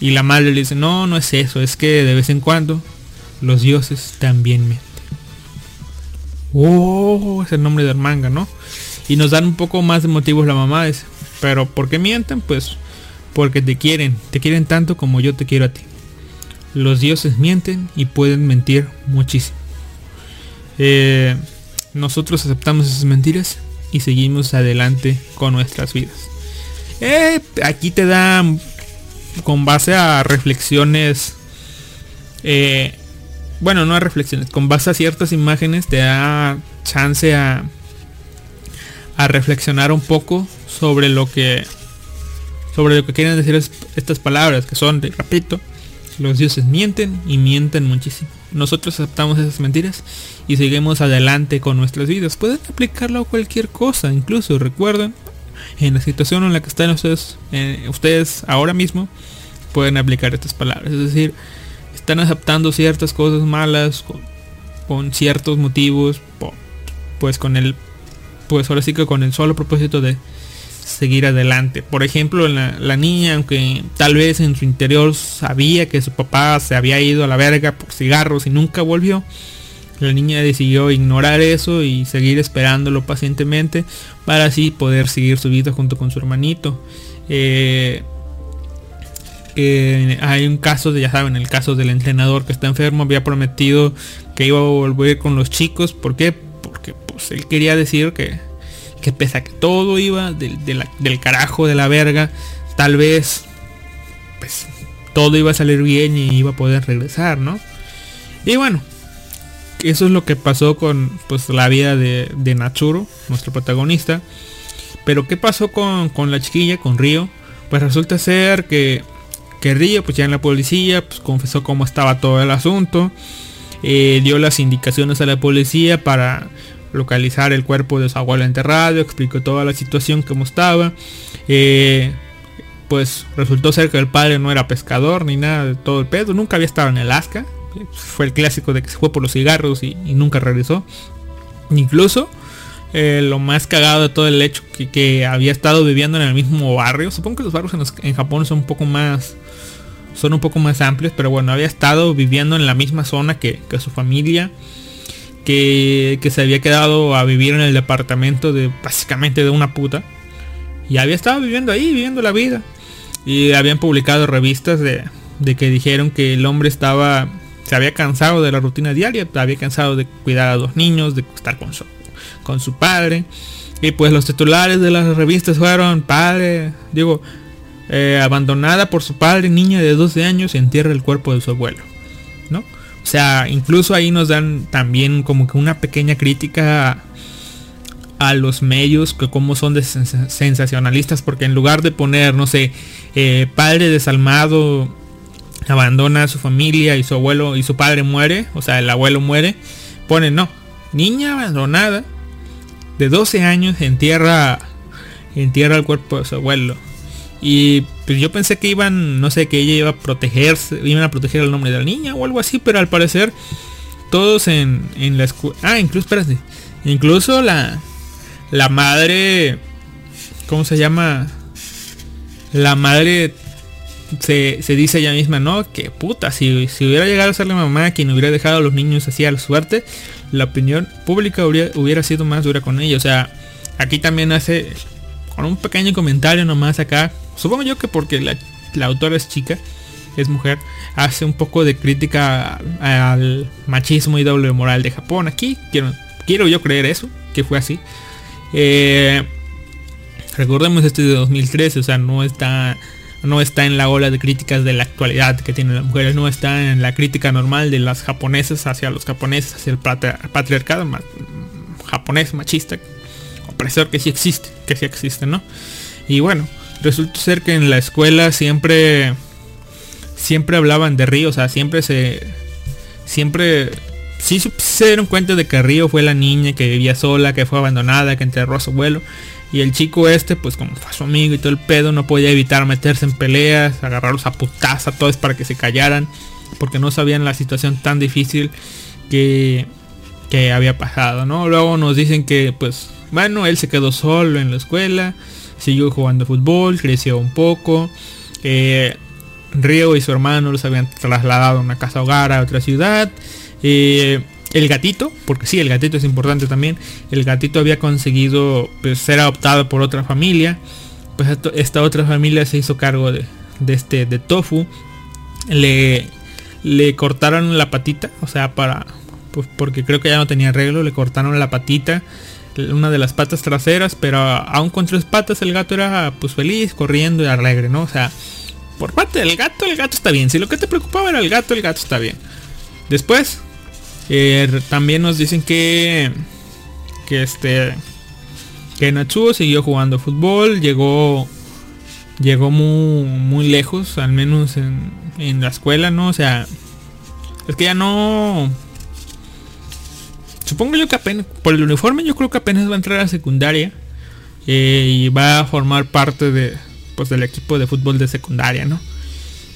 Y la madre le dice, no, no es eso, es que de vez en cuando los dioses también mienten. Oh, es el nombre del manga, ¿no? Y nos dan un poco más de motivos la mamá dice, pero ¿por qué mienten? Pues porque te quieren, te quieren tanto como yo te quiero a ti. Los dioses mienten y pueden mentir muchísimo. Eh, nosotros aceptamos esas mentiras y seguimos adelante con nuestras vidas. Eh, aquí te da con base a reflexiones eh, bueno no a reflexiones con base a ciertas imágenes te da chance a a reflexionar un poco sobre lo que sobre lo que quieren decir es- estas palabras que son repito los dioses mienten y mienten muchísimo nosotros aceptamos esas mentiras y seguimos adelante con nuestras vidas pueden aplicarlo a cualquier cosa incluso recuerden en la situación en la que están ustedes, eh, ustedes ahora mismo, pueden aplicar estas palabras. Es decir, están aceptando ciertas cosas malas con, con ciertos motivos, pues con el, pues ahora sí que con el solo propósito de seguir adelante. Por ejemplo, la, niña, aunque tal vez en su interior sabía que su papá se había ido a la verga por cigarros y nunca volvió, la niña decidió ignorar eso y seguir esperándolo pacientemente para así poder seguir su vida junto con su hermanito. Eh, eh, hay un caso de, ya saben, el caso del entrenador que está enfermo, había prometido que iba a volver con los chicos. ¿Por qué? Porque pues él quería decir que, que pese a que todo iba del, del carajo de la verga, tal vez pues todo iba a salir bien y iba a poder regresar, ¿no? Y bueno, eso es lo que pasó con pues la vida de, de Natsuro, nuestro protagonista. Pero ¿qué pasó con, con la chiquilla, con Río? Pues resulta ser que, que Río, pues ya en la policía, pues confesó cómo estaba todo el asunto. eh, dio las indicaciones a la policía para localizar el cuerpo de su abuelo enterrado, explicó toda la situación como estaba. eh, pues resultó ser que el padre no era pescador ni nada de todo el pedo, nunca había estado en Alaska. Fue el clásico de que se fue por los cigarros y, nunca regresó. Incluso eh, lo más cagado de todo el hecho que, que había estado viviendo en el mismo barrio. Supongo que los barrios en, los- en Japón son un poco más son un poco más amplios, pero bueno, había estado viviendo en la misma zona que, que su familia, que, se había quedado a vivir en el departamento de básicamente de una puta. Y había estado viviendo ahí, viviendo la vida. Y habían publicado revistas de, de que dijeron que el hombre estaba se había cansado de la rutina diaria, había cansado de cuidar a dos niños, de estar con su, con su padre. Y pues los titulares de las revistas fueron, padre, digo, eh, abandonada por su padre, niña de 12 años, entierra el cuerpo de su abuelo. ¿No? O sea, incluso ahí nos dan también como que una pequeña crítica a, los medios, que como son de sens- sensacionalistas, porque en lugar de poner, no sé, eh, padre desalmado abandona a su familia y su abuelo y su padre muere, o sea, el abuelo muere, ponen no, niña abandonada de 12 años entierra entierra el cuerpo de su abuelo. Y pues yo pensé que iban, no sé, que ella iba a protegerse, iban a proteger el nombre de la niña o algo así, pero al parecer todos en, en la escuela... Ah, incluso, espérate, incluso la, la madre, ¿cómo se llama? La madre se, se dice ella misma, no, que puta, si, si hubiera llegado a ser la mamá quien hubiera dejado a los niños así a la suerte, la opinión pública hubiera, hubiera sido más dura con ella. O sea, aquí también hace, con un pequeño comentario nomás acá, supongo yo que porque la, la autora es chica, es mujer, hace un poco de crítica al machismo y doble moral de Japón. Aquí quiero, quiero yo creer eso, que fue así. Eh, recordemos este de 2013, o sea, no está no está en la ola de críticas de la actualidad que tienen las mujeres, no está en la crítica normal de las japonesas hacia los japoneses, hacia el patri- patriarcado japonés machista, opresor que sí existe, que sí existe, ¿no? Y bueno, resulta ser que en la escuela siempre siempre hablaban de Río, o sea, siempre se siempre sí se dieron cuenta de que Río fue la niña que vivía sola, que fue abandonada, que enterró a su abuelo. Y el chico este, pues como fue su amigo y todo el pedo, no podía evitar meterse en peleas, agarrarlos a putazos a todos para que se callaran, porque no sabían la situación tan difícil que, que había pasado, ¿no? Luego nos dicen que, pues, bueno, él se quedó solo en la escuela, siguió jugando fútbol, creció un poco. eh, Río y su hermano los habían trasladado a una casa hogar a otra ciudad. Eh, el gatito, porque sí, el gatito es importante también. El gatito había conseguido pues, ser adoptado por otra familia. Pues esta otra familia se hizo cargo de, de este de Tofu. Le, le cortaron la patita, o sea, para pues, porque creo que ya no tenía arreglo, le cortaron la patita, una de las patas traseras, pero aún con tres patas el gato era pues feliz, corriendo y alegre, ¿no? O sea, por parte del gato, el gato está bien. Si lo que te preocupaba era el gato, el gato está bien. Después, eh, también nos dicen que que este que Natsuo siguió jugando fútbol, llegó llegó muy muy lejos, al menos en, en la escuela, ¿no? O sea, es que ya no supongo yo que apenas por el uniforme yo creo que apenas va a entrar a secundaria eh, y va a formar parte de pues del equipo de fútbol de secundaria, ¿no?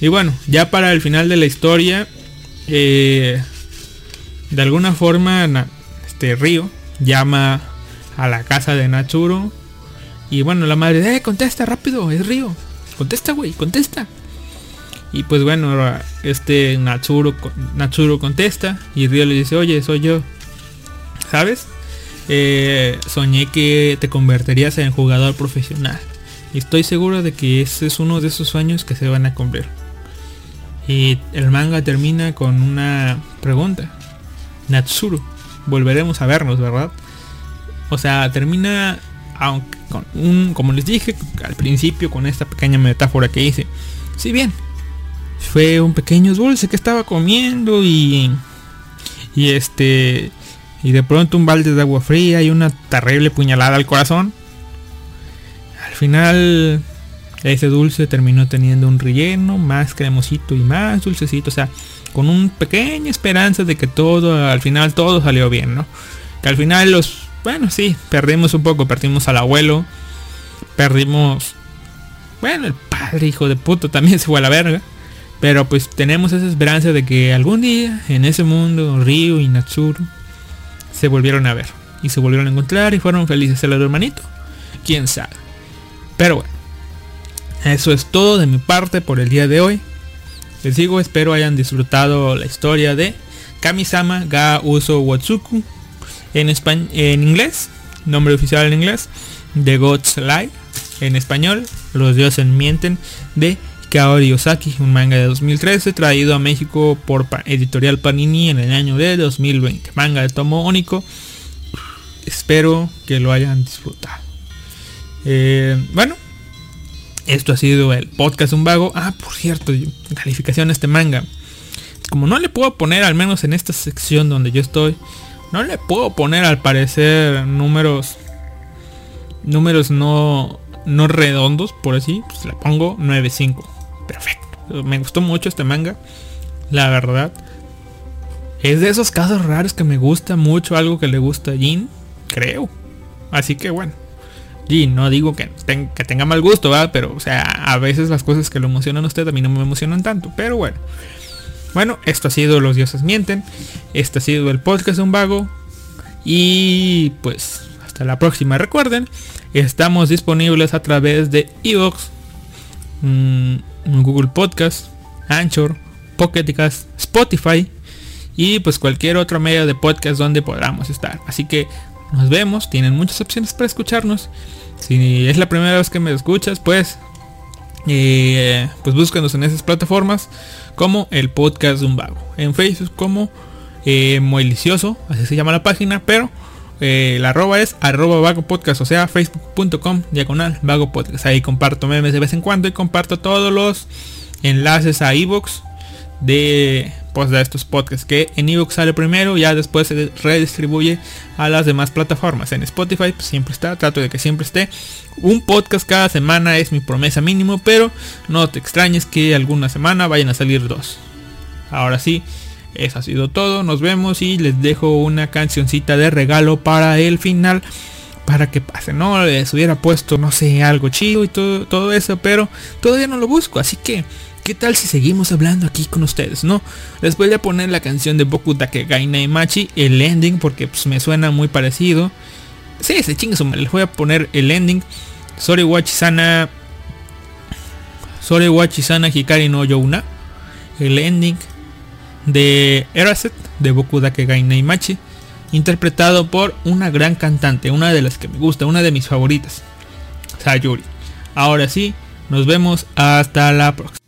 Y bueno, ya para el final de la historia eh, de alguna forma este Río llama a la casa de Natsuro y bueno la madre eh contesta rápido es Río contesta güey contesta y pues bueno este Natsuro co- Natsuro contesta y Río le dice oye soy yo sabes Eh, soñé que te convertirías en jugador profesional y estoy seguro de que ese es uno de esos sueños que se van a cumplir y el manga termina con una pregunta. Natsuru, volveremos a vernos, ¿verdad? O sea, termina aunque con un, como les dije al principio, con esta pequeña metáfora que hice. Si bien fue un pequeño dulce que estaba comiendo y y este y de pronto un balde de agua fría y una terrible puñalada al corazón. Al final ese dulce terminó teniendo un relleno más cremosito y más dulcecito, o sea, con una pequeña esperanza de que todo, al final todo salió bien, ¿no? Que al final los, bueno, sí, perdimos un poco, perdimos al abuelo, perdimos, bueno, el padre hijo de puto también *laughs* se fue a la verga, pero pues tenemos esa esperanza de que algún día en ese mundo Ryu y Natsuru se volvieron a ver y se volvieron a encontrar y fueron felices el hermanito, quién sabe. Pero bueno. Eso es todo de mi parte por el día de hoy. Les digo, espero hayan disfrutado la historia de Kamisama ga Uso Watsuku en, españ- en inglés, nombre oficial en inglés, The Gods Lie en español, Los dioses mienten de Kaori Osaki, un manga de 2013 traído a México por Editorial Panini en el año de 2020. Manga de tomo único. Espero que lo hayan disfrutado. Eh, bueno, esto ha sido el podcast Un Vago. Ah, por cierto, calificación a este manga. Como no le puedo poner, al menos en esta sección donde yo estoy, no le puedo poner al parecer números números no no redondos por así pues le pongo 9.5 perfecto me gustó mucho este manga la verdad es de esos casos raros que me gusta mucho algo que le gusta a Jin creo así que bueno Jin no digo que, ten- que tenga mal gusto ¿verdad? pero o sea a veces las cosas que lo emocionan a usted a mí no me emocionan tanto pero bueno bueno, esto ha sido Los Dioses Mienten. Este ha sido el podcast de un vago. Y pues hasta la próxima. Recuerden, estamos disponibles a través de Evox, mm, Google Podcast, Anchor, Pocket Cast, Spotify y pues cualquier otro medio de podcast donde podamos estar. Así que nos vemos. Tienen muchas opciones para escucharnos. Si es la primera vez que me escuchas, pues eh, pues búscanos en esas plataformas como el podcast de un vago. En Facebook como eh, Moelicioso, así se llama la página, pero eh, la arroba es arroba vago podcast, o sea, facebook.com diagonal vago podcast. Ahí comparto memes de vez en cuando y comparto todos los enlaces a iVoox de pues de estos podcasts que en iVoox sale primero ya después se redistribuye a las demás plataformas. En Spotify pues, siempre está trato de que siempre esté. Un podcast cada semana es mi promesa mínimo pero no te extrañes que alguna semana vayan a salir dos. Ahora sí eso ha sido todo nos vemos y les dejo una cancioncita de regalo para el final para que pase, ¿no? Les hubiera puesto, no sé, algo chido y todo, todo eso, pero todavía no lo busco, así que, ¿qué tal si seguimos hablando aquí con ustedes, no? Les voy a poner la canción de Boku Dake Gainai Machi, el ending, porque pues, me suena muy parecido. Sí, se chingue les voy a poner el ending. Sori Wachisana. Sori Wachisana Hikari no Youna. El ending de Eraset, de Boku Dake Gainai Machi interpretado por una gran cantante, una de las que me gusta, una de mis favoritas, Sayuri. Ahora sí, nos vemos hasta la próxima.